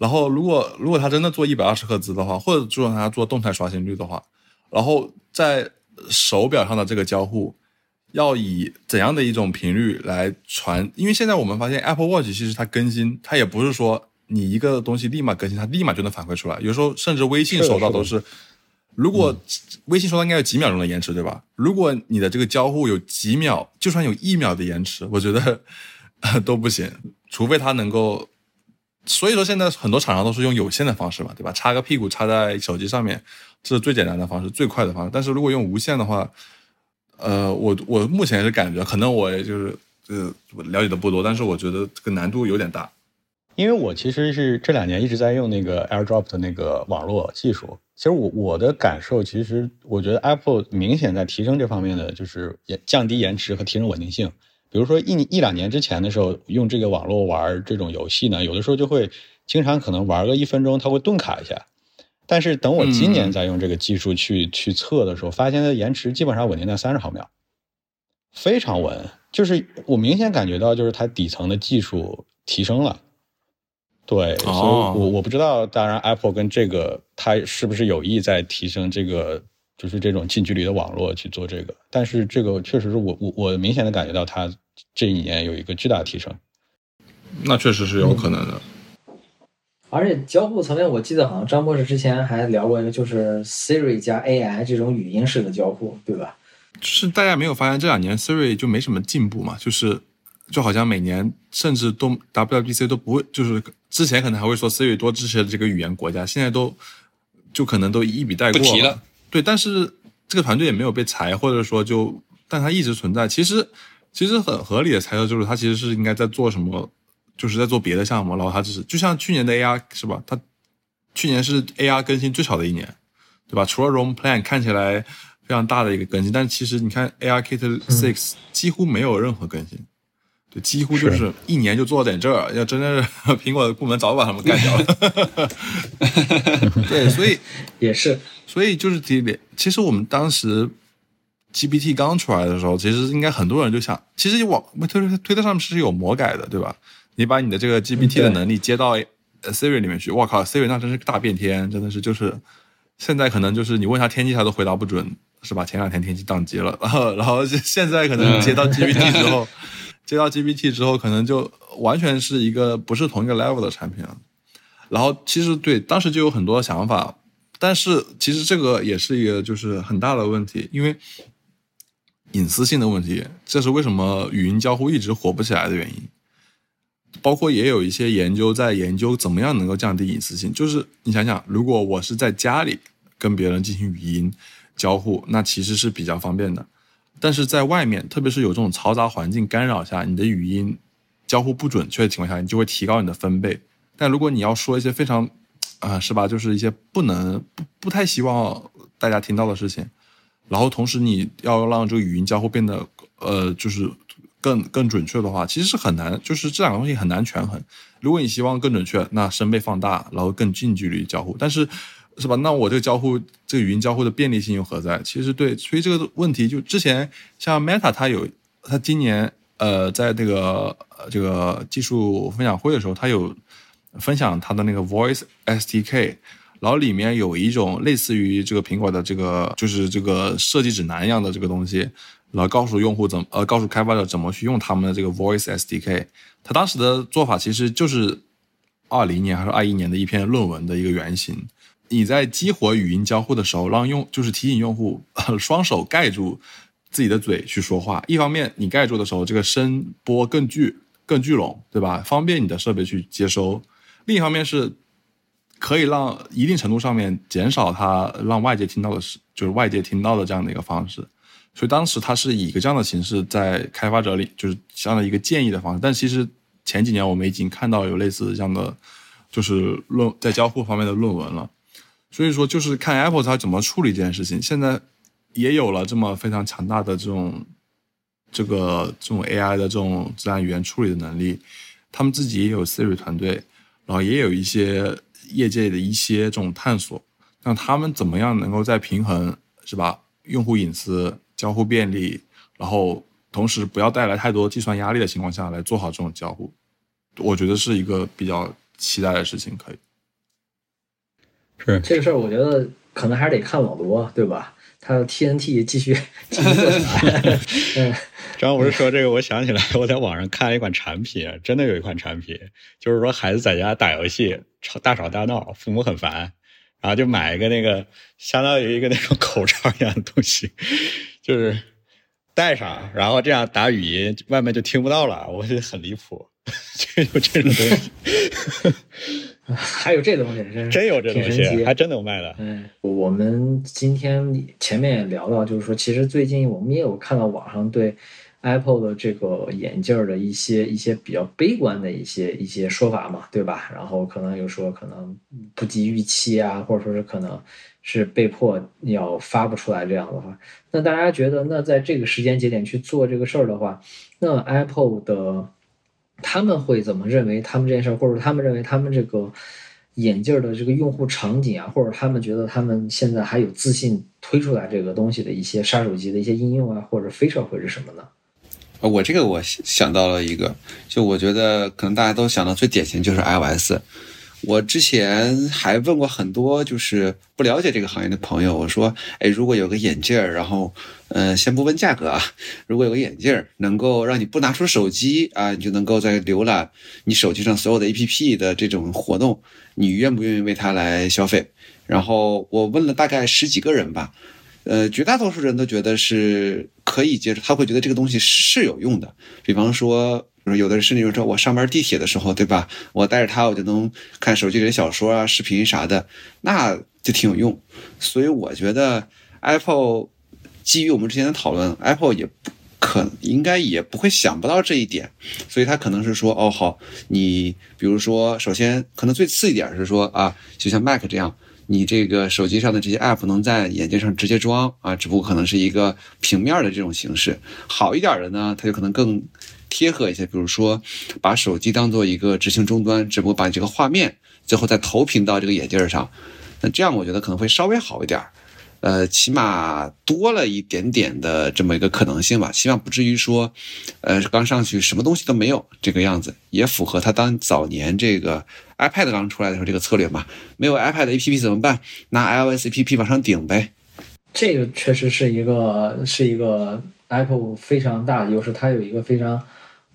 然后如果如果他真的做一百二十赫兹的话，或者就让他做动态刷新率的话，然后在手表上的这个交互。要以怎样的一种频率来传？因为现在我们发现 Apple Watch 其实它更新，它也不是说你一个东西立马更新，它立马就能反馈出来。有时候甚至微信收到都是，如果微信收到应该有几秒钟的延迟，对吧？如果你的这个交互有几秒，就算有一秒的延迟，我觉得 都不行，除非它能够。所以说现在很多厂商都是用有线的方式嘛，对吧？插个屁股插在手机上面，这是最简单的方式，最快的方式。但是如果用无线的话，呃，我我目前是感觉，可能我也就是呃了解的不多，但是我觉得这个难度有点大。因为我其实是这两年一直在用那个 AirDrop 的那个网络技术。其实我我的感受，其实我觉得 Apple 明显在提升这方面的，就是也降低延迟和提升稳定性。比如说一一两年之前的时候，用这个网络玩这种游戏呢，有的时候就会经常可能玩个一分钟，它会顿卡一下。但是等我今年再用这个技术去去测的时候，发现它延迟基本上稳定在三十毫秒，非常稳。就是我明显感觉到，就是它底层的技术提升了。对，所以我我不知道，当然 Apple 跟这个它是不是有意在提升这个，就是这种近距离的网络去做这个。但是这个确实是我我我明显的感觉到它这一年有一个巨大的提升。那确实是有可能的。而且交互层面，我记得好像张博士之前还聊过一个，就是 Siri 加 AI 这种语音式的交互，对吧？就是大家没有发现这两年 Siri 就没什么进步嘛？就是就好像每年甚至都 WWDC 都不会，就是之前可能还会说 Siri 多支持这个语言国家，现在都就可能都一笔带过了。对，但是这个团队也没有被裁，或者说就但它一直存在。其实其实很合理的猜测就是他其实是应该在做什么。就是在做别的项目，然后他只是就像去年的 AR 是吧？他去年是 AR 更新最少的一年，对吧？除了 Roam Plan 看起来非常大的一个更新，但其实你看 AR Kit Six 几乎没有任何更新，对，几乎就是一年就做到点这儿。要真的是苹果的部门早把他们干掉了。对，所以也是，所以就是这点。其实我们当时 GPT 刚出来的时候，其实应该很多人就想，其实网推特推特上面是有魔改的，对吧？你把你的这个 GPT 的能力接到 Siri 里面去，我靠，Siri 那真是个大变天，真的是就是现在可能就是你问他天气，他都回答不准，是吧？前两天天气宕机了，然 后然后现在可能接到 GPT 之后，接到 GPT 之后，可能就完全是一个不是同一个 level 的产品了。然后其实对当时就有很多想法，但是其实这个也是一个就是很大的问题，因为隐私性的问题，这是为什么语音交互一直火不起来的原因。包括也有一些研究在研究怎么样能够降低隐私性。就是你想想，如果我是在家里跟别人进行语音交互，那其实是比较方便的。但是在外面，特别是有这种嘈杂环境干扰下，你的语音交互不准确的情况下，你就会提高你的分贝。但如果你要说一些非常，啊，是吧？就是一些不能不不太希望大家听到的事情，然后同时你要让这个语音交互变得，呃，就是。更更准确的话，其实是很难，就是这两个东西很难权衡。如果你希望更准确，那声被放大，然后更近距离交互，但是，是吧？那我这个交互，这个语音交互的便利性又何在？其实对，所以这个问题就之前像 Meta，它有，它今年呃，在这个这个技术分享会的时候，它有分享它的那个 Voice SDK，然后里面有一种类似于这个苹果的这个就是这个设计指南一样的这个东西。然后告诉用户怎呃，告诉开发者怎么去用他们的这个 Voice SDK。他当时的做法其实就是二零年还是二一年的一篇论文的一个原型。你在激活语音交互的时候，让用就是提醒用户双手盖住自己的嘴去说话。一方面，你盖住的时候，这个声波更聚更聚拢，对吧？方便你的设备去接收。另一方面是可以让一定程度上面减少它让外界听到的是就是外界听到的这样的一个方式。所以当时他是以一个这样的形式在开发者里，就是相当于一个建议的方式。但其实前几年我们已经看到有类似这样的，就是论在交互方面的论文了。所以说，就是看 Apple 它怎么处理这件事情。现在也有了这么非常强大的这种这个这种 AI 的这种自然语言处理的能力，他们自己也有 Siri 团队，然后也有一些业界的一些这种探索，那他们怎么样能够在平衡是吧？用户隐私、交互便利，然后同时不要带来太多计算压力的情况下来做好这种交互，我觉得是一个比较期待的事情。可以，是这个事儿，我觉得可能还是得看老罗，对吧？他 TNT 继续 继续做起来。嗯，张不是说这个，我想起来，我在网上看了一款产品，真的有一款产品，就是说孩子在家打游戏吵大吵大闹，父母很烦，然后就买一个那个相当于一个那种口罩一样的东西，就是戴上，然后这样打语音，外面就听不到了。我觉得很离谱，就有这种东西，还有这东西，真真有这东西，还真能卖的。嗯，我们今天前面也聊到，就是说，其实最近我们也有看到网上对 Apple 的这个眼镜儿的一些一些比较悲观的一些一些说法嘛，对吧？然后可能有说可能不及预期啊，或者说是可能是被迫要发布出来这样的话，那大家觉得，那在这个时间节点去做这个事儿的话，那 Apple 的他们会怎么认为他们这件事儿，或者他们认为他们这个眼镜儿的这个用户场景啊，或者他们觉得他们现在还有自信推出来这个东西的一些杀手级的一些应用啊，或者 feature 会是什么呢？呃我这个我想到了一个，就我觉得可能大家都想到最典型就是 iOS。我之前还问过很多就是不了解这个行业的朋友，我说，哎，如果有个眼镜儿，然后，呃，先不问价格啊，如果有个眼镜儿能够让你不拿出手机啊，你就能够在浏览你手机上所有的 APP 的这种活动，你愿不愿意为它来消费？然后我问了大概十几个人吧，呃，绝大多数人都觉得是可以接受，他会觉得这个东西是有用的。比方说，说有的人甚至就说，我上班地铁的时候，对吧？我带着它，我就能看手机里的小说啊、视频啥的，那就挺有用。所以我觉得 Apple 基于我们之前的讨论，Apple 也不可应该也不会想不到这一点，所以他可能是说，哦，好，你比如说，首先可能最次一点是说啊，就像 Mac 这样。你这个手机上的这些 app 能在眼镜上直接装啊，只不过可能是一个平面的这种形式。好一点的呢，它就可能更贴合一些，比如说把手机当做一个执行终端，只不过把这个画面最后再投屏到这个眼镜上。那这样我觉得可能会稍微好一点，呃，起码多了一点点的这么一个可能性吧，希望不至于说，呃，刚上去什么东西都没有这个样子，也符合他当早年这个 iPad 刚出来的时候这个策略嘛。没有 iPad APP 怎么办？拿 iOS APP 往上顶呗。这个确实是一个是一个 Apple 非常大的优势，它有一个非常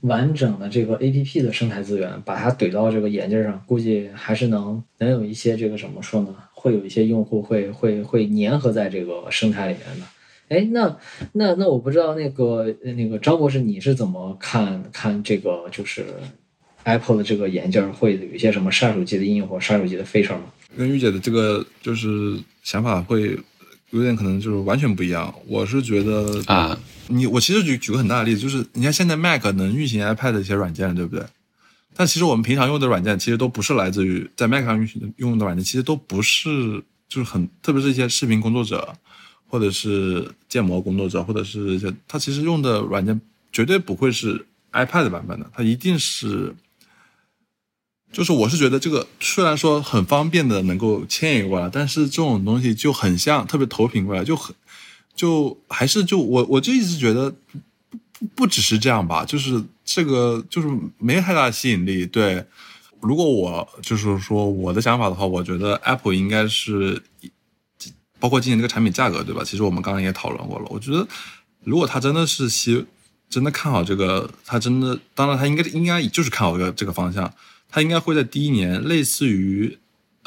完整的这个 APP 的生态资源，把它怼到这个眼镜上，估计还是能能有一些这个怎么说呢？会有一些用户会会会粘合在这个生态里面的。哎，那那那我不知道那个那个张博士你是怎么看看这个就是 Apple 的这个眼镜会有一些什么杀手级的应用或杀手级的 feature 吗？跟玉姐的这个就是想法会有点可能就是完全不一样。我是觉得啊，你我其实举举个很大的例子，就是你看现在 Mac 能运行 iPad 的一些软件，对不对？但其实我们平常用的软件其实都不是来自于在 Mac 上运行用的软件，其实都不是就是很特别是一些视频工作者，或者是建模工作者，或者是一些他其实用的软件绝对不会是 iPad 版本的，它一定是。就是我是觉得这个虽然说很方便的能够迁移过来，但是这种东西就很像，特别投屏过来就很，就还是就我我就一直觉得不不不只是这样吧，就是这个就是没太大吸引力。对，如果我就是说我的想法的话，我觉得 Apple 应该是包括今年这个产品价格，对吧？其实我们刚刚也讨论过了。我觉得如果他真的是希真的看好这个，他真的当然他应该应该就是看好这个这个方向。他应该会在第一年，类似于，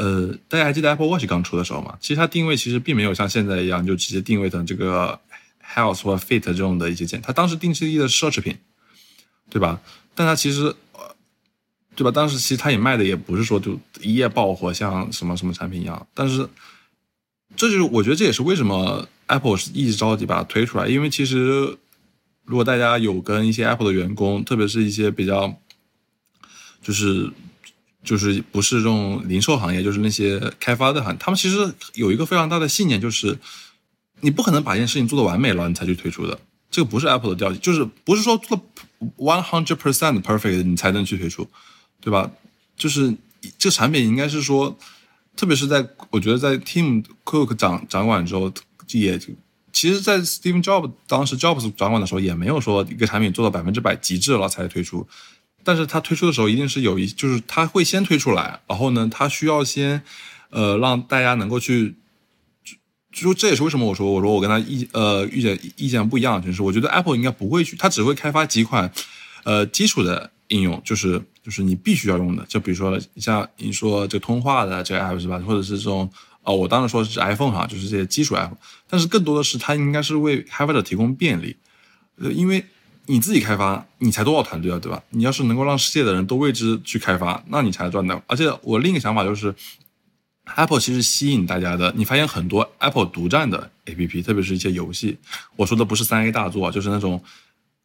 呃，大家还记得 Apple Watch 刚出的时候吗？其实它定位其实并没有像现在一样，就直接定位成这个 Health 或 Fit 这种的一些键。它当时定义的奢侈品，对吧？但它其实，对吧？当时其实它也卖的也不是说就一夜爆火，像什么什么产品一样。但是，这就是我觉得这也是为什么 Apple 是一直着急把它推出来，因为其实如果大家有跟一些 Apple 的员工，特别是一些比较。就是就是不是这种零售行业，就是那些开发的行，他们其实有一个非常大的信念，就是你不可能把一件事情做的完美了，你才去推出的。这个不是 Apple 的调性，就是不是说做 one hundred percent perfect 你才能去推出，对吧？就是这个产品应该是说，特别是在我觉得在 Tim Cook 掌掌管之后，也其实，在 Steve Jobs 当时 Jobs 掌管的时候，也没有说一个产品做到百分之百极致了才推出，但是他推出的时候一定是有一，就是他会先推出来，然后呢，他需要先呃让大家能够去。就这也是为什么我说我说我跟他意呃意见意见不一样，就是我觉得 Apple 应该不会去，他只会开发几款呃基础的应用，就是就是你必须要用的，就比如说像你说这个通话的这个 app 是吧，或者是这种哦，我当时说的是 iPhone 哈，就是这些基础 app，但是更多的是它应该是为开发者提供便利，呃，因为你自己开发你才多少团队啊，对吧？你要是能够让世界的人都为之去开发，那你才赚到。而且我另一个想法就是。Apple 其实吸引大家的，你发现很多 Apple 独占的 APP，特别是一些游戏。我说的不是三 A 大作，就是那种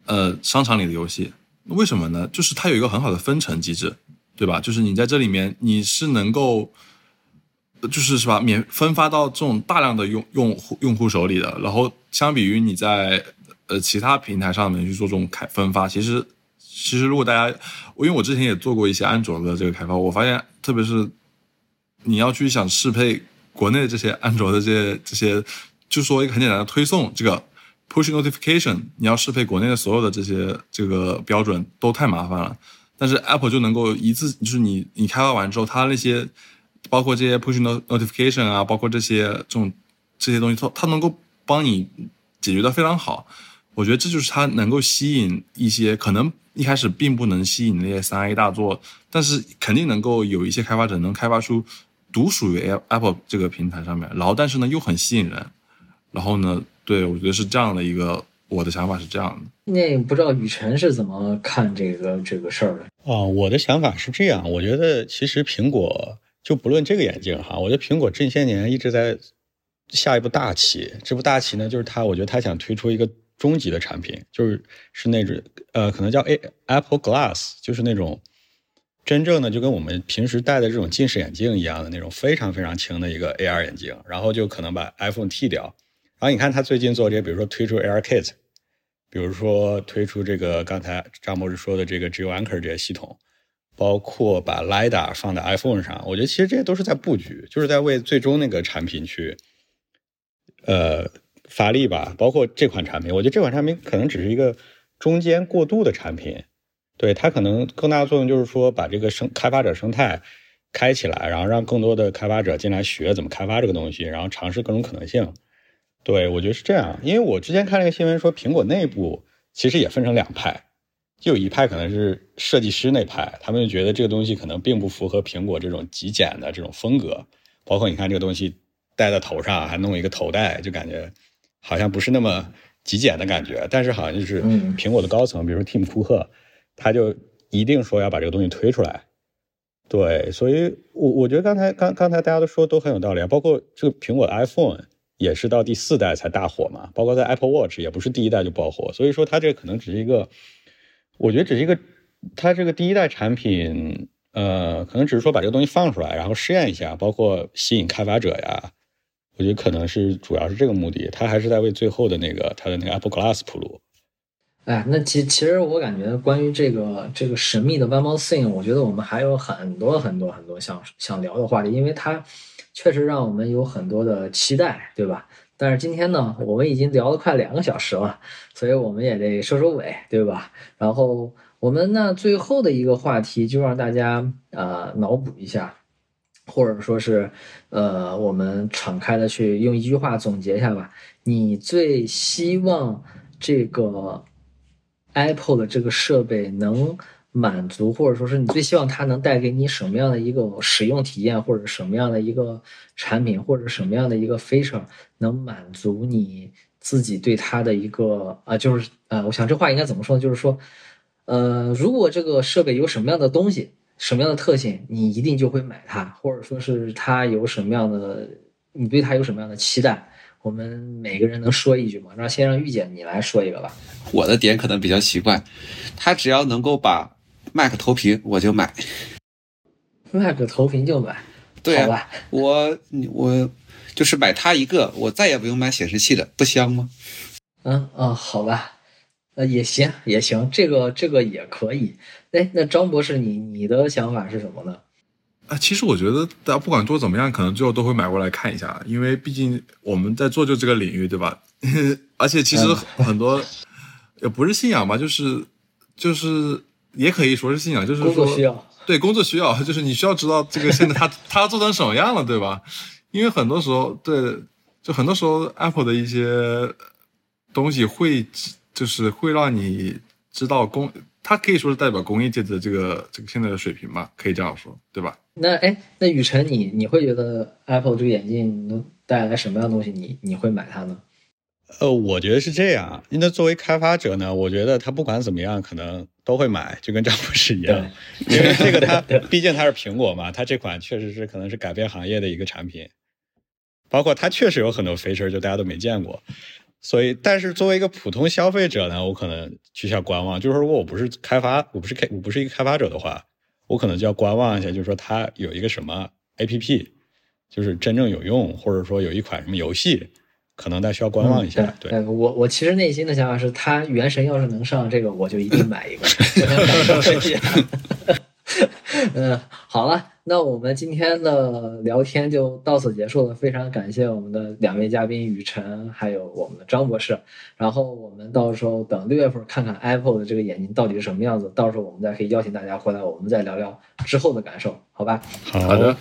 呃商场里的游戏。为什么呢？就是它有一个很好的分成机制，对吧？就是你在这里面你是能够，就是是吧，免分发到这种大量的用用户用户手里的。然后相比于你在呃其他平台上面去做这种开分发，其实其实如果大家，因为我之前也做过一些安卓的这个开发，我发现特别是。你要去想适配国内这些安卓的这些这些，就说一个很简单的推送，这个 push notification，你要适配国内的所有的这些这个标准都太麻烦了。但是 Apple 就能够一次，就是你你开发完之后，它那些包括这些 push notification 啊，包括这些这种这些东西，它它能够帮你解决的非常好。我觉得这就是它能够吸引一些可能一开始并不能吸引那些三 A 大作，但是肯定能够有一些开发者能开发出。独属于 Apple 这个平台上面，然后但是呢又很吸引人，然后呢，对我觉得是这样的一个，我的想法是这样的。那不知道雨辰是怎么看这个这个事儿的？哦，我的想法是这样，我觉得其实苹果就不论这个眼镜哈，我觉得苹果这些年一直在下一步大棋，这部大棋呢就是它，我觉得它想推出一个终极的产品，就是是那种呃，可能叫 A Apple Glass，就是那种。真正的就跟我们平时戴的这种近视眼镜一样的那种非常非常轻的一个 AR 眼镜，然后就可能把 iPhone 剃掉。然后你看他最近做这些，比如说推出 AR Kit，比如说推出这个刚才张博士说的这个 Geo Anchor 这些系统，包括把 LiDAR 放在 iPhone 上，我觉得其实这些都是在布局，就是在为最终那个产品去呃发力吧。包括这款产品，我觉得这款产品可能只是一个中间过渡的产品。对它可能更大的作用就是说，把这个生开发者生态开起来，然后让更多的开发者进来学怎么开发这个东西，然后尝试各种可能性。对我觉得是这样，因为我之前看了一个新闻说，苹果内部其实也分成两派，就有一派可能是设计师那派，他们就觉得这个东西可能并不符合苹果这种极简的这种风格，包括你看这个东西戴在头上还弄一个头戴，就感觉好像不是那么极简的感觉。但是好像就是苹果的高层，比如说 Tim 库克。他就一定说要把这个东西推出来，对，所以我我觉得刚才刚刚才大家都说都很有道理啊，包括这个苹果的 iPhone 也是到第四代才大火嘛，包括在 Apple Watch 也不是第一代就爆火，所以说它这可能只是一个，我觉得只是一个，它这个第一代产品，呃，可能只是说把这个东西放出来，然后试验一下，包括吸引开发者呀，我觉得可能是主要是这个目的，他还是在为最后的那个他的那个 Apple Glass 铺路。哎，那其其实我感觉关于这个这个神秘的 One More Thing，我觉得我们还有很多很多很多想想聊的话题，因为它确实让我们有很多的期待，对吧？但是今天呢，我们已经聊了快两个小时了，所以我们也得收收尾，对吧？然后我们呢最后的一个话题就让大家呃脑补一下，或者说是呃我们敞开的去用一句话总结一下吧。你最希望这个。Apple 的这个设备能满足，或者说是你最希望它能带给你什么样的一个使用体验，或者什么样的一个产品，或者什么样的一个 feature 能满足你自己对它的一个啊，就是呃，我想这话应该怎么说呢？就是说，呃，如果这个设备有什么样的东西，什么样的特性，你一定就会买它，或者说是它有什么样的，你对它有什么样的期待。我们每个人能说一句吗？让先让玉姐你来说一个吧。我的点可能比较奇怪，他只要能够把 Mac 投屏，我就买。Mac 投屏就买，对啊，我我就是买它一个，我再也不用买显示器了，不香吗？嗯哦，好吧，呃，也行，也行，这个这个也可以。哎，那张博士，你你的想法是什么呢？啊，其实我觉得大家不管做怎么样，可能最后都会买过来看一下，因为毕竟我们在做就这个领域，对吧？而且其实很多也不是信仰吧，就是就是也可以说是信仰，就是说需要对工作需要，就是你需要知道这个现在它它 做成什么样了，对吧？因为很多时候，对，就很多时候 Apple 的一些东西会就是会让你知道工，它可以说是代表工业界的这个这个现在的水平吧，可以这样说，对吧？那哎，那雨辰，你你会觉得 Apple 这个眼镜能带来什么样的东西？你你会买它呢？呃，我觉得是这样。那作为开发者呢，我觉得他不管怎么样，可能都会买，就跟张博士一样，因为这个他 毕竟他是苹果嘛，他这款确实是可能是改变行业的一个产品，包括它确实有很多 feature 就大家都没见过。所以，但是作为一个普通消费者呢，我可能需要观望。就是说，如果我不是开发，我不是开，我不是一个开发者的话。我可能就要观望一下，就是说它有一个什么 A P P，就是真正有用，或者说有一款什么游戏，可能大家需要观望一下。对，我我其实内心的想法是，它原神要是能上这个，我就一定买一个。嗯，好了。那我们今天的聊天就到此结束了，非常感谢我们的两位嘉宾雨辰还有我们的张博士。然后我们到时候等六月份看看 Apple 的这个眼睛到底是什么样子，到时候我们再可以邀请大家回来，我们再聊聊之后的感受，好吧？好的，